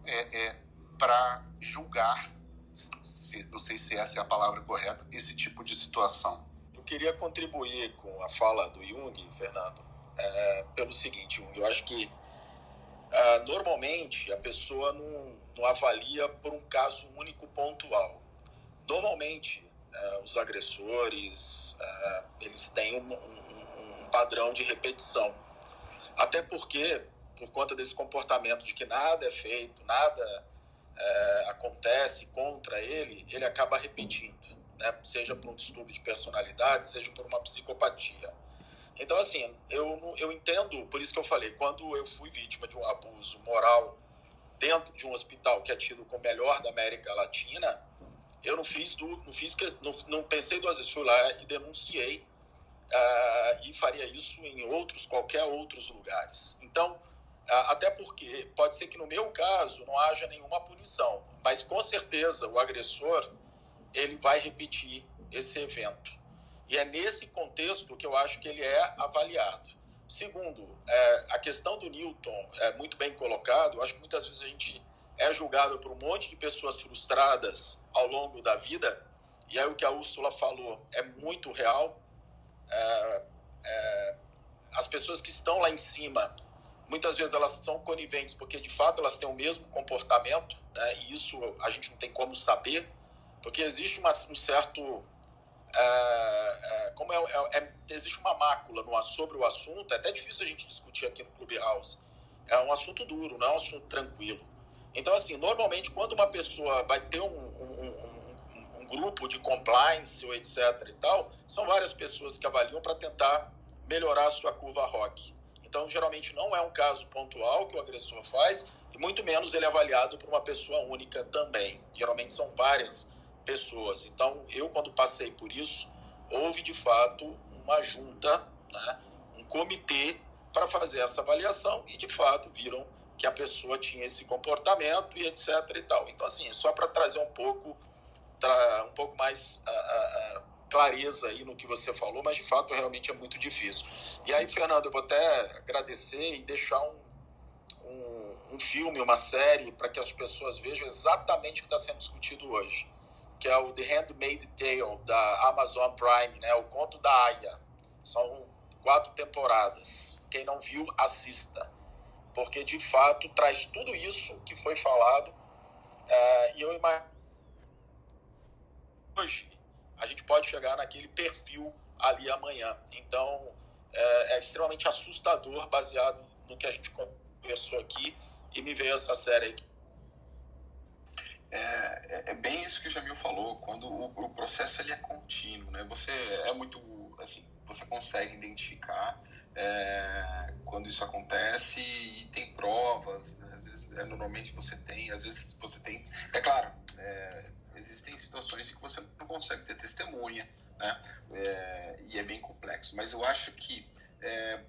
é, é para julgar, se, não sei se essa é a palavra correta, esse tipo de situação. Eu queria contribuir com a fala do Jung, Fernando, é, pelo seguinte, eu acho que é, normalmente a pessoa não, não avalia por um caso único pontual. Normalmente é, os agressores é, eles têm um, um, um padrão de repetição. Até porque por conta desse comportamento de que nada é feito, nada é, acontece contra ele, ele acaba repetindo, né? seja por um distúrbio de personalidade, seja por uma psicopatia. Então, assim, eu, eu entendo, por isso que eu falei, quando eu fui vítima de um abuso moral dentro de um hospital que é tido como melhor da América Latina, eu não fiz, do, não, fiz não, não pensei duas vezes, fui lá e denunciei uh, e faria isso em outros, qualquer outros lugares. Então, até porque pode ser que no meu caso não haja nenhuma punição, mas com certeza o agressor ele vai repetir esse evento. E é nesse contexto que eu acho que ele é avaliado. Segundo, é, a questão do Newton é muito bem colocado. Eu acho que muitas vezes a gente é julgado por um monte de pessoas frustradas ao longo da vida. E aí o que a Úrsula falou é muito real. É, é, as pessoas que estão lá em cima Muitas vezes elas são coniventes porque de fato elas têm o mesmo comportamento, né? e isso a gente não tem como saber, porque existe uma, um certo. É, é, como é, é, é existe uma mácula no, sobre o assunto, é até difícil a gente discutir aqui no Clubhouse. É um assunto duro, não é um assunto tranquilo. Então, assim, normalmente quando uma pessoa vai ter um, um, um, um grupo de compliance ou etc e tal, são várias pessoas que avaliam para tentar melhorar a sua curva ROC. Então, geralmente não é um caso pontual que o agressor faz, e muito menos ele é avaliado por uma pessoa única também. Geralmente são várias pessoas. Então, eu, quando passei por isso, houve de fato uma junta, né, um comitê para fazer essa avaliação e de fato viram que a pessoa tinha esse comportamento e etc e tal. Então, assim, só para trazer um pouco, um pouco mais. Uh, uh, clareza aí no que você falou, mas de fato realmente é muito difícil. E aí, Fernando, eu vou até agradecer e deixar um, um, um filme, uma série, para que as pessoas vejam exatamente o que está sendo discutido hoje, que é o The Handmaid's Tale, da Amazon Prime, né? o Conto da Aya. São quatro temporadas. Quem não viu, assista. Porque, de fato, traz tudo isso que foi falado. É, e eu imagino hoje a gente pode chegar naquele perfil ali amanhã. Então, é, é extremamente assustador, baseado no que a gente conversou aqui, e me veio essa série aqui. É, é, é, bem isso que o Jamil falou, quando o, o, processo ele é contínuo, né? Você é muito, assim, você consegue identificar é, quando isso acontece e tem provas, né? às vezes, é, normalmente você tem, às vezes você tem, é claro, é, existem situações em que você não consegue ter testemunha, né? É, e é bem complexo. Mas eu acho que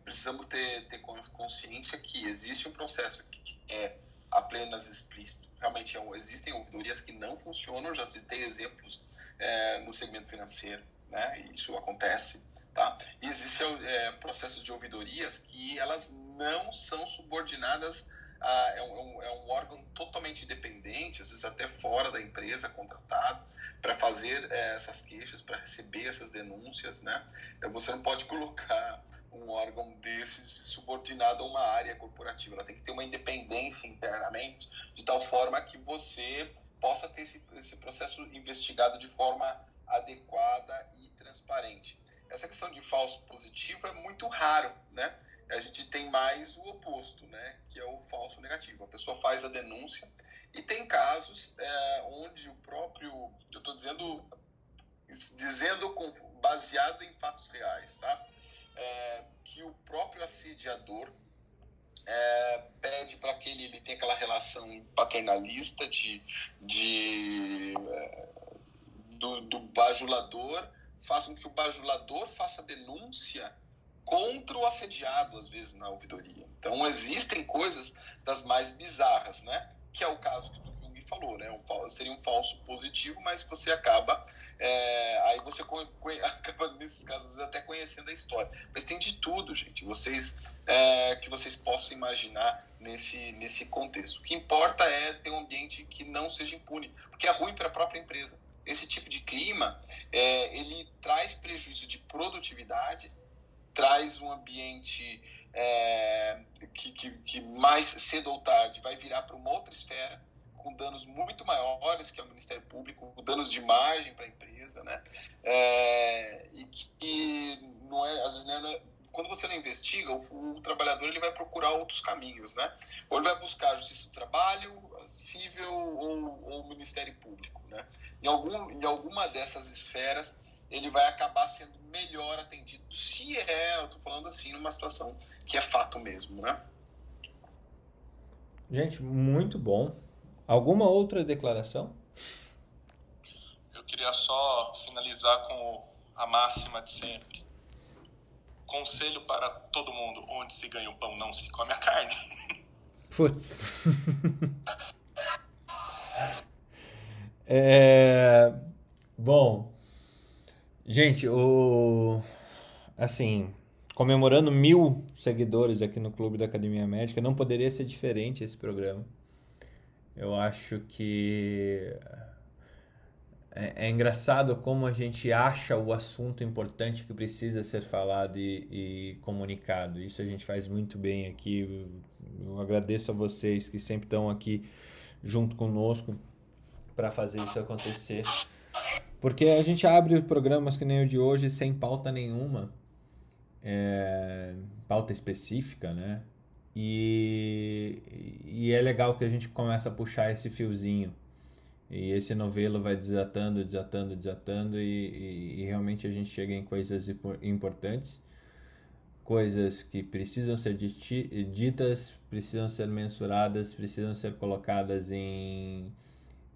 precisamos ter, ter consciência que existe um processo que é apenas explícito. Realmente é existem ouvidorias que não funcionam, já citei exemplos é, no segmento financeiro, né? Isso acontece. Tá? E existem é, processos de ouvidorias que elas não são subordinadas ah, é, um, é, um, órgão totalmente independente, às vezes até fora da empresa, contratado, para fazer é, essas queixas, para receber essas denúncias. Né? Então, você não pode colocar um órgão desses subordinado a uma área corporativa. Ela tem que ter uma independência internamente, de tal forma que você possa ter esse, esse processo investigado de forma adequada e transparente. Essa questão de falso positivo é muito raro, né? A gente tem mais o oposto, né? Que é o falso negativo. A pessoa faz a denúncia e tem casos é, onde o próprio, eu estou dizendo, dizendo com, baseado em fatos reais, tá? É, que o próprio assediador é, pede para que ele, ele tenha aquela relação paternalista de, de é, do, do bajulador, faça com que o bajulador faça denúncia contra o assediado, às vezes, na ouvidoria. Então, existem coisas das mais bizarras, né? Que é o caso que o Jung falou, né? Um, seria um falso positivo, mas você acaba. É, aí você acaba, nesses casos, até conhecendo a história. Mas tem de tudo, gente. Vocês é, que vocês possam imaginar nesse, nesse contexto. O que importa é ter um ambiente que não seja impune, porque é ruim para a própria empresa. Esse tipo de clima, é, ele traz prejuízo de produtividade, traz um ambiente é, que, que, que, mais cedo ou tarde vai virar para uma outra esfera, com danos muito maiores que é o Ministério Público, danos de margem para a empresa, né? É, e que não é, às vezes não é, quando você não investiga, o, o, trabalhador ele vai procurar outros caminhos, né? Ou ele vai buscar a justiça do trabalho, civil ou, ou Ministério Público, né? Em, algum, em alguma dessas esferas, ele vai acabar sendo melhor atendido. Se é, eu tô falando assim, numa situação que é fato mesmo, né? Gente, muito bom. Alguma outra declaração? Eu queria só finalizar com a máxima de sempre. Conselho para todo mundo: onde se ganha o pão, não se come a carne. Putz. é... Bom, Gente, o. Assim, comemorando mil seguidores aqui no Clube da Academia Médica, não poderia ser diferente esse programa. Eu acho que. É, é engraçado como a gente acha o assunto importante que precisa ser falado e, e comunicado. Isso a gente faz muito bem aqui. Eu agradeço a vocês que sempre estão aqui junto conosco para fazer isso acontecer. Porque a gente abre programas que nem o de hoje sem pauta nenhuma, é, pauta específica, né? E, e é legal que a gente começa a puxar esse fiozinho. E esse novelo vai desatando, desatando, desatando, e, e, e realmente a gente chega em coisas importantes, coisas que precisam ser ditas, precisam ser mensuradas, precisam ser colocadas em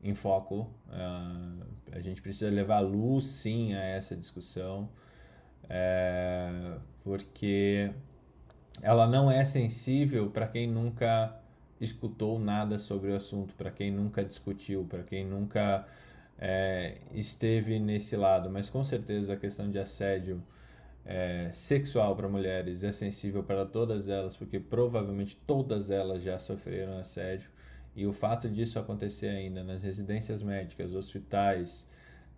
em foco. Uh, a gente precisa levar luz, sim, a essa discussão, é, porque ela não é sensível para quem nunca escutou nada sobre o assunto, para quem nunca discutiu, para quem nunca é, esteve nesse lado. Mas com certeza a questão de assédio é, sexual para mulheres é sensível para todas elas, porque provavelmente todas elas já sofreram assédio. E o fato disso acontecer ainda nas residências médicas, hospitais,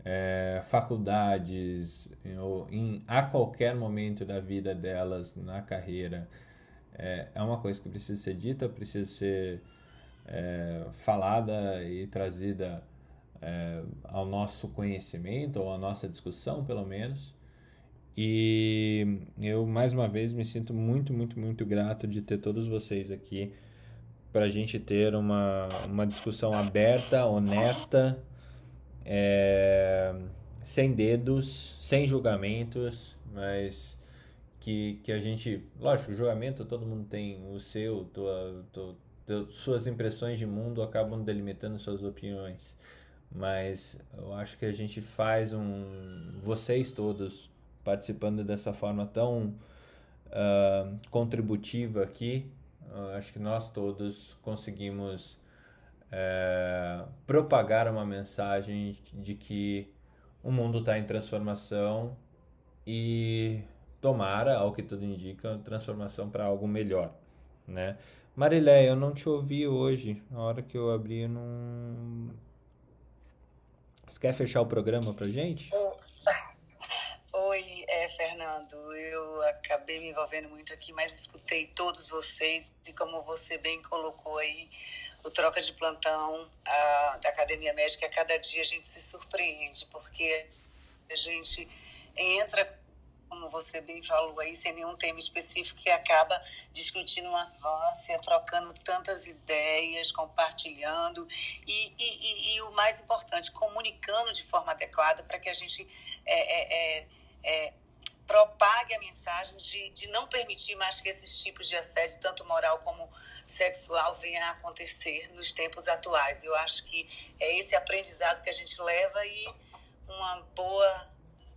é, faculdades, ou em, a qualquer momento da vida delas, na carreira, é, é uma coisa que precisa ser dita, precisa ser é, falada e trazida é, ao nosso conhecimento, ou à nossa discussão, pelo menos. E eu, mais uma vez, me sinto muito, muito, muito grato de ter todos vocês aqui para a gente ter uma, uma discussão aberta, honesta, é, sem dedos, sem julgamentos, mas que, que a gente. Lógico, julgamento todo mundo tem o seu, tua, tua, tua, suas impressões de mundo acabam delimitando suas opiniões. Mas eu acho que a gente faz um. Vocês todos participando dessa forma tão uh, contributiva aqui, acho que nós todos conseguimos uh, propagar uma mensagem de que o mundo está em transformação e tomara, ao que tudo indica, transformação para algo melhor, né? Marilé, eu não te ouvi hoje. Na hora que eu abri, eu não. Você quer fechar o programa pra gente? É, Eu acabei me envolvendo muito aqui, mas escutei todos vocês e como você bem colocou aí, o troca de plantão a, da Academia Médica, a cada dia a gente se surpreende, porque a gente entra como você bem falou aí, sem nenhum tema específico, que acaba discutindo uma avância, trocando tantas ideias, compartilhando e, e, e, e, o mais importante, comunicando de forma adequada para que a gente é, é, é, é, propague a mensagem de, de não permitir mais que esses tipos de assédio, tanto moral como sexual, venham a acontecer nos tempos atuais. Eu acho que é esse aprendizado que a gente leva e uma boa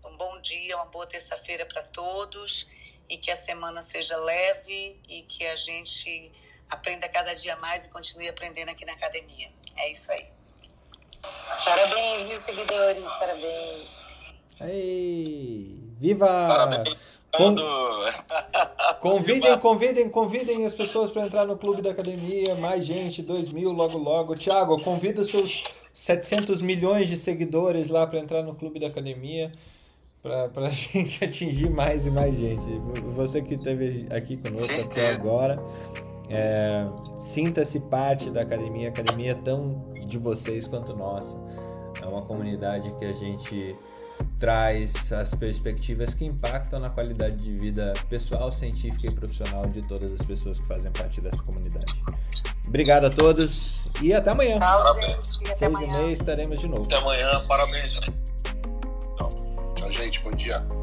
um bom dia, uma boa terça-feira para todos e que a semana seja leve e que a gente aprenda cada dia mais e continue aprendendo aqui na academia. É isso aí. Parabéns, mil seguidores, parabéns. Ei, viva! Parabéns. Con... convidem, convidem, convidem as pessoas para entrar no clube da academia. Mais gente, 2 mil logo logo. Tiago, convida seus 700 milhões de seguidores lá para entrar no clube da academia para a gente atingir mais e mais gente. Você que esteve aqui conosco até agora, é, sinta-se parte da academia. A academia é tão de vocês quanto nossa. É uma comunidade que a gente traz as perspectivas que impactam na qualidade de vida pessoal, científica e profissional de todas as pessoas que fazem parte dessa comunidade. Obrigado a todos e até amanhã. Tchau, gente. Até Seis amanhã. e meia estaremos de novo. Até amanhã, parabéns gente. Bom dia.